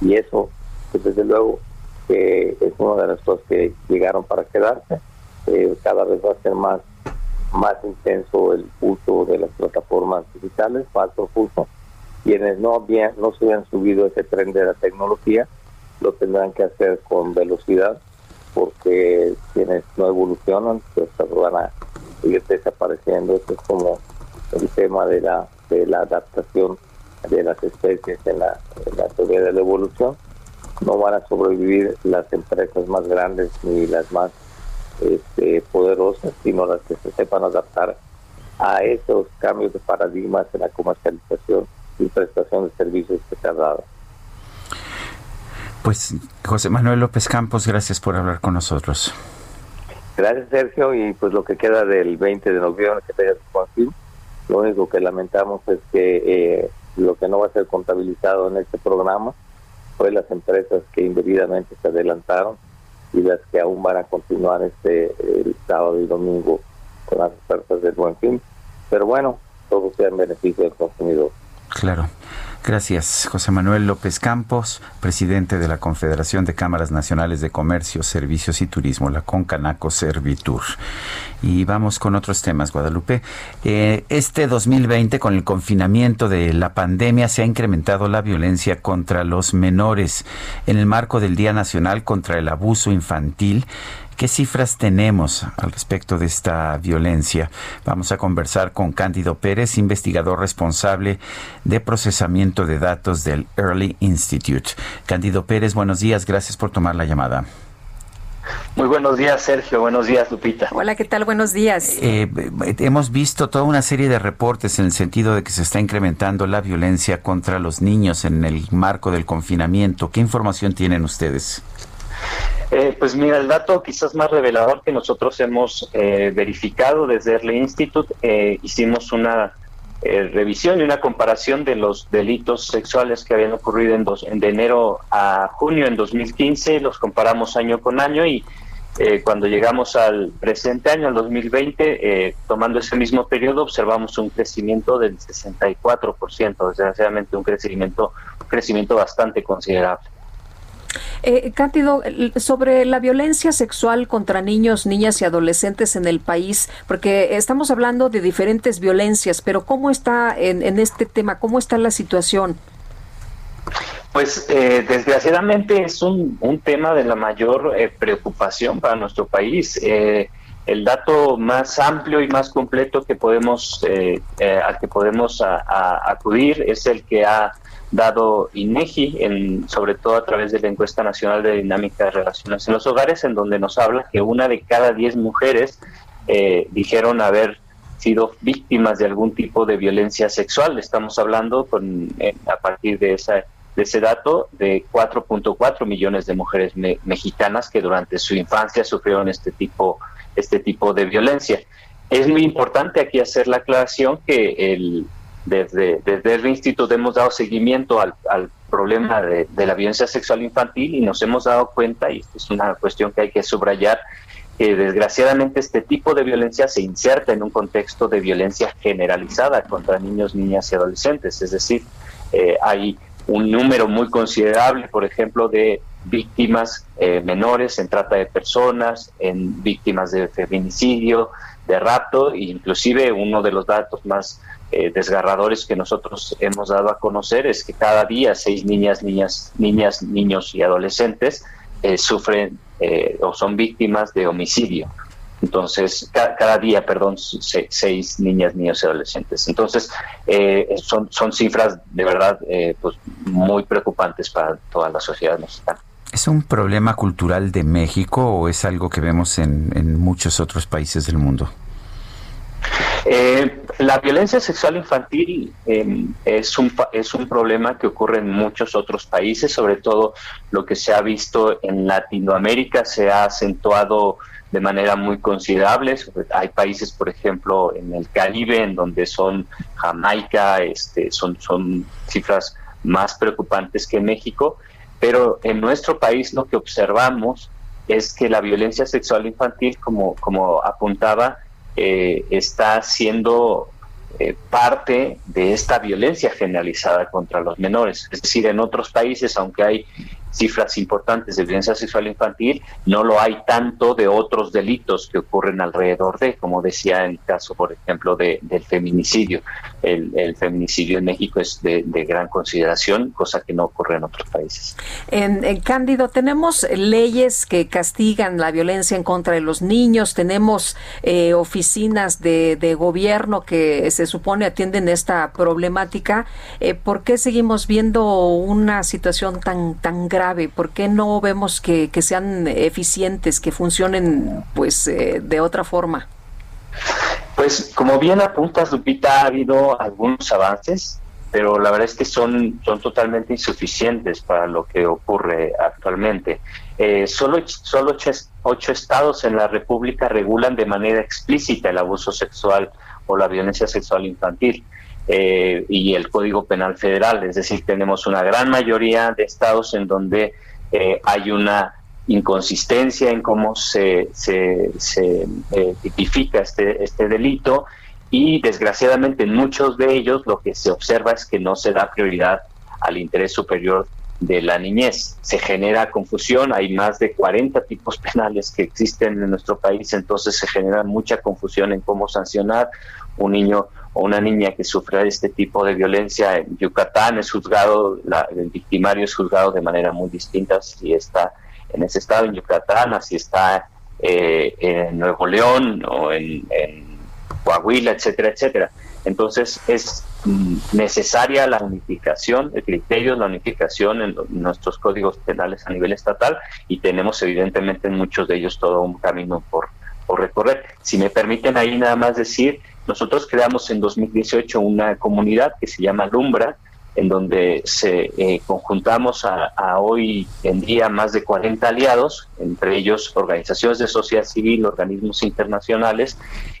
Y eso, pues desde luego, que es una de las cosas que llegaron para quedarse. Eh, cada vez va a ser más, más intenso el uso de las plataformas digitales, más profuso quienes no habían, no se habían subido ese tren de la tecnología lo tendrán que hacer con velocidad porque quienes no evolucionan pues van a ir desapareciendo. Eso es como el tema de la de la adaptación de las especies en la, en la teoría de la evolución. No van a sobrevivir las empresas más grandes ni las más este, poderosas sino las que se sepan adaptar a esos cambios de paradigmas en la comercialización y prestación de servicios que se ha dado. Pues José Manuel López Campos, gracias por hablar con nosotros. Gracias, Sergio. Y pues lo que queda del 20 de noviembre, que tenga su lo único que lamentamos es que eh, lo que no va a ser contabilizado en este programa fue las empresas que indebidamente se adelantaron y las que aún van a continuar este el sábado y domingo con las ofertas del buen fin. Pero bueno, todo sea en beneficio del consumidor. Claro. Gracias, José Manuel López Campos, presidente de la Confederación de Cámaras Nacionales de Comercio, Servicios y Turismo, la Concanaco Servitur. Y vamos con otros temas, Guadalupe. Eh, este 2020, con el confinamiento de la pandemia, se ha incrementado la violencia contra los menores. En el marco del Día Nacional contra el Abuso Infantil, ¿Qué cifras tenemos al respecto de esta violencia? Vamos a conversar con Cándido Pérez, investigador responsable de procesamiento de datos del Early Institute. Cándido Pérez, buenos días, gracias por tomar la llamada. Muy buenos días, Sergio. Buenos días, Lupita. Hola, ¿qué tal? Buenos días. Eh, hemos visto toda una serie de reportes en el sentido de que se está incrementando la violencia contra los niños en el marco del confinamiento. ¿Qué información tienen ustedes? Eh, pues mira, el dato quizás más revelador que nosotros hemos eh, verificado desde Early Institute, eh, hicimos una revisión y una comparación de los delitos sexuales que habían ocurrido en dos, en de enero a junio en 2015, los comparamos año con año y cuando llegamos al presente año, al 2020, tomando ese mismo periodo, observamos un crecimiento del 64%, desgraciadamente un crecimiento, un crecimiento bastante considerable. Eh, Cándido, sobre la violencia sexual contra niños, niñas y adolescentes en el país, porque estamos hablando de diferentes violencias, pero ¿cómo está en, este tema? ¿Cómo está la situación? Pues eh, desgraciadamente es un, tema de la mayor eh, preocupación para nuestro país. Eh, el dato más amplio y más completo que podemos al que podemos acudir es el que ha dado INEGI, en, sobre todo a través de la encuesta nacional de dinámica de relaciones en los hogares, en donde nos habla que una de cada diez mujeres eh, dijeron haber sido víctimas de algún tipo de violencia sexual. Estamos hablando con, a partir de, esa, de ese dato de 4.4 millones de mujeres mexicanas que durante su infancia sufrieron este tipo, este tipo de violencia. Es muy importante aquí hacer la aclaración que el, desde, desde el instituto hemos dado seguimiento al, problema de, la violencia sexual infantil y nos hemos dado cuenta, y es una cuestión que hay que subrayar, que desgraciadamente este tipo de violencia se inserta en un contexto de violencia generalizada contra niños, niñas y adolescentes. Es decir, eh, hay un número muy considerable, por ejemplo, de víctimas eh, menores en trata de personas, en víctimas de feminicidio, de rapto, e inclusive uno de los datos más eh, desgarradores que nosotros hemos dado a conocer es que cada día seis niñas, niñas, niñas, niños y adolescentes eh, sufren eh, o son víctimas de homicidio. Entonces, cada, día, perdón, seis niñas, niños y adolescentes. Entonces, son, son cifras de verdad pues, muy preocupantes para toda la sociedad mexicana. ¿Es un problema cultural de México o es algo que vemos en muchos otros países del mundo? Eh, la violencia sexual infantil em, es, un, es un problema que ocurre en muchos otros países, sobre todo lo que se ha visto en Latinoamérica se ha acentuado de manera muy considerable. Hay países, por ejemplo, en el Caribe, en donde son Jamaica, este, son, son cifras más preocupantes que México, pero en nuestro país lo que observamos es que la violencia sexual infantil, como, como apuntaba, eh, está siendo eh, parte de esta violencia generalizada contra los menores. Es decir, en otros países, aunque hay cifras importantes de violencia sexual infantil, no lo hay tanto de otros delitos que ocurren alrededor de, como decía en el caso, por ejemplo, de, del feminicidio. El, feminicidio en México es de, gran consideración, cosa que no ocurre en otros países. En, Cándido, tenemos leyes que castigan la violencia en contra de los niños, tenemos eh, oficinas de, gobierno que se supone atienden esta problemática. Eh, ¿Por qué seguimos viendo una situación tan, tan grave? ¿Por qué no vemos que, sean eficientes, que funcionen pues eh, de otra forma? Pues como bien apuntas, Lupita, ha habido algunos avances. pero la verdad es que son, son totalmente insuficientes para lo que ocurre actualmente. Eh, solo solo ocho, estados en la República regulan de manera explícita el abuso sexual o la violencia sexual infantil. Eh, y el Código Penal Federal, es decir, tenemos una gran mayoría de estados en donde eh, hay una inconsistencia en cómo se, se tipifica este, este delito y desgraciadamente en muchos de ellos lo que se observa es que no se da prioridad al interés superior de la niñez. Se genera confusión, hay más de 40 tipos [LAUGHS] penales que existen en nuestro país, entonces se genera mucha confusión en cómo sancionar un niño o una niña que sufre este tipo de violencia. En Yucatán es juzgado, el victimario es juzgado de manera muy distinta si está en ese estado, en Yucatán, así está eh, en Nuevo León o en Coahuila, etcétera, etcétera. Entonces es mm, necesaria la unificación de criterios, la unificación en nuestros códigos penales a nivel estatal y tenemos evidentemente en muchos de ellos todo un camino por, por recorrer. Si me permiten ahí nada más decir, nosotros creamos en 2018 una comunidad que se llama Lumbra, en donde se eh, conjuntamos a, hoy en día más de 40 aliados, entre ellos organizaciones de sociedad civil, organismos internacionales,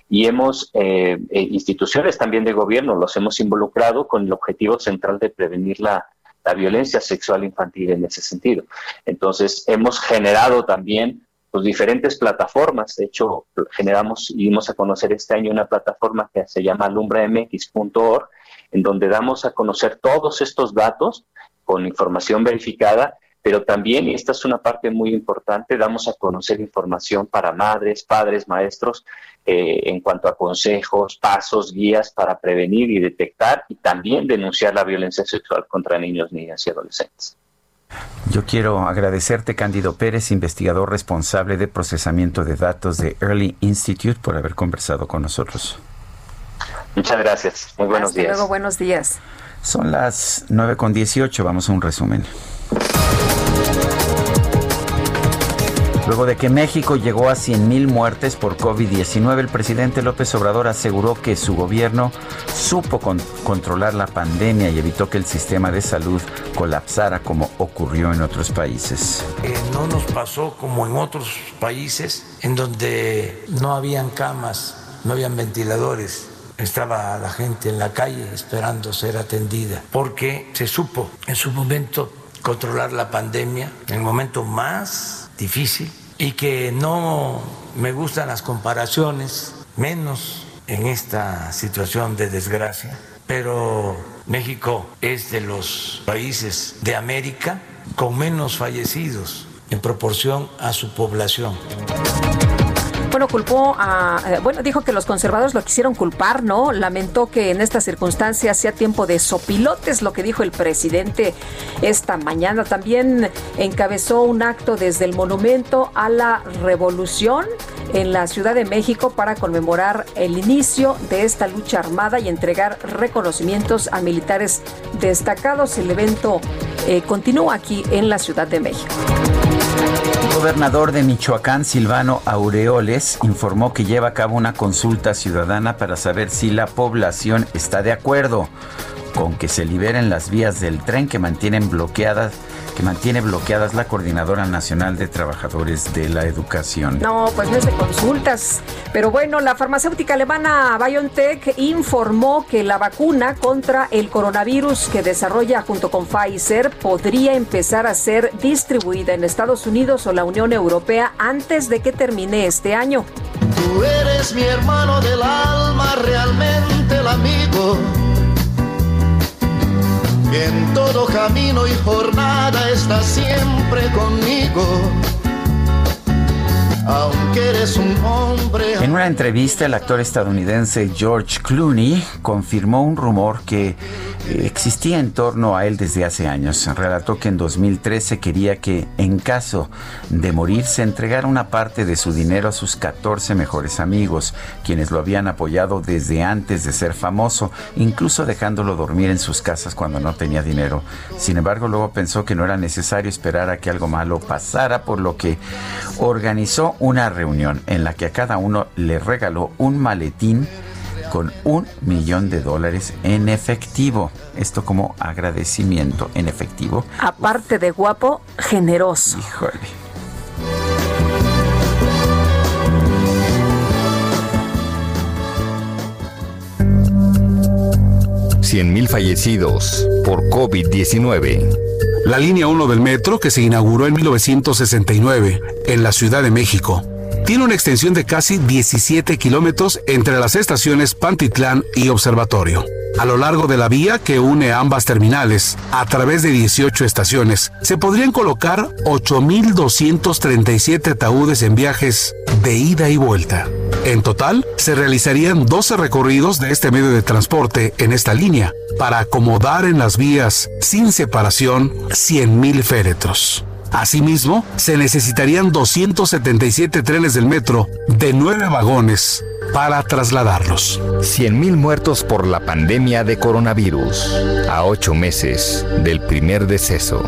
y hemos, eh, eh, instituciones también de gobierno, los hemos involucrado con el objetivo central de prevenir la, la violencia sexual infantil en ese sentido. Entonces, hemos generado también pues, diferentes plataformas. De hecho, generamos y dimos a conocer este año una plataforma que se llama alumbramx.org, en donde damos a conocer todos estos datos con información verificada pero también, y esta es una parte muy importante, damos a conocer información para madres, padres, maestros eh, en cuanto a consejos, pasos, guías para prevenir y detectar y también denunciar la violencia sexual contra niños, niñas y adolescentes. Yo quiero agradecerte, Cándido Pérez, investigador responsable de procesamiento de datos de Early Institute, por haber conversado con nosotros. Muchas gracias. Muy buenos Hasta días. Luego, buenos días. Son las 9 con 18. Vamos a un resumen. Luego de que México llegó a 100.000 muertes por COVID-19, el presidente López Obrador aseguró que su gobierno supo controlar la pandemia y evitó que el sistema de salud colapsara como ocurrió en otros países. Eh, no nos pasó como en otros países en donde no habían camas, no habían ventiladores. Estaba la gente en la calle esperando ser atendida, porque se supo en su momento controlar la pandemia, en el momento más difícil, y que no me gustan las comparaciones, menos en esta situación de desgracia, pero México es de los países de América con menos fallecidos en proporción a su población. Bueno, culpó a, eh, bueno, dijo que los conservadores lo quisieron culpar, ¿no? Lamentó que en estas circunstancias sea tiempo de sopilotes, lo que dijo el presidente esta mañana. También encabezó un acto desde el Monumento a la Revolución en la Ciudad de México para conmemorar el inicio de esta lucha armada y entregar reconocimientos a militares destacados. El evento eh, continúa aquí en la Ciudad de México. Gobernador de Michoacán, Silvano Aureoles, informó que lleva a cabo una consulta ciudadana para saber si la población está de acuerdo con que se liberen las vías del tren que mantienen bloqueadas que mantiene bloqueadas la Coordinadora Nacional de Trabajadores de la Educación. No, pues no es de consultas. Pero bueno, la farmacéutica alemana BioNTech informó que la vacuna contra el coronavirus que desarrolla junto con Pfizer podría empezar a ser distribuida en Estados Unidos o la Unión Europea antes de que termine este año. Tú eres mi hermano del alma, realmente el amigo. En todo camino y jornada estás siempre conmigo. Aunque eres un hombre. En una entrevista, el actor estadounidense George Clooney confirmó un rumor que eh, existía en torno a él desde hace años. Relató que en 2013 quería que, en caso de morir, se entregara una parte de su dinero a sus 14 mejores amigos, quienes lo habían apoyado desde antes de ser famoso, incluso dejándolo dormir en sus casas cuando no tenía dinero. Sin embargo, luego pensó que no era necesario esperar a que algo malo pasara, por lo que organizó una reunión en la que a cada uno le regaló un maletín con un millón de dólares en efectivo. Esto como agradecimiento en efectivo. Aparte de guapo, generoso. Híjole. mil fallecidos por COVID-19. La línea 1 del metro, que se inauguró en 1969 en la Ciudad de México, tiene una extensión de casi 17 kilómetros entre las estaciones Pantitlán y Observatorio. A lo largo de la vía que une ambas terminales, a través de 18 estaciones, se podrían colocar 8.237 ataúdes en viajes de ida y vuelta. En total, se realizarían 12 recorridos de este medio de transporte en esta línea para acomodar en las vías sin separación 100.000 féretros. Asimismo, se necesitarían 277 trenes del metro de 9 vagones para trasladarlos. 100.000 muertos por la pandemia de coronavirus, a ocho meses del primer deceso.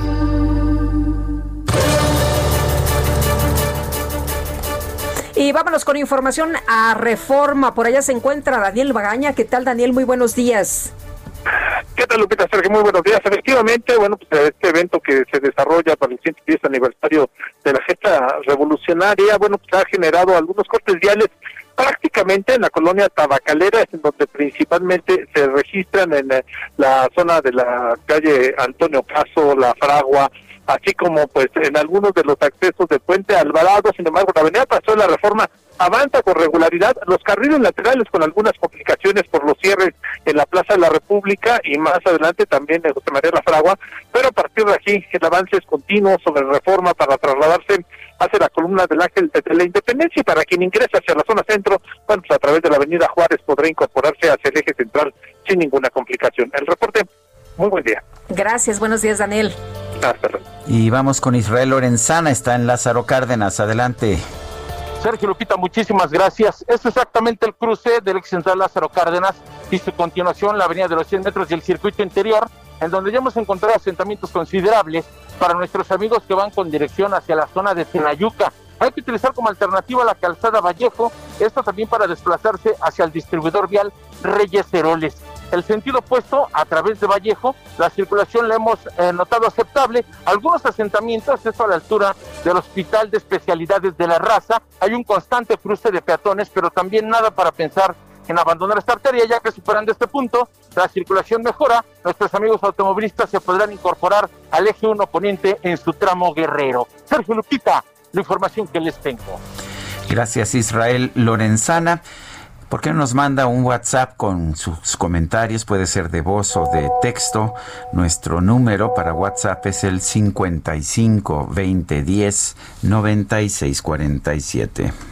Y vámonos con información a Reforma. Por allá se encuentra Daniel Bagaña. ¿Qué tal, Daniel? Muy buenos días. ¿Qué tal, Lupita Sergio? Muy buenos días. Efectivamente, bueno, pues este evento que se desarrolla para el 110 aniversario de la gesta revolucionaria, bueno, pues ha generado algunos cortes viales prácticamente en la colonia tabacalera, es en donde principalmente se registran en eh, la zona de la calle Antonio Caso, La Fragua, así como pues en algunos de los accesos de Puente Alvarado, sin embargo, la avenida Pasó de la Reforma avanza con regularidad, los carriles laterales con algunas complicaciones por los cierres en la Plaza de la República y más adelante también en José María La Fragua, pero a partir de aquí el avance es continuo sobre reforma para trasladarse hacia la columna del Ángel de la Independencia y para quien ingresa hacia la zona centro, bueno, pues a través de la avenida Juárez podrá incorporarse hacia el eje central sin ninguna complicación. El reporte, muy buen día. Gracias, buenos días, Daniel. Hasta luego. Y vamos con Israel Lorenzana, está en Lázaro Cárdenas. Adelante. Sergio Lupita, muchísimas gracias. Es exactamente el cruce del ex central Lázaro Cárdenas y su continuación la avenida de los 100 metros y el circuito interior, en donde ya hemos encontrado asentamientos considerables para nuestros amigos que van con dirección hacia la zona de Tenayuca. Hay que utilizar como alternativa la calzada Vallejo, esto también para desplazarse hacia el distribuidor vial Reyes Heroles. El sentido opuesto, a través de Vallejo, la circulación la hemos eh, notado aceptable. Algunos asentamientos, esto a la altura del Hospital de Especialidades de la Raza, hay un constante cruce de peatones, pero también nada para pensar en abandonar esta arteria, ya que superando este punto, la circulación mejora, nuestros amigos automovilistas se podrán incorporar al eje 1 poniente en su tramo guerrero. Sergio Lupita, la información que les tengo. Gracias, Israel Lorenzana. ¿Por qué no nos manda un WhatsApp con sus comentarios? Puede ser de voz o de texto. Nuestro número para WhatsApp es el 55 20 10 96 47.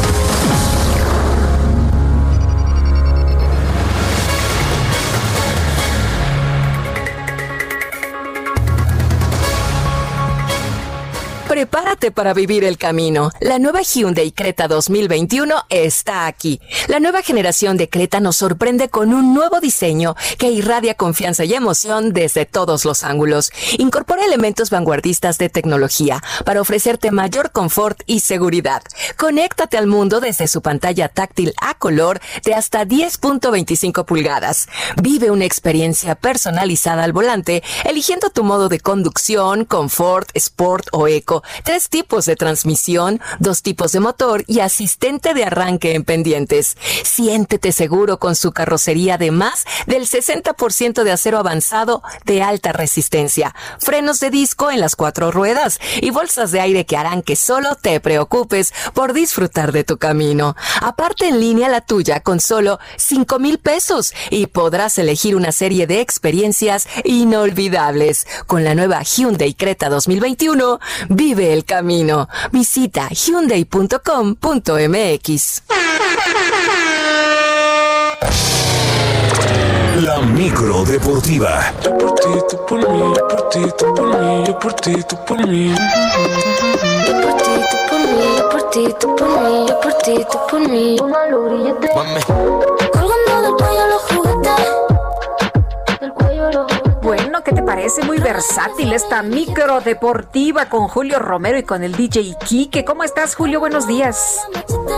Prepárate para vivir el camino. La nueva Hyundai Creta 2021 está aquí. La nueva generación de Creta nos sorprende con un nuevo diseño que irradia confianza y emoción desde todos los ángulos. Incorpora elementos vanguardistas de tecnología para ofrecerte mayor confort y seguridad. Conéctate al mundo desde su pantalla táctil a color de hasta 10.25 pulgadas. Vive una experiencia personalizada al volante, eligiendo tu modo de conducción, confort, sport o eco tres tipos de transmisión, dos tipos de motor y asistente de arranque en pendientes. Siéntete seguro con su carrocería de más del 60% de acero avanzado de alta resistencia, frenos de disco en las cuatro ruedas y bolsas de aire que harán que solo te preocupes por disfrutar de tu camino. Aparte en línea la tuya con solo 5 mil pesos y podrás elegir una serie de experiencias inolvidables. Con la nueva Hyundai Creta 2021, vive el camino. Visita hyundai.com.mx. La micro deportiva. Bueno, ¿qué te parece? Muy versátil esta micro deportiva con Julio Romero y con el DJ Kike. ¿Cómo estás, Julio? Buenos días.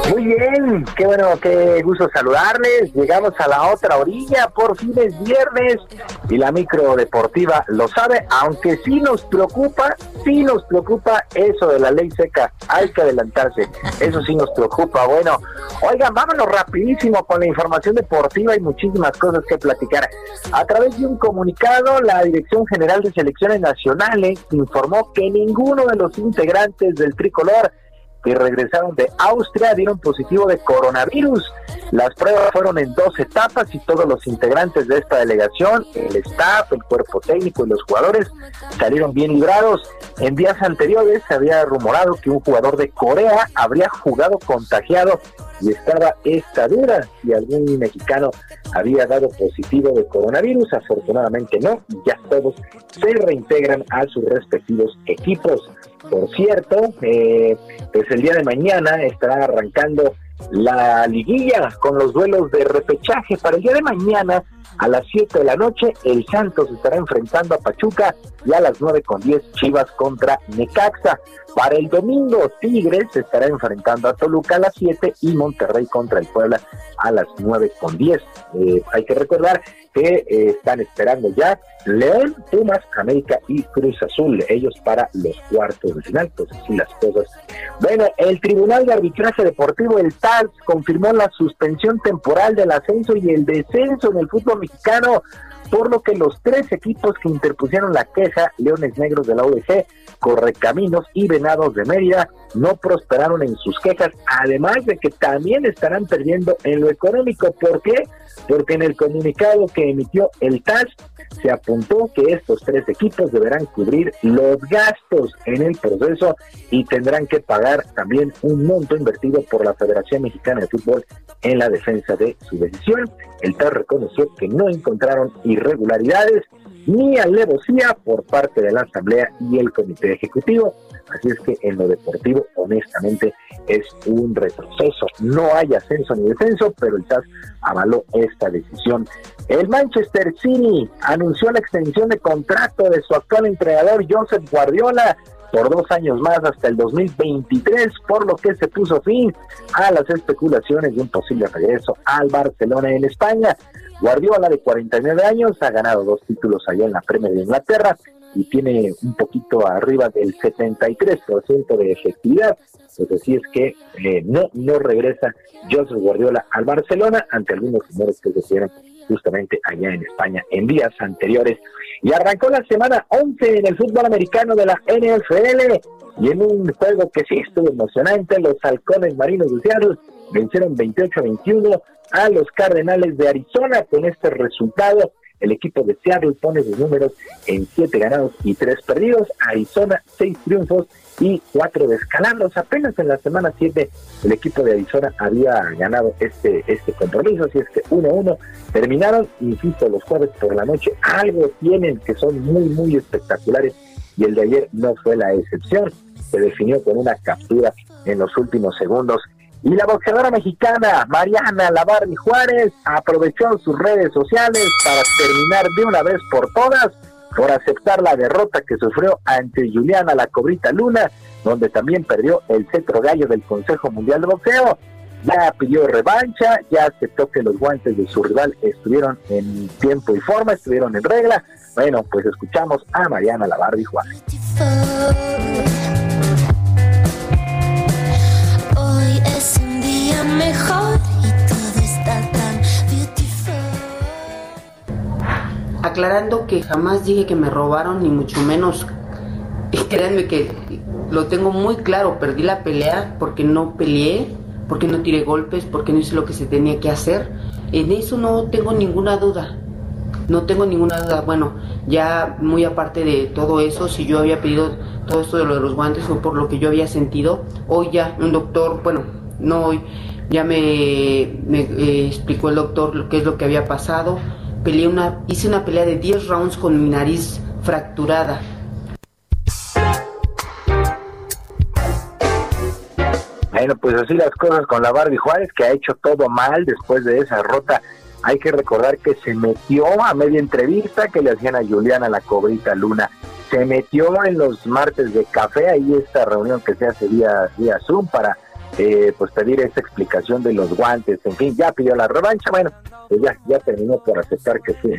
Muy bien, qué bueno, qué gusto saludarles. Llegamos a la otra orilla, por fin es viernes y la micro deportiva lo sabe, aunque sí nos preocupa, sí nos preocupa eso de la ley seca. Hay que adelantarse, eso sí nos preocupa. Bueno, oigan, vámonos rapidísimo con la información deportiva y muchísimas cosas que platicar. A través de un comunicado, la Dirección General de Selecciones Nacionales informó que ninguno de los integrantes del tricolor que regresaron de Austria dieron positivo de coronavirus. Las pruebas fueron en dos etapas y todos los integrantes de esta delegación, el staff, el cuerpo técnico y los jugadores salieron bien librados. En días anteriores se había rumorado que un jugador de Corea habría jugado contagiado y estaba esta duda si algún mexicano había dado positivo de coronavirus. Afortunadamente no, y ya todos se reintegran a sus respectivos equipos. Por cierto, eh, pues el día de mañana estará arrancando la liguilla con los duelos de repechaje. Para el día de mañana, a las 7 de la noche, el Santos estará enfrentando a Pachuca y a las 9 con 10 Chivas contra Necaxa. Para el domingo, Tigres se estará enfrentando a Toluca a las 7 y Monterrey contra el Puebla a las 9 con 10. Eh, hay que recordar que eh, están esperando ya León, Pumas, América y Cruz Azul, ellos para los cuartos de final, pues así las cosas. Bueno, el Tribunal de Arbitraje Deportivo, el TAS, confirmó la suspensión temporal del ascenso y el descenso en el fútbol mexicano por lo que los tres equipos que interpusieron la queja, Leones Negros de la UDG, Correcaminos y Venados de Mérida, no prosperaron en sus quejas, además de que también estarán perdiendo en lo económico. ¿Por qué? Porque en el comunicado que emitió el TAS se apuntó que estos tres equipos deberán cubrir los gastos en el proceso y tendrán que pagar también un monto invertido por la Federación Mexicana de Fútbol en la defensa de su decisión. El TAS reconoció que no encontraron irregularidades ni alevosía por parte de la Asamblea y el Comité Ejecutivo. Así es que en lo deportivo, honestamente, es un retroceso. No hay ascenso ni descenso, pero el SAS avaló esta decisión. El Manchester City anunció la extensión de contrato de su actual entrenador Joseph Guardiola por dos años más hasta el 2023, por lo que se puso fin a las especulaciones de un posible regreso al Barcelona en España. Guardiola, de 49 años, ha ganado dos títulos allá en la Premier de Inglaterra y tiene un poquito arriba del 73% de efectividad. Pues así es que eh, no, no regresa Joseph Guardiola al Barcelona ante algunos rumores que se dieron justamente allá en España en días anteriores. Y arrancó la semana 11 en el fútbol americano de la NFL y en un juego que sí estuvo emocionante, los halcones marinos de Seattle vencieron 28 a 21 a los Cardenales de Arizona con este resultado. El equipo de Seattle pone sus números en 7 ganados y 3 perdidos. Arizona 6 triunfos y 4 descalabros. Apenas en la semana 7 el equipo de Arizona había ganado este, este compromiso, así es que 1-1 terminaron, insisto, los jueves por la noche. Algo tienen que son muy, muy espectaculares y el de ayer no fue la excepción. Se definió con una captura en los últimos segundos y la boxeadora mexicana Mariana Lavarri Juárez aprovechó sus redes sociales para terminar de una vez por todas por aceptar la derrota que sufrió ante Juliana La Cobrita Luna, donde también perdió el cetro gallo del Consejo Mundial de Boxeo. Ya pidió revancha, ya aceptó que los guantes de su rival estuvieron en tiempo y forma, estuvieron en regla. Bueno, pues escuchamos a Mariana Lavarri Juárez. Mejor y está tan. Aclarando que jamás dije que me robaron, ni mucho menos. Y créanme que lo tengo muy claro, perdí la pelea porque no peleé, porque no tiré golpes, porque no hice lo que se tenía que hacer. En eso no tengo ninguna duda. No tengo ninguna duda. Bueno, ya muy aparte de todo eso, si yo había pedido todo esto de lo de los guantes fue por lo que yo había sentido. Hoy ya un doctor, bueno, no hoy, ya me, eh, explicó el doctor lo- qué es lo que había pasado. Peleé una, hice una pelea de 10 rounds con mi nariz fracturada. Bueno, pues así las cosas con la Barbie Juárez, que ha hecho todo mal después de esa derrota. Hay que recordar que se metió a media entrevista que le hacían a Juliana la cobrita Luna. Se metió en los martes de café, ahí esta reunión que se hace vía, vía Zoom para eh, pues pedir esta explicación de los guantes. En fin, ya pidió la revancha. Bueno, pues ya, terminó por aceptar que fue,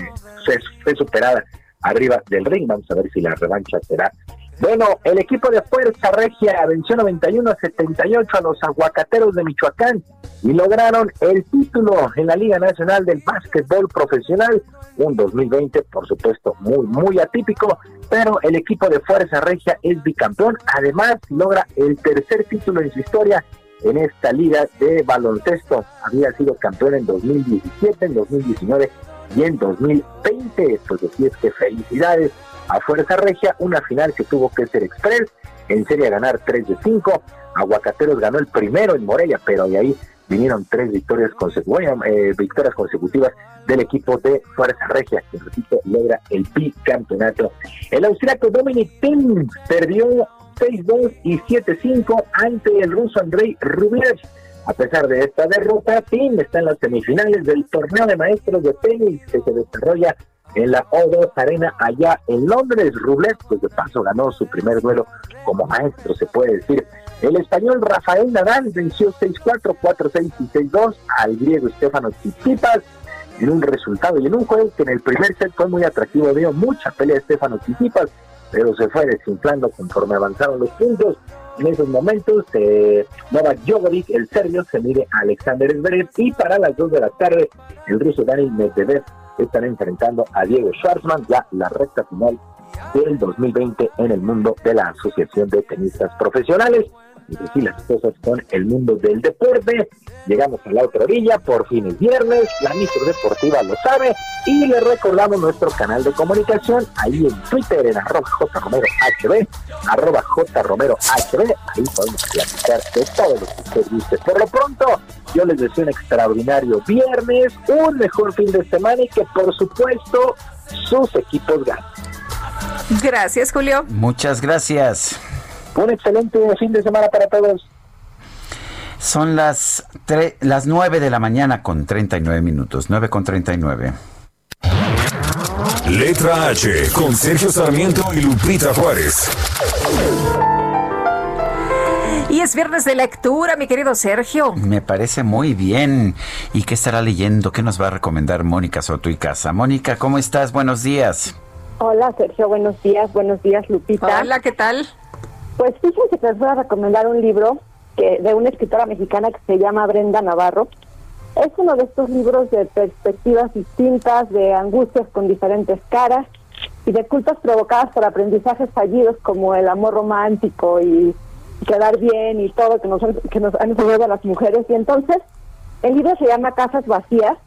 fue superada arriba del ring. Vamos a ver si la revancha será bueno, el equipo de Fuerza Regia venció 91 a 78 a los aguacateros de Michoacán y lograron el título en la Liga Nacional del Básquetbol Profesional. Un 2020, por supuesto, muy, muy atípico, pero el equipo de Fuerza Regia es bicampeón. Además, logra el tercer título en su historia en esta liga de baloncesto. Había sido campeón en 2017, en 2019 y en 2020. Pues es que felicidades a Fuerza Regia, una final que tuvo que ser express, en serie a ganar 3 de 5, Aguacateros ganó el primero en Morelia, pero de ahí vinieron tres victorias consecutivas, eh, victorias consecutivas del equipo de Fuerza Regia, que repito, logra el bicampeonato. El austriaco Dominic Thiem perdió 6-2 y 7-5 ante el ruso Andrei Rublev. A pesar de esta derrota, Thiem está en las semifinales del torneo de maestros de tenis que se desarrolla en la O2 Arena allá en Londres. Rublev, pues de paso ganó su primer duelo como maestro, se puede decir. El español Rafael Nadal venció 6-4, 4-6 y 6-2 al griego Stefano Tsitsipas en un resultado y en un juego que en el primer set fue muy atractivo. Dio mucha pelea Stefano Tsitsipas, pero se fue desinflando conforme avanzaron los puntos. En esos momentos, eh, Novak Djokovic, el serbio, se mide a Alexander Zverev y para las 2 de la tarde, el ruso Daniel Medvedev están enfrentando a Diego Schwartzman, ya la recta final del 2020 en el mundo de la Asociación de Tenistas Profesionales. Y así las cosas con el mundo del deporte. Llegamos a la otra orilla, por fin es viernes, la micro deportiva lo sabe, y le recordamos nuestro canal de comunicación, ahí en Twitter, en arroba jromerohb, arroba jromerohb, ahí podemos platicar de todo lo que usted guste. Por lo pronto, yo les deseo un extraordinario viernes, un mejor fin de semana y que por supuesto sus equipos ganen. Gracias, Julio. Muchas gracias. Un excelente fin de semana para todos. Son las, las 9 de la mañana con 39 minutos. 9 con 39. Letra H con Sergio Sarmiento y Lupita Juárez. Y es viernes de lectura, mi querido Sergio. Me parece muy bien. ¿Y qué estará leyendo? ¿Qué nos va a recomendar Mónica Soto y Casa? Mónica, ¿cómo estás? Buenos días. Hola Sergio, buenos días, buenos días Lupita. Hola, ¿qué tal? Pues fíjense que les voy a recomendar un libro que de una escritora mexicana que se llama Brenda Navarro. Es uno de estos libros de perspectivas distintas, de angustias con diferentes caras y de culpas provocadas por aprendizajes fallidos como el amor romántico y quedar bien y todo que nos, que nos han enseñado a las mujeres. Y entonces, el libro se llama Casas Vacías.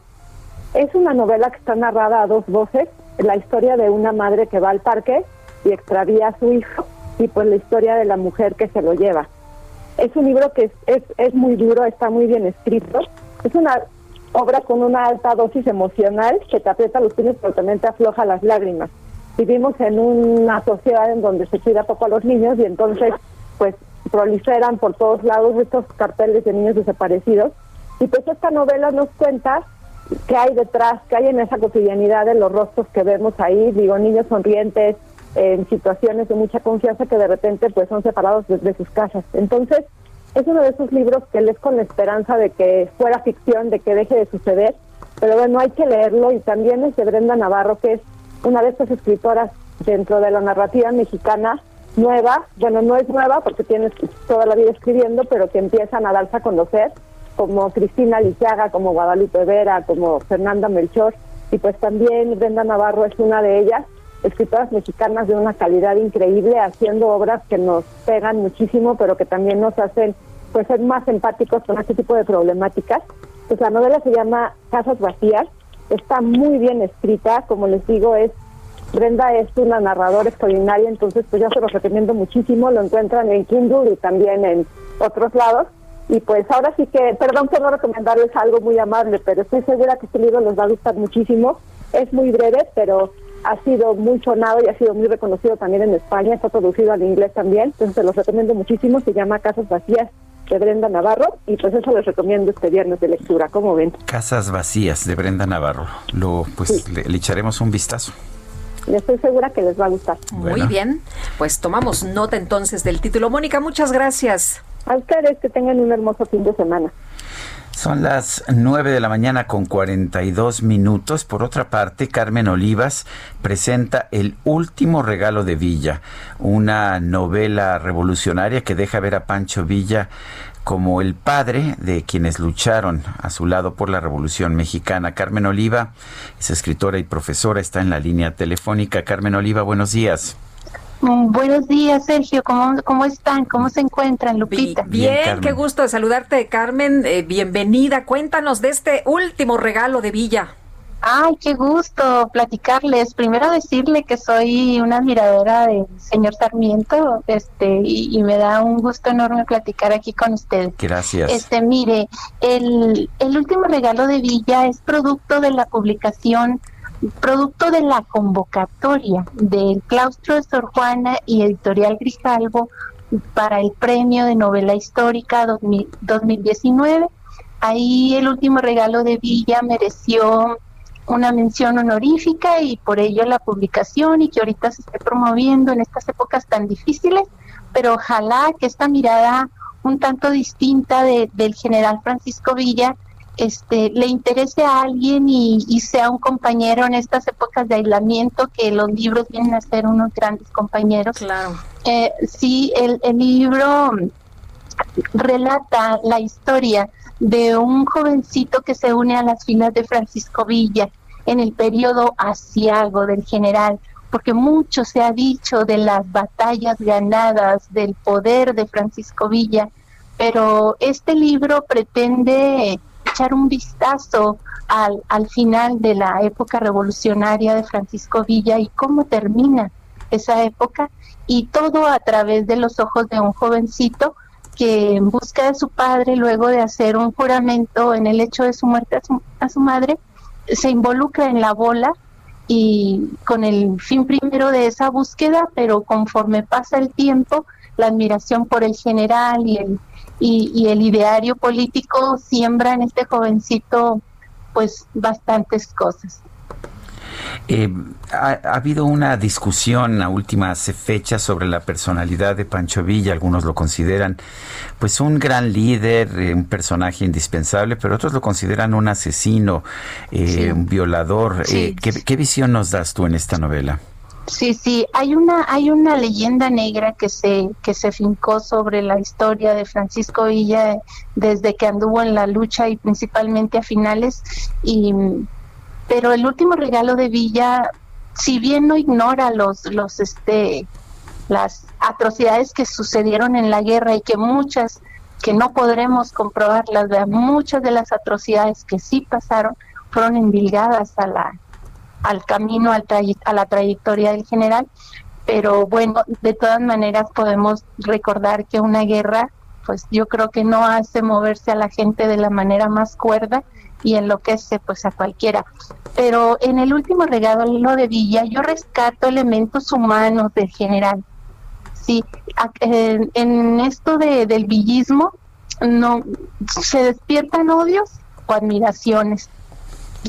Es una novela que está narrada a dos voces, la historia de una madre que va al parque y extravía a su hijo y pues la historia de la mujer que se lo lleva. Es un libro que es, es, es muy duro, está muy bien escrito. Es una obra con una alta dosis emocional que te aprieta los puños pero también te afloja las lágrimas. Vivimos en una sociedad en donde se cuida poco a los niños y entonces pues proliferan por todos lados estos carteles de niños desaparecidos. Y pues esta novela nos cuenta qué hay detrás, qué hay en esa cotidianidad de los rostros que vemos ahí, digo, niños sonrientes, en situaciones de mucha confianza que de repente pues son separados de, sus casas. Entonces, es uno de esos libros que lees con la esperanza de que fuera ficción, de que deje de suceder, pero bueno, hay que leerlo. Y también es de Brenda Navarro, que es una de estas escritoras dentro de la narrativa mexicana nueva, bueno, no es nueva porque tienes toda la vida escribiendo, pero que empiezan a darse a conocer como Cristina Lizaga, como Guadalupe Vera, como Fernanda Melchor, y pues también Brenda Navarro es una de ellas, escritoras mexicanas de una calidad increíble, haciendo obras que nos pegan muchísimo, pero que también nos hacen pues ser más empáticos con este tipo de problemáticas. Pues la novela se llama Casas Vacías, está muy bien escrita, como les digo, es Brenda es una narradora extraordinaria, entonces pues yo se los recomiendo muchísimo, lo encuentran en Kindle y también en otros lados. Y pues ahora sí que, perdón por no recomendarles algo muy amable, pero estoy segura que este libro les va a gustar muchísimo. Es muy breve, pero ha sido muy sonado y ha sido muy reconocido también en España, está traducido al inglés también, entonces se los recomiendo muchísimo, se llama Casas Vacías de Brenda Navarro y pues eso les recomiendo este viernes de lectura, ¿cómo ven? Casas vacías de Brenda Navarro. Lo, pues le, le echaremos un vistazo. Estoy segura que les va a gustar. Muy Bueno. bien, pues tomamos nota entonces del título. Mónica, muchas gracias. A ustedes que tengan un hermoso fin de semana. Son las 9 de la mañana con 42 minutos. Por otra parte, Carmen Olivas presenta El último regalo de Villa, una novela revolucionaria que deja ver a Pancho Villa como el padre de quienes lucharon a su lado por la Revolución Mexicana. Carmen Oliva es escritora y profesora, está en la línea telefónica. Carmen Oliva, buenos días. Mm, Buenos días, Sergio. ¿Cómo, ¿Cómo están? ¿Cómo se encuentran, Lupita? Bien, qué gusto de saludarte, Carmen. Eh, bienvenida. Cuéntanos de este último regalo de Villa. Ay, qué gusto platicarles. Primero decirle que soy una admiradora del señor Sarmiento, este, y, y me da un gusto enorme platicar aquí con ustedes. Gracias. Este, mire, el, el último regalo de Villa es producto de la publicación, producto de la convocatoria del Claustro de Sor Juana y Editorial Grijalvo para el Premio de Novela Histórica 2000 2019. Ahí el último regalo de Villa mereció una mención honorífica y por ello la publicación y que ahorita se esté promoviendo en estas épocas tan difíciles, pero ojalá que esta mirada un tanto distinta de- del general Francisco Villa este, le interese a alguien y, y sea un compañero en estas épocas de aislamiento que los libros vienen a ser unos grandes compañeros. Claro. Eh, sí, el, el libro relata la historia de un jovencito que se une a las filas de Francisco Villa en el periodo asiago del general, porque mucho se ha dicho de las batallas ganadas, del poder de Francisco Villa, pero este libro pretende un vistazo al, al final de la época revolucionaria de Francisco Villa y cómo termina esa época y todo a través de los ojos de un jovencito que en busca de su padre, luego de hacer un juramento en el hecho de su muerte a su, a su madre, se involucra en la bola y con el fin primero de esa búsqueda, pero conforme pasa el tiempo, la admiración por el general y el, y, y el ideario político siembra en este jovencito pues bastantes cosas. Eh, ha, ha habido una discusión a últimas fechas sobre la personalidad de Pancho Villa. Algunos lo consideran pues un gran líder, eh, un personaje indispensable, pero otros lo consideran un asesino, eh, Sí. un violador. Sí. ¿qué, qué visión nos das tú en esta novela? Sí, sí, hay una hay una leyenda negra que se que se fincó sobre la historia de Francisco Villa desde que anduvo en la lucha y principalmente a finales y pero el último regalo de Villa si bien no ignora los los este las atrocidades que sucedieron en la guerra y que muchas que no podremos comprobarlas, muchas de las atrocidades que sí pasaron fueron endilgadas a la al camino, al a la trayectoria del general, pero bueno, de todas maneras podemos recordar que una guerra, pues yo creo que no hace moverse a la gente de la manera más cuerda y enloquece pues a cualquiera. Pero en el último regalo de Villa yo rescato elementos humanos del general. Sí, en, en esto de, del villismo no se despiertan odios o admiraciones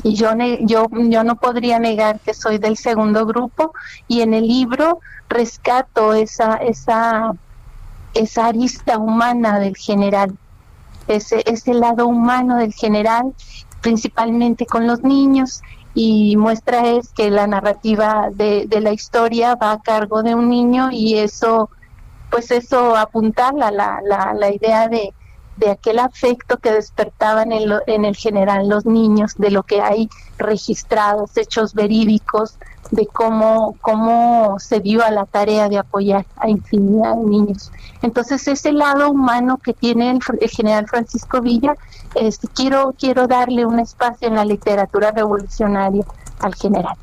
y yo yo yo no podría negar que soy del segundo grupo y en el libro rescato esa esa esa arista humana del general ese ese lado humano del general principalmente con los niños y muestra es que la narrativa de, de la historia va a cargo de un niño y eso pues eso apuntala la, la, la idea de, de aquel afecto que despertaban en, lo- en el general los niños, de lo que hay registrados, hechos verídicos, de cómo, cómo se dio a la tarea de apoyar a infinidad de niños. Entonces, ese lado humano que tiene el, general Francisco Villa, este, quiero, quiero darle un espacio en la literatura revolucionaria al general.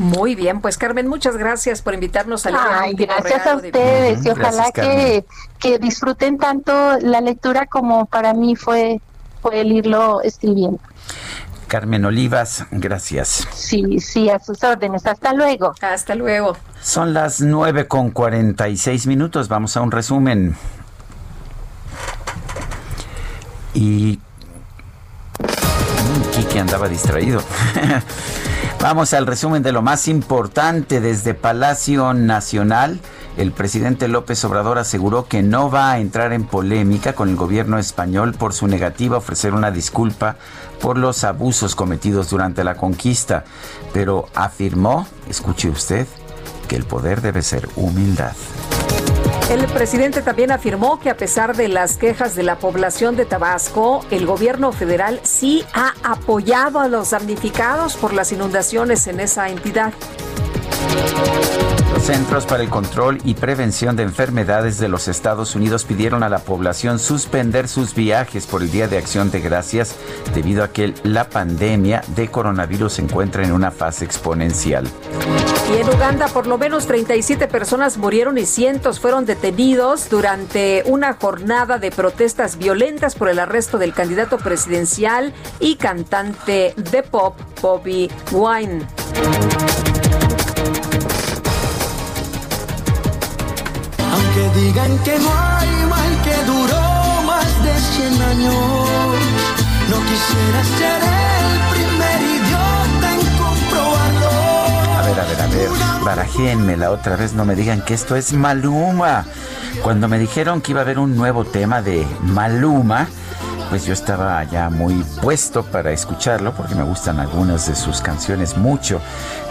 Muy bien, pues Carmen, muchas gracias por invitarnos a leer Ay, gracias a de- ustedes y ojalá gracias, que, que disfruten tanto la lectura como para mí fue, fue el irlo escribiendo. Carmen Olivas, gracias. Sí, sí, a sus órdenes. Hasta luego. Hasta luego. Son las 9 con 46 minutos. Vamos a un resumen. Y. Mm, Quique andaba distraído. [LAUGHS] Vamos al resumen de lo más importante desde Palacio Nacional. El presidente López Obrador aseguró que no va a entrar en polémica con el gobierno español por su negativa a ofrecer una disculpa por los abusos cometidos durante la conquista, pero afirmó, escuche usted, que el poder debe ser humildad. El presidente también afirmó que a pesar de las quejas de la población de Tabasco, el gobierno federal sí ha apoyado a los damnificados por las inundaciones en esa entidad. Los Centros para el Control y Prevención de Enfermedades de los Estados Unidos pidieron a la población suspender sus viajes por el Día de Acción de Gracias debido a que la pandemia de coronavirus se encuentra en una fase exponencial. Y en Uganda, por lo menos 37 personas murieron y cientos fueron detenidos durante una jornada de protestas violentas por el arresto del candidato presidencial y cantante de pop, Bobby Wine. Aunque digan que no hay mal que duró más de 100 años, no quisiera ser ver, a ver, a ver, barajéenme la otra vez, no me digan que esto es Maluma. Cuando me dijeron que iba a haber un nuevo tema de Maluma, pues yo estaba ya muy puesto para escucharlo porque me gustan algunas de sus canciones mucho.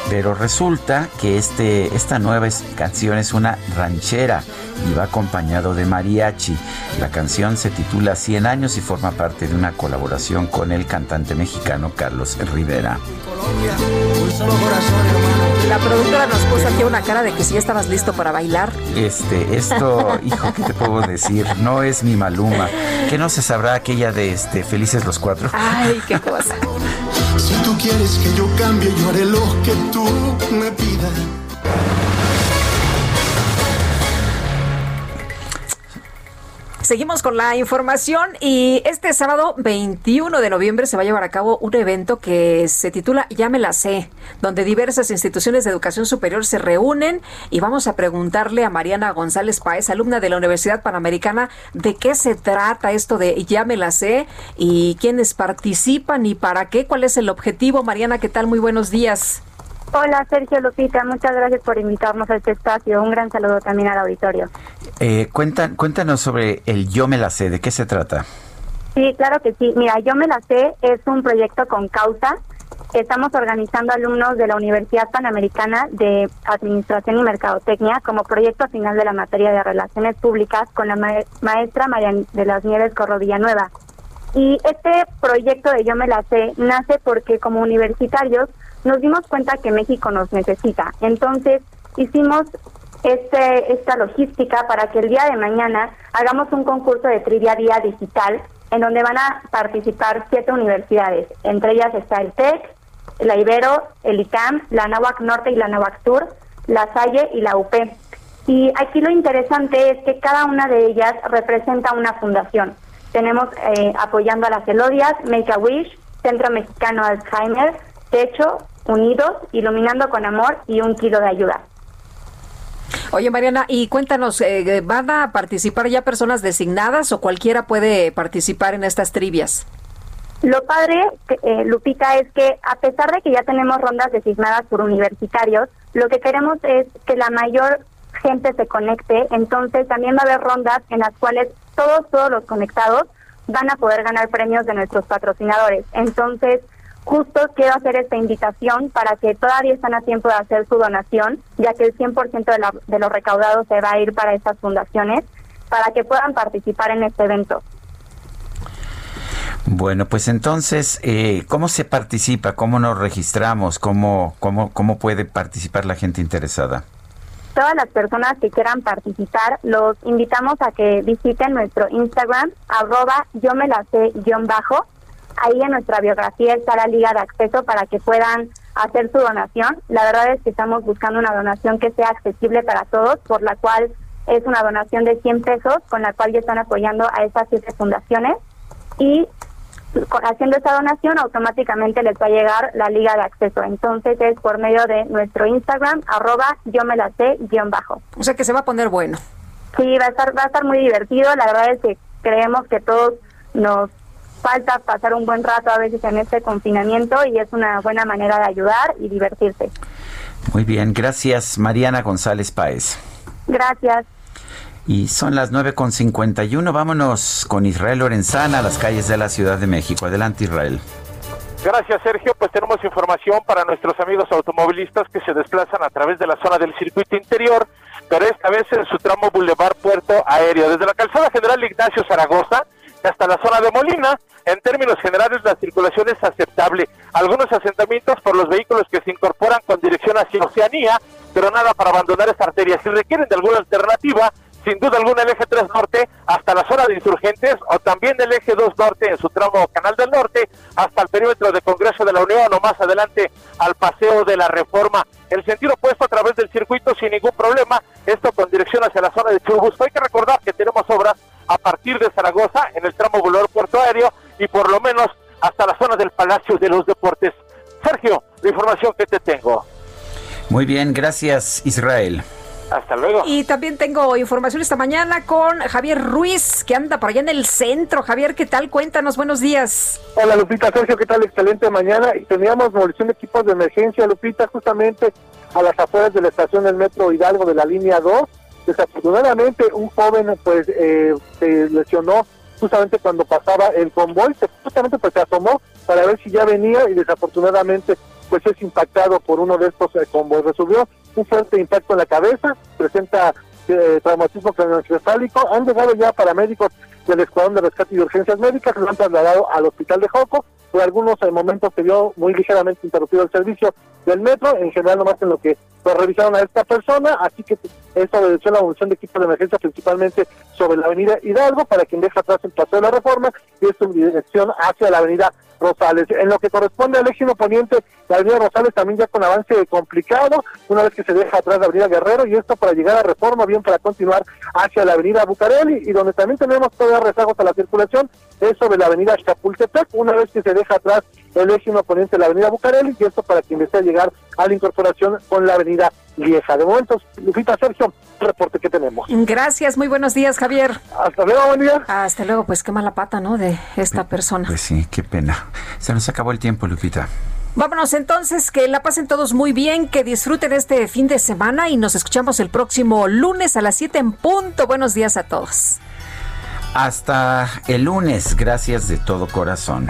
Pero resulta que este, esta nueva canción es una ranchera y va acompañado de mariachi. La canción se titula 100 años y forma parte de una colaboración con el cantante mexicano Carlos Rivera. Un solo corazón, hermano. La productora nos puso aquí una cara de que si ya estabas listo para bailar. Este, esto, [LAUGHS] hijo, ¿qué te puedo decir? No es mi Maluma. Que no se sabrá aquella de este Felices los Cuatro. Ay, qué cosa. [LAUGHS] Si tú quieres que yo cambie, yo haré lo que tú me pidas. Seguimos con la información y este sábado 21 de noviembre se va a llevar a cabo un evento que se titula Ya me la sé, donde diversas instituciones de educación superior se reúnen y vamos a preguntarle a Mariana González Páez, alumna de la Universidad Panamericana, de qué se trata esto de Ya me la sé y quiénes participan y para qué, cuál es el objetivo. Mariana, ¿qué tal? Muy buenos días. Hola Sergio Lupita, muchas gracias por invitarnos a este espacio. Un gran saludo también al auditorio. Eh, cuentan, cuéntanos sobre el Yo me la sé, ¿de qué se trata? Sí, claro que sí. Mira, Yo me la sé es un proyecto con causa. Estamos organizando alumnos de la Universidad Panamericana de Administración y Mercadotecnia como proyecto final de la materia de Relaciones Públicas con la ma- maestra María de las Nieves Corro Villanueva. Y este proyecto de Yo me la sé nace porque como universitarios nos dimos cuenta que México nos necesita. Entonces hicimos este, esta logística para que el día de mañana hagamos un concurso de trivia vía digital en donde van a participar siete universidades. Entre ellas está el TEC, la Ibero, el ICAM, la Nahuac Norte y la Nahuac Sur, la Salle y la UP. Y aquí lo interesante es que cada una de ellas representa una fundación. Tenemos eh, apoyando a las Elodias, Make a Wish, Centro Mexicano Alzheimer, Techo, Unidos, Iluminando con Amor y Un Kilo de Ayuda. Oye, Mariana, y cuéntanos, eh, ¿van a participar ya personas designadas o cualquiera puede participar en estas trivias? Lo padre, eh, Lupita, es que a pesar de que ya tenemos rondas designadas por universitarios, lo que queremos es que la mayor gente se conecte, entonces también va a haber rondas en las cuales todos, todos los conectados van a poder ganar premios de nuestros patrocinadores. Entonces, justo quiero hacer esta invitación para que todavía están a tiempo de hacer su donación, ya que el 100% de, la, de los recaudados se va a ir para estas fundaciones, para que puedan participar en este evento. Bueno, pues entonces, eh, ¿cómo se participa? ¿Cómo nos registramos? ¿Cómo, cómo, ¿Cómo puede participar la gente interesada? Todas las personas que quieran participar, los invitamos a que visiten nuestro Instagram, arroba yo me la sé guion bajo. Ahí en nuestra biografía está la liga de acceso para que puedan hacer su donación. La verdad es que estamos buscando una donación que sea accesible para todos, por la cual es una donación de 100 pesos, con la cual ya están apoyando a estas siete fundaciones. Y haciendo esa donación automáticamente les va a llegar la liga de acceso. Entonces es por medio de nuestro Instagram, arroba yo me la sé, guion bajo. O sea que se va a poner bueno. Sí, va a estar, va a estar muy divertido. La verdad es que creemos que todos nos falta pasar un buen rato a veces en este confinamiento y es una buena manera de ayudar y divertirse. Muy bien, gracias Mariana González Páez. Gracias. Y son las 9.51. Vámonos con Israel Lorenzana a las calles de la Ciudad de México. Adelante, Israel. Gracias, Sergio. Pues tenemos información para nuestros amigos automovilistas que se desplazan a través de la zona del circuito interior, pero esta vez en su tramo Boulevard Puerto Aéreo. Desde la calzada general Ignacio Zaragoza hasta la zona de Molina, en términos generales la circulación es aceptable. Algunos asentamientos por los vehículos que se incorporan con dirección hacia Oceanía, pero nada para abandonar esta arteria. Si requieren de alguna alternativa, sin duda alguna el eje 3 norte hasta la zona de insurgentes o también el eje 2 norte en su tramo Canal del Norte hasta el perímetro de Congreso de la Unión o más adelante al Paseo de la Reforma. El sentido opuesto a través del circuito sin ningún problema, esto con dirección hacia la zona de Churubusco. Hay que recordar que tenemos obras a partir de Zaragoza en el tramo Boulevard Puerto Aéreo y por lo menos hasta la zona del Palacio de los Deportes. Sergio, la información que te tengo. Muy bien, gracias Israel. Hasta luego. Y también tengo información esta mañana con Javier Ruiz, que anda por allá en el centro. Javier, ¿qué tal? Cuéntanos, buenos días. Hola Lupita, Sergio, ¿qué tal? Excelente mañana. Y teníamos movilización de equipos de emergencia, Lupita, justamente a las afueras de la estación del Metro Hidalgo de la línea 2. Desafortunadamente, un joven pues eh, se lesionó justamente cuando pasaba el convoy, justamente pues se asomó para ver si ya venía y desafortunadamente pues es impactado por uno de estos eh, convoys. Resolvió un fuerte impacto en la cabeza, presenta eh, traumatismo craneoencefálico. Han llegado ya paramédicos del Escuadrón de Rescate y de Urgencias Médicas, lo han trasladado al hospital de Joco. Por algunos eh, momentos se vio muy ligeramente interrumpido el servicio del metro, en general nomás en lo que pues, revisaron a esta persona, así que esto obedeció la evolución de equipos de emergencia principalmente sobre la avenida Hidalgo, para quien deja atrás el paseo de la reforma, y esto en dirección hacia la avenida Rosales. En lo que corresponde al eje poniente, la avenida Rosales también ya con avance complicado, una vez que se deja atrás la avenida Guerrero, y esto para llegar a Reforma, bien para continuar hacia la avenida Bucareli, y donde también tenemos todavía rezagos a la circulación, es sobre la avenida Chapultepec, una vez que se deja atrás el eje poniente de la avenida Bucareli, y esto para quien desea llegar a la incorporación con la avenida Lieja. De momento, Lupita Sergio, reporte que tenemos. Gracias, muy buenos días, Javier. Hasta luego, buen día. Hasta luego, pues qué mala pata, ¿no? De esta persona. Pues sí, qué pena. Se nos acabó el tiempo, Lupita. Vámonos entonces, que la pasen todos muy bien, que disfruten este fin de semana y nos escuchamos el próximo lunes a las 7 en punto. Buenos días a todos. Hasta el lunes, gracias de todo corazón.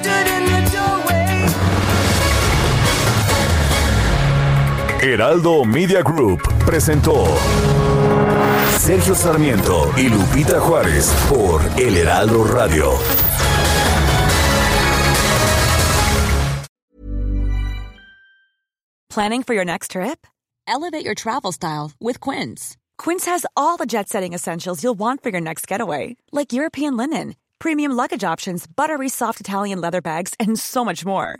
Heraldo Media Group presentó Sergio Sarmiento y Lupita Juárez por El Heraldo Radio. Planning for your next trip? Elevate your travel style with Quince. Quince has all the jet setting essentials you'll want for your next getaway, like European linen, premium luggage options, buttery soft Italian leather bags, and so much more.